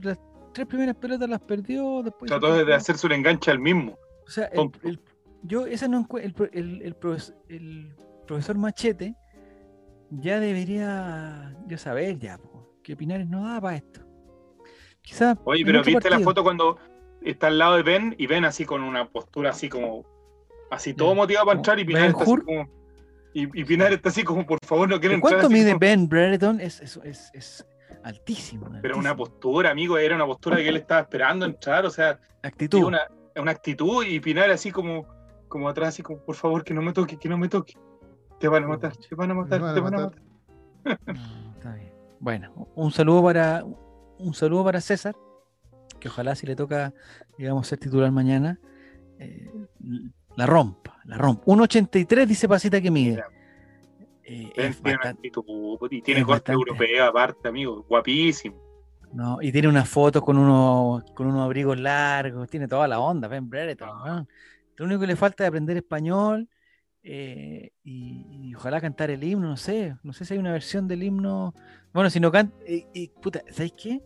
tres primeras pelotas las perdió. Después Trató de hacerse un enganche al mismo. O sea, el, yo, esa no el, el, profesor, Machete ya debería ya saber ya que Pinares no da para esto. Quizás. Oye, pero viste la foto cuando está al lado de Ben y Ben así con una postura así como así todo motivado para entrar y Pinares está así como y, y Pinares está así como por favor no quiere entrar. ¿Cuánto mide Ben Brereton? Es, es, es, altísimo. Pero una postura, amigo, era una postura que él estaba esperando entrar, o sea, actitud. Una, una actitud y Pinar así como, como atrás, así como, por favor, que no me toque, que no me toque. Te van a matar, te van a matar, te van a matar. está bien. Bueno, un saludo para un saludo para César, que ojalá si le toca, digamos, ser titular mañana, eh, la rompa, la rompa. 1.83 dice Pasita que mide. Eh, y tiene corte europeo aparte, amigo, guapísimo. No, y tiene una foto con unos con unos abrigos largos, tiene toda la onda, Ben Brereton. Lo único que le falta es aprender español eh, y, ojalá cantar el himno, no sé, no sé si hay una versión del himno. Bueno, si no canta, y, puta, ¿sabes qué?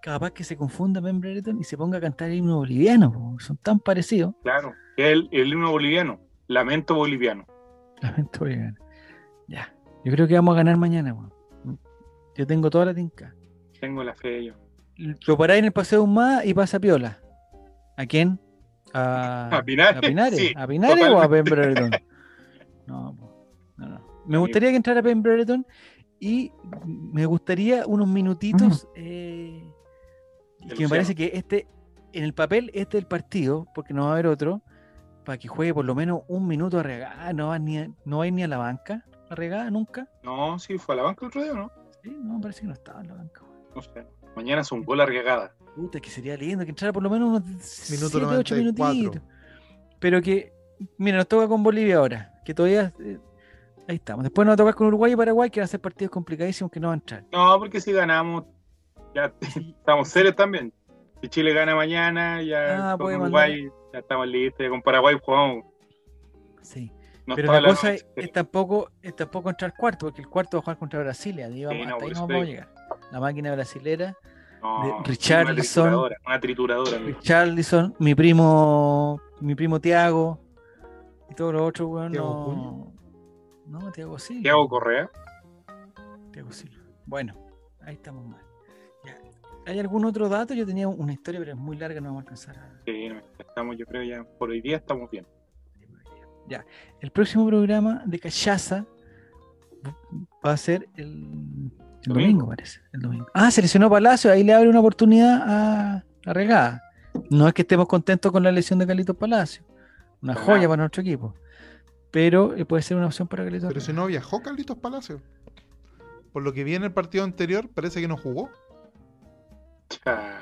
Capaz que se confunda Ben Brereton y se ponga a cantar el himno boliviano, son tan parecidos. Claro, el, el himno boliviano, lamento boliviano. Lamento boliviano. Ya. Yo creo que vamos a ganar mañana, Yo tengo toda la tinca. Tengo la fe yo. Lo paráis en el paseo un más y pasa piola. ¿A quién? A, ¿A Pinares. ¿A Pinares, ¿A Pinares o a Ben No, no, no. Me gustaría que entrara Ben Brereton y me gustaría unos minutitos. Eh, que me parece que este, en el papel, este es el partido, porque no va a haber otro, para que juegue por lo menos un minuto a regar. No va ni no va ni a la banca regada nunca? No, sí, fue a la banca el otro día, ¿no? Sí, no, parece que no estaba en la banca. No sé. Mañana es un gol regada. Puta, que sería lindo que entrara por lo menos unos Minuto 8 minutitos. Pero que, mira, nos toca con Bolivia ahora, que todavía... Eh, ahí estamos. Después nos toca con Uruguay y Paraguay, que van a ser partidos complicadísimos que no van a entrar. No, porque si ganamos, ya estamos serios también. Si Chile gana mañana, ya ah, con Uruguay ya estamos listos. Con Paraguay jugamos. Sí. Pero la, cosa es, tampoco, es tampoco entrar cuarto, porque el cuarto va a jugar contra Brasilia. Ahí vamos, hasta ahí no vamos a llegar. La máquina brasilera No, Richarlison. Una trituradora, una trituradora. Richarlison, mi primo, mi primo Tiago y todos los otros, weón, ¿Thiago no. No, Tiago Silva. Thiago Correa. Thiago Silva. Bueno, ahí estamos mal. Ya. ¿Hay algún otro dato? Yo tenía una historia, pero es muy larga, no vamos a alcanzar a. Sí, estamos, yo creo ya por hoy día estamos bien. Ya. El próximo programa de Cachaza va a ser el, el domingo, Domingo. parece. El domingo. Ah, se lesionó Palacio, ahí le abre una oportunidad a, a Regada. No es que estemos contentos con la lesión de Carlitos Palacio. Una Ajá. joya para nuestro equipo. Pero eh, puede ser una opción para Carlitos Pero si no viajó Carlitos Palacio. Por lo que vi en el partido anterior, parece que no jugó.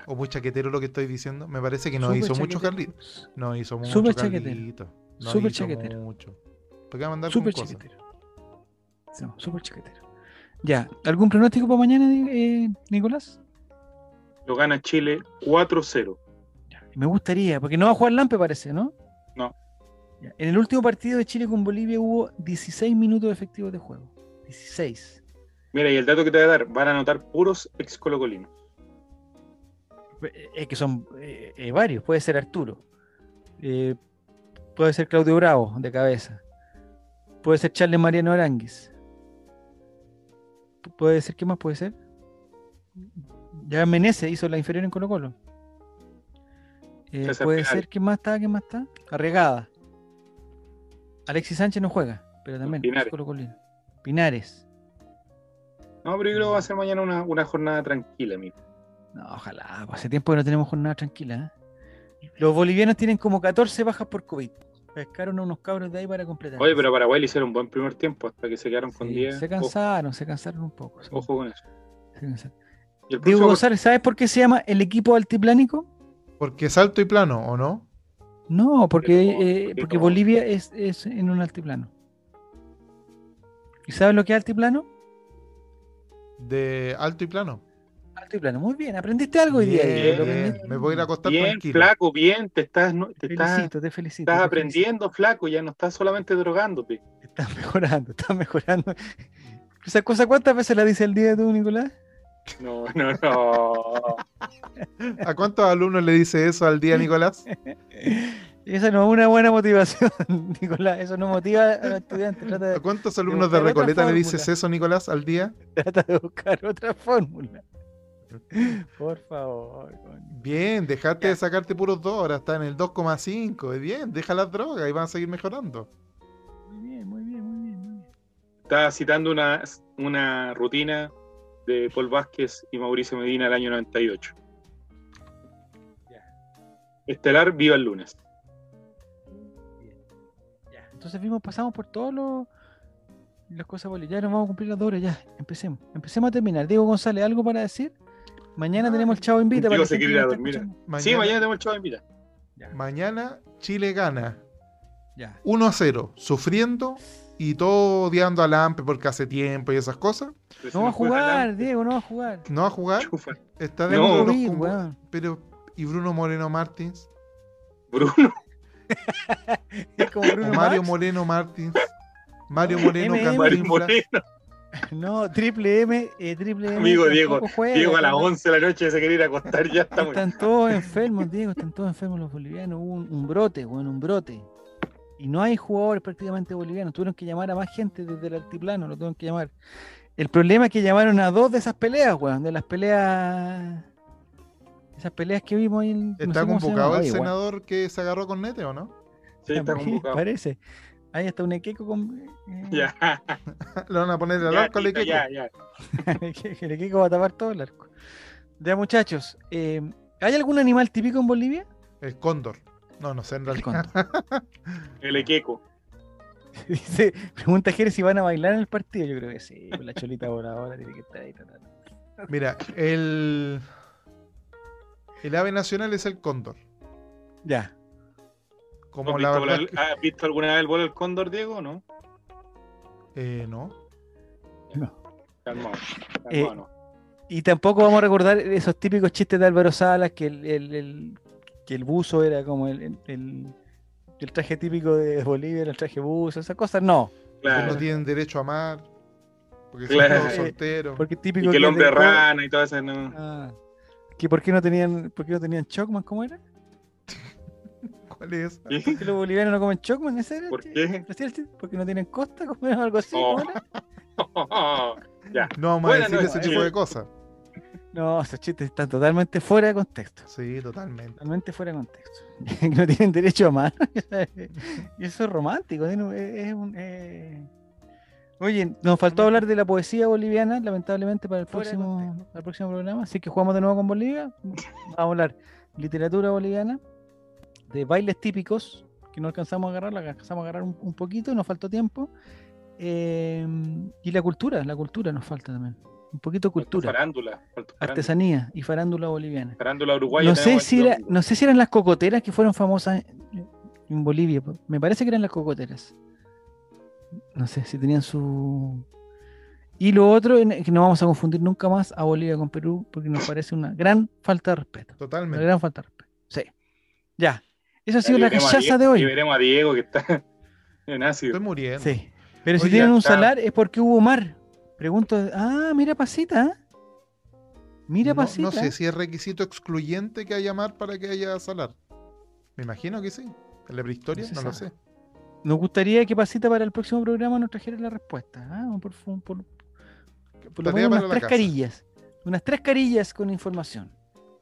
O muy chaquetero lo que estoy diciendo. Me parece que no hizo mucho chaquetero. Carlitos. No hizo mucho chaquetero. No Súper chaquetero. mucho. ¿Por qué va a mandar Súper cosas? No, súper chiquetero. Ya, ¿algún pronóstico para mañana, eh, Nicolás? Lo gana Chile 4-0. Ya, Me gustaría, porque no va a jugar Lampe, parece, ¿no? No. Ya, En el último partido de Chile con Bolivia hubo 16 minutos efectivos de juego. 16. Mira, y el dato que te voy a dar, van a anotar puros ex colocolinos. Eh, Es que son eh, eh, varios. Puede ser Arturo. Eh, puede ser Claudio Bravo, de cabeza. Puede ser Charles Mariano Aranguis. Pu- Puede ser, ¿qué más puede ser? Ya Menezes hizo la inferior en Colo Colo. Eh, puede ser, ¿quién más está? ¿Quién más está? Arregada. Alexis Sánchez no juega, pero también es Pinares. colocolino. Pinares. No, pero yo creo que va a ser mañana una, una jornada tranquila, amigo. No, ojalá, pues, hace tiempo que no tenemos jornada tranquila. ¿eh? Los bolivianos tienen como 14 bajas por COVID. Pescaron a unos cabros de ahí para completar. Oye, pero a Paraguay le hicieron un buen primer tiempo hasta que se quedaron con Sí, 10. se cansaron, se cansaron un poco. Ojo, con eso. se cansaron. Diego próximo- González, ¿sabes por qué se llama el equipo altiplánico? Porque es alto y plano, ¿o no? No, porque, Pero, eh, porque. Bolivia es, es en un altiplano. ¿Y sabes lo que es altiplano? De alto y plano. Altiplano, muy bien, aprendiste algo hoy día. Bien. Me voy a ir a acostar Bien, tranquilo. flaco, bien, te estás, no- Te te estás, felicito, te felicito. estás te felicito. aprendiendo, flaco, ya no estás solamente drogándote. Estás mejorando, estás mejorando. ¿Esa cosa cuántas veces la dice el día tú, Nicolás? No, no, no. ¿A cuántos alumnos le dice eso al día, Nicolás? Esa no es una buena motivación, Nicolás. Eso no motiva a los estudiantes. Trata ¿A cuántos alumnos de Recoleta le dices eso, Nicolás, al día? trata de buscar otra fórmula. Por favor. coño. Bien, dejate Ya. de sacarte puros dos, ahora está en el 2,5. Bien, deja las drogas y van a seguir mejorando. Muy bien, muy bien, muy bien. Muy bien. Estaba citando una, una rutina de Paul Vázquez y Mauricio Medina del año 98. Ya. Estelar, viva el lunes. Bien. Ya. Entonces vimos, pasamos por todos los las cosas bolivianas. Vamos a cumplir las dos horas ya. Empecemos. Empecemos a terminar. Diego González, ¿algo para decir? Mañana No, tenemos el Chavo Invita. Para se quiere ir a dormir. Mañana, Sí, mañana tenemos el chavo invita. Ya. mañana Chile gana Ya. 1 a 0, sufriendo y todo odiando a Lampe porque hace tiempo y esas cosas. Pero si No va a jugar, Diego, no va a jugar. No va a jugar, chufa. está No. dentro de los convo- weón. Pero, ¿y Bruno Moreno Martins? Bruno, Es como Bruno ¿O Mario Max. Moreno Martins? Mario Moreno. Mario. Moreno. No, triple M, eh, triple M. Amigo Diego, juega, Diego a las están- 11 de la noche se quiere ir a acostar, ya está muy Están todos enfermos, Diego, están todos enfermos los bolivianos. Hubo un, un brote, bueno, un brote. Y no hay jugadores prácticamente bolivianos. Tuvieron que llamar a más gente desde el altiplano, lo tuvieron que llamar. El problema es que llamaron a dos de esas peleas, weón, de las peleas. Esas peleas que vimos ahí. en- no ¿Está sé cómo se convocado el Oye, weón, senador que se agarró con Nete o no? Sí, está convocado. Parece. Ahí está un equeco con. eh, Ya, Le van a poner al arco al equipo. ya, ya. el equeco va a tapar todo el arco. Ya, muchachos, eh, ¿hay algún animal típico en Bolivia? El cóndor. No, no sé en El realidad. cóndor. El Equeco. Dice, pregunta Jerez si van a bailar en el partido. Yo creo que sí, la cholita voladora tiene que estar ahí. ta, ta, ta. Mira, el. El ave nacional es el cóndor. Ya. Como ¿Has la visto, verdad. volar- es que- ¿Has visto alguna vez el vuelo del cóndor, Diego, o no? Eh, no. No. Calmado. Eh, calmado, no. Y tampoco vamos a recordar esos típicos chistes de Álvaro Salas, que el, el- el- que el buzo era como el, el- traje típico de Bolivia, el traje buzo, esas cosas no. Que Claro. no tienen derecho a amar. Porque son Claro. todos solteros. Porque es Y típico que el hombre de- rana y todo eso, no. Ah, ¿Que por qué no tenían, por qué no tenían Chocman? ¿Cómo era? ¿Cuál es? ¿Qué? ¿Que los bolivianos no comen Chocman? ¿Ese era? el ¿Por qué? ¿Porque no tienen costa? ¿Cómo era? algo así? No. ¿cómo era? ya. No vamos a Buenas decir ese noches. tipo de cosas. No, esos chistes están totalmente fuera de contexto. Sí, totalmente. Totalmente fuera de contexto. que no tienen derecho a más. y eso es romántico. ¿no? Es- un, eh, Oye, nos faltó hablar de la poesía boliviana, lamentablemente, para el próximo, para el próximo programa. Así que jugamos de nuevo con Bolivia. Vamos a hablar literatura boliviana, de bailes típicos, que no alcanzamos a agarrar, la alcanzamos a agarrar un, un poquito, nos faltó tiempo. eh, y la cultura, la cultura nos falta también. Un poquito de cultura, Farándula. artesanía y farándula boliviana. Farándula uruguaya. No sé, si era, no sé si eran las cocoteras que fueron famosas en, Bolivia. po. Me parece que eran las cocoteras. No sé si tenían su. Y lo otro, que no vamos a confundir nunca más a Bolivia con Perú, porque nos parece una gran falta de respeto. Una Totalmente. gran falta de respeto. Sí. Ya. Esa ha sido la cachaza de hoy. Liberemos a Diego que está en ácido. Estoy muriendo. Sí. Pero si tienen un acá- salar es porque hubo mar. Pregunto. Ah, mira pasita. ¿eh? Mira No, pasita. no sé si es requisito excluyente que haya mar para que haya salar. Me imagino que sí. En la prehistoria, No lo sé. Nos gustaría que Pasita para el próximo programa nos trajera la respuesta. ¿ah? Por, por, por- por lo menos unas tres casa. carillas. Unas tres carillas con información.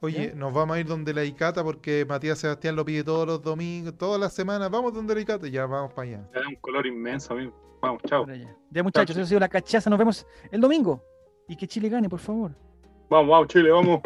Oye, ¿Ya? nos vamos a ir donde la Icata porque Matías Sebastián lo pide todos los domingos, todas las semanas. Vamos donde la Icata y ya vamos para allá. Da un color inmenso, amigo. Vamos, chao. Ya muchachos, eso ha sido la cachaza. Nos vemos el domingo. Y que Chile gane, por favor. Vamos, vamos, Chile, vamos.